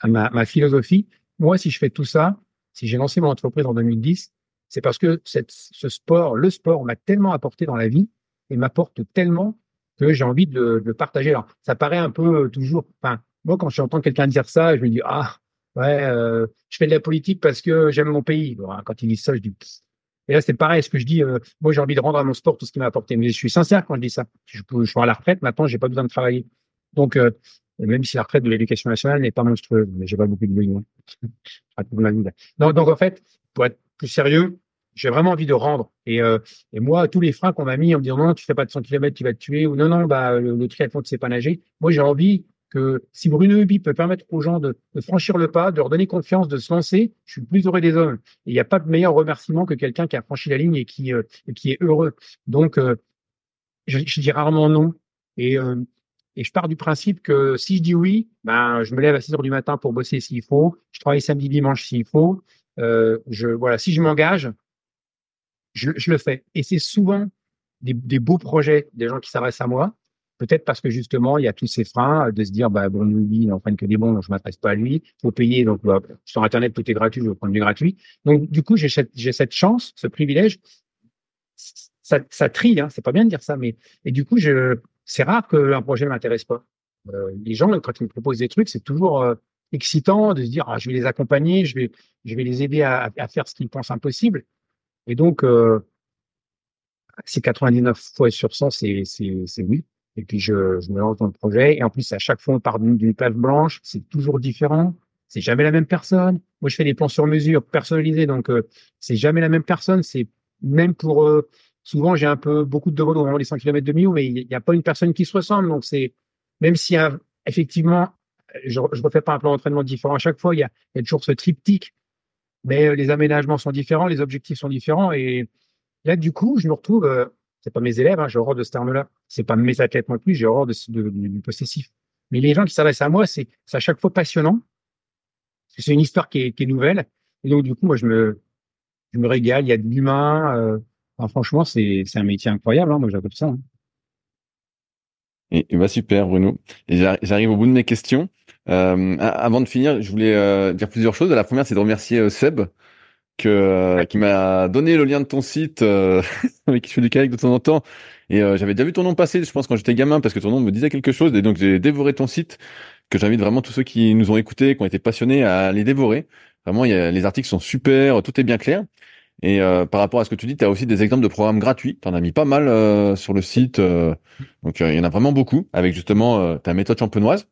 à ma, philosophie. Moi, si je fais tout ça, si j'ai lancé mon entreprise en 2010, c'est parce que ce sport, le sport m'a tellement apporté dans la vie et m'apporte tellement que j'ai envie de, le partager. Alors, ça paraît un peu toujours. Enfin, moi, quand j'entends quelqu'un dire ça, je me dis ah ouais, euh, je fais de la politique parce que j'aime mon pays. Bon, quand ils disent ça, je dis. Et là, c'est pareil. Ce que je dis, euh, moi, j'ai envie de rendre à mon sport tout ce qui m'a apporté. Mais je suis sincère quand je dis ça. Je, je suis à la retraite maintenant, j'ai pas besoin de travailler. Donc, euh, même si la retraite de l'éducation nationale n'est pas monstrueuse, mais j'ai pas beaucoup de besoin. *laughs* donc, en fait, pour être plus sérieux, j'ai vraiment envie de rendre. Et, euh, et moi, tous les freins qu'on m'a mis en me disant non, tu fais pas de 100 km, tu vas te tuer, ou non, non, bah, le, le triathlon, tu sais pas nager. Moi, j'ai envie que si Bruno Hubi peut permettre aux gens de, franchir le pas, de leur donner confiance, de se lancer, je suis le plus heureux des hommes. Il n'y a pas de meilleur remerciement que quelqu'un qui a franchi la ligne et qui, euh, et qui est heureux. Donc, euh, je, je, dis rarement non. Et, euh, et je pars du principe que si je dis oui, ben, je me lève à 6 heures du matin pour bosser s'il faut. Je travaille samedi, dimanche s'il faut. Euh, je, voilà, si je m'engage, je, je, le fais. Et c'est souvent des, des, beaux projets, des gens qui s'adressent à moi. Peut-être parce que justement, il y a tous ces freins de se dire, bah, bon, lui, il n'entraîne que des bons, donc je m'adresse pas à lui. Faut payer, donc bah, sur Internet, tout est gratuit, je vais prendre du gratuit. Donc, du coup, j'ai cette, cette chance, ce privilège. Ça, ça trie, hein, c'est pas bien de dire ça, mais et du coup, je, c'est rare qu'un projet m'intéresse pas. Euh, les gens, quand ils me proposent des trucs, c'est toujours euh, excitant de se dire, ah, je vais les accompagner, je vais, je vais les aider à, à faire ce qu'ils pensent impossible. Et donc, euh, c'est 99 fois sur 100, c'est, c'est, c'est oui. Et puis, je, je me lance dans le projet. Et en plus, à chaque fois, on part d'une page blanche. C'est toujours différent. C'est jamais la même personne. Moi, je fais des plans sur mesure, personnalisés. Donc, euh, c'est jamais la même personne. C'est même pour, euh, souvent, j'ai un peu beaucoup de demandes au les 100 km de milieu, mais il n'y a pas une personne qui se ressemble. Donc, c'est, même si effectivement, je ne refais pas un plan d'entraînement différent à chaque fois, il y a, y a toujours ce triptyque mais euh, les aménagements sont différents, les objectifs sont différents. Et là, du coup, je me retrouve, euh, c'est pas mes élèves, hein, j'ai horreur de ce terme-là, c'est pas mes athlètes non plus, j'ai horreur de, de, du possessif. Mais les gens qui s'adressent à moi, c'est à chaque fois passionnant. C'est une histoire qui est, qui est, nouvelle. Et donc, du coup, moi, je me, je me régale. Il y a de l'humain. Euh, enfin, franchement, c'est un métier incroyable. Hein, moi, j'adore ça. Hein. Et, et bah super, Bruno. Et j'arrive au bout de mes questions. Euh, avant de finir, je voulais euh, dire plusieurs choses. La première, c'est de remercier euh, Seb, que, euh, qui m'a donné le lien de ton site, euh, *laughs* avec qui je fais du kayak de temps en temps. Et j'avais déjà vu ton nom passer, je pense, quand j'étais gamin, parce que ton nom me disait quelque chose. Et donc, j'ai dévoré ton site, que j'invite vraiment tous ceux qui nous ont écoutés, qui ont été passionnés, à les dévorer. Vraiment, y a, les articles sont super, tout est bien clair. Et euh, par rapport à ce que tu dis, tu as aussi des exemples de programmes gratuits. Tu en as mis pas mal euh, sur le site. donc, il y en a vraiment beaucoup avec justement ta méthode champenoise.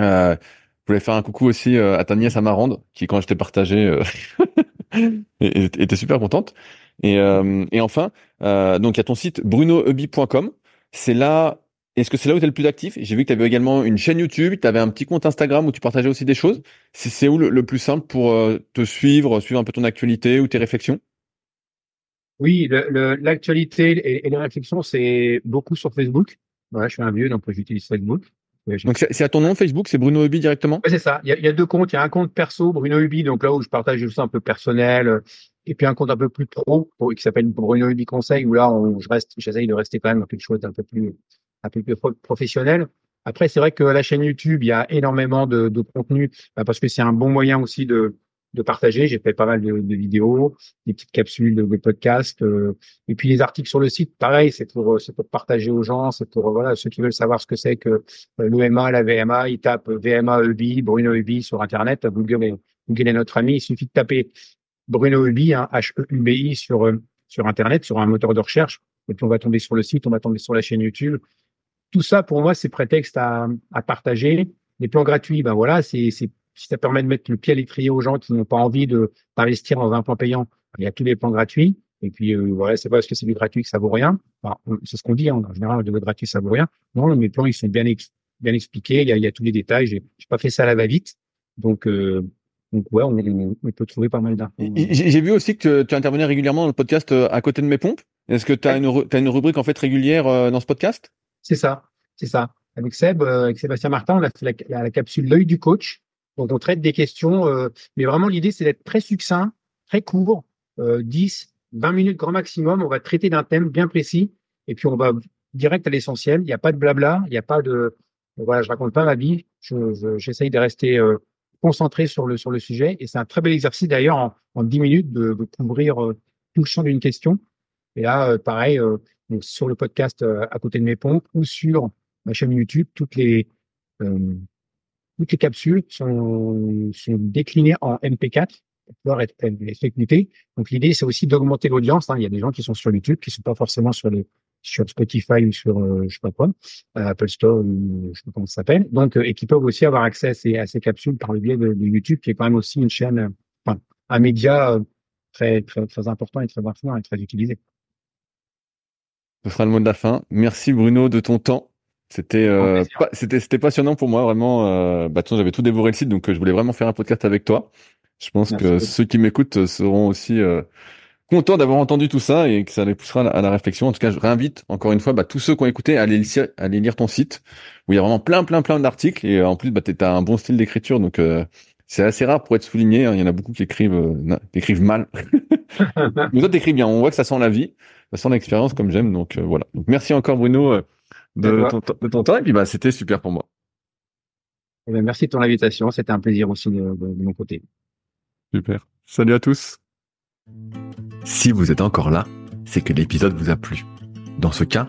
Euh, je voulais faire un coucou aussi euh, à ta nièce Amarande, qui quand je t'ai partagé euh, *laughs* était super contente. Et, euh, et enfin, donc il y a ton site brunohubby.com. C'est là. Est-ce que c'est là où tu es le plus actif? J'ai vu que tu avais également une chaîne YouTube, tu avais un petit compte Instagram où tu partageais aussi des choses. C'est où le, plus simple pour te suivre, suivre un peu ton actualité ou tes réflexions? Oui, l'actualité et, et les réflexions, c'est beaucoup sur Facebook. Ouais, je suis un vieux, donc j'utilise Facebook. Donc c'est à ton nom Facebook, c'est Bruno Hubi directement? C'est ça. Il y, a, il y, a, deux comptes. Il y a un compte perso, Bruno Hubi, donc là où je partage juste un peu personnel, et puis un compte un peu plus pro qui s'appelle Bruno Hubi Conseil, où là on, je reste, j'essaye de rester quand même quelque chose d'un peu plus, un peu plus professionnel. Après, c'est vrai que la chaîne YouTube, il y a énormément de, contenu bah, parce que c'est un bon moyen aussi de, partager. J'ai fait pas mal de, vidéos, des petites capsules de, podcasts, euh, et puis les articles sur le site. Pareil, c'est pour pour partager aux gens, c'est pour voilà ceux qui veulent savoir ce que c'est que euh, l'OMA, la VMA, ils tapent VMA EBI, Bruno EBI sur internet. Google est, Google est notre ami. Il suffit de taper Bruno EBI, hein, H E U B I sur euh, sur internet, sur un moteur de recherche, et puis on va tomber sur le site, on va tomber sur la chaîne YouTube. Tout ça, pour moi, c'est prétexte à, à partager. Les plans gratuits, ben voilà, c'est si ça permet de mettre le pied à l'étrier aux gens qui n'ont pas envie de d'investir dans un plan payant, il y a tous les plans gratuits. Et puis euh, voilà, c'est pas parce que c'est du gratuit que ça vaut rien. Enfin, c'est ce qu'on dit hein. en général, le gratuit ça vaut rien. Non, mes plans ils sont bien bien expliqués. Il y a, il y a tous les détails. J'ai pas fait ça à la va-vite. Donc euh, donc ouais, on, on, peut trouver pas mal d'infos. J'ai vu aussi que tu intervenais régulièrement dans le podcast euh, à côté de mes pompes. Est-ce que tu as, une, as une rubrique en fait régulière euh, dans ce podcast? C'est ça, c'est ça. Avec Seb, avec Sébastien Martin, on a fait la, capsule l'œil du coach. Donc, on traite des questions, euh, mais vraiment, l'idée, c'est d'être très succinct, très court, euh, 10, 20 minutes grand maximum. On va traiter d'un thème bien précis et puis on va direct à l'essentiel. Il n'y a pas de blabla, il n'y a pas de, voilà, je raconte pas ma vie. J'essaye je, de rester euh, concentré sur le sur le sujet et c'est un très bel exercice d'ailleurs en, en 10 minutes de, de couvrir euh, tout le champ d'une question. Et là, euh, pareil, donc sur le podcast à côté de mes pompes ou sur ma chaîne YouTube, toutes les toutes les capsules sont, sont déclinées en MP4 pour pouvoir être, écoutées. Donc l'idée, c'est aussi d'augmenter l'audience. Hein. Il y a des gens qui sont sur YouTube, qui sont pas forcément sur les sur Spotify ou sur euh, je sais pas quoi, euh, Apple Store ou je sais pas comment ça s'appelle. Donc euh, et qui peuvent aussi avoir accès à ces, à ces capsules par le biais de, YouTube, qui est quand même aussi une chaîne, enfin un média très très très important et très influent et très utilisé. Ce sera le mot de la fin. Merci Bruno de ton temps. C'était euh, c'était c'était passionnant pour moi vraiment. Euh, bah, j'avais tout dévoré le site, donc euh, je voulais vraiment faire un podcast avec toi. Je pense que ceux qui m'écoutent euh, seront aussi euh, contents d'avoir entendu tout ça et que ça les poussera à la, réflexion. En tout cas, je réinvite encore une fois bah, tous ceux qui ont écouté à aller, à aller lire ton site où il y a vraiment plein plein plein d'articles et en plus bah, tu as un bon style d'écriture, donc c'est assez rare pour être souligné. Hein. Il y en a beaucoup qui écrivent écrivent mal. *laughs* Mais toi t'écris bien. On voit que ça sent la vie, ça sent l'expérience comme j'aime. Donc voilà. Donc merci encore Bruno de, ton, de ton, temps. Et puis, bah, c'était super pour moi. Eh bien, merci de ton invitation. C'était un plaisir aussi de, de, de mon côté. Super. Salut à tous. Si vous êtes encore là, c'est que l'épisode vous a plu. Dans ce cas,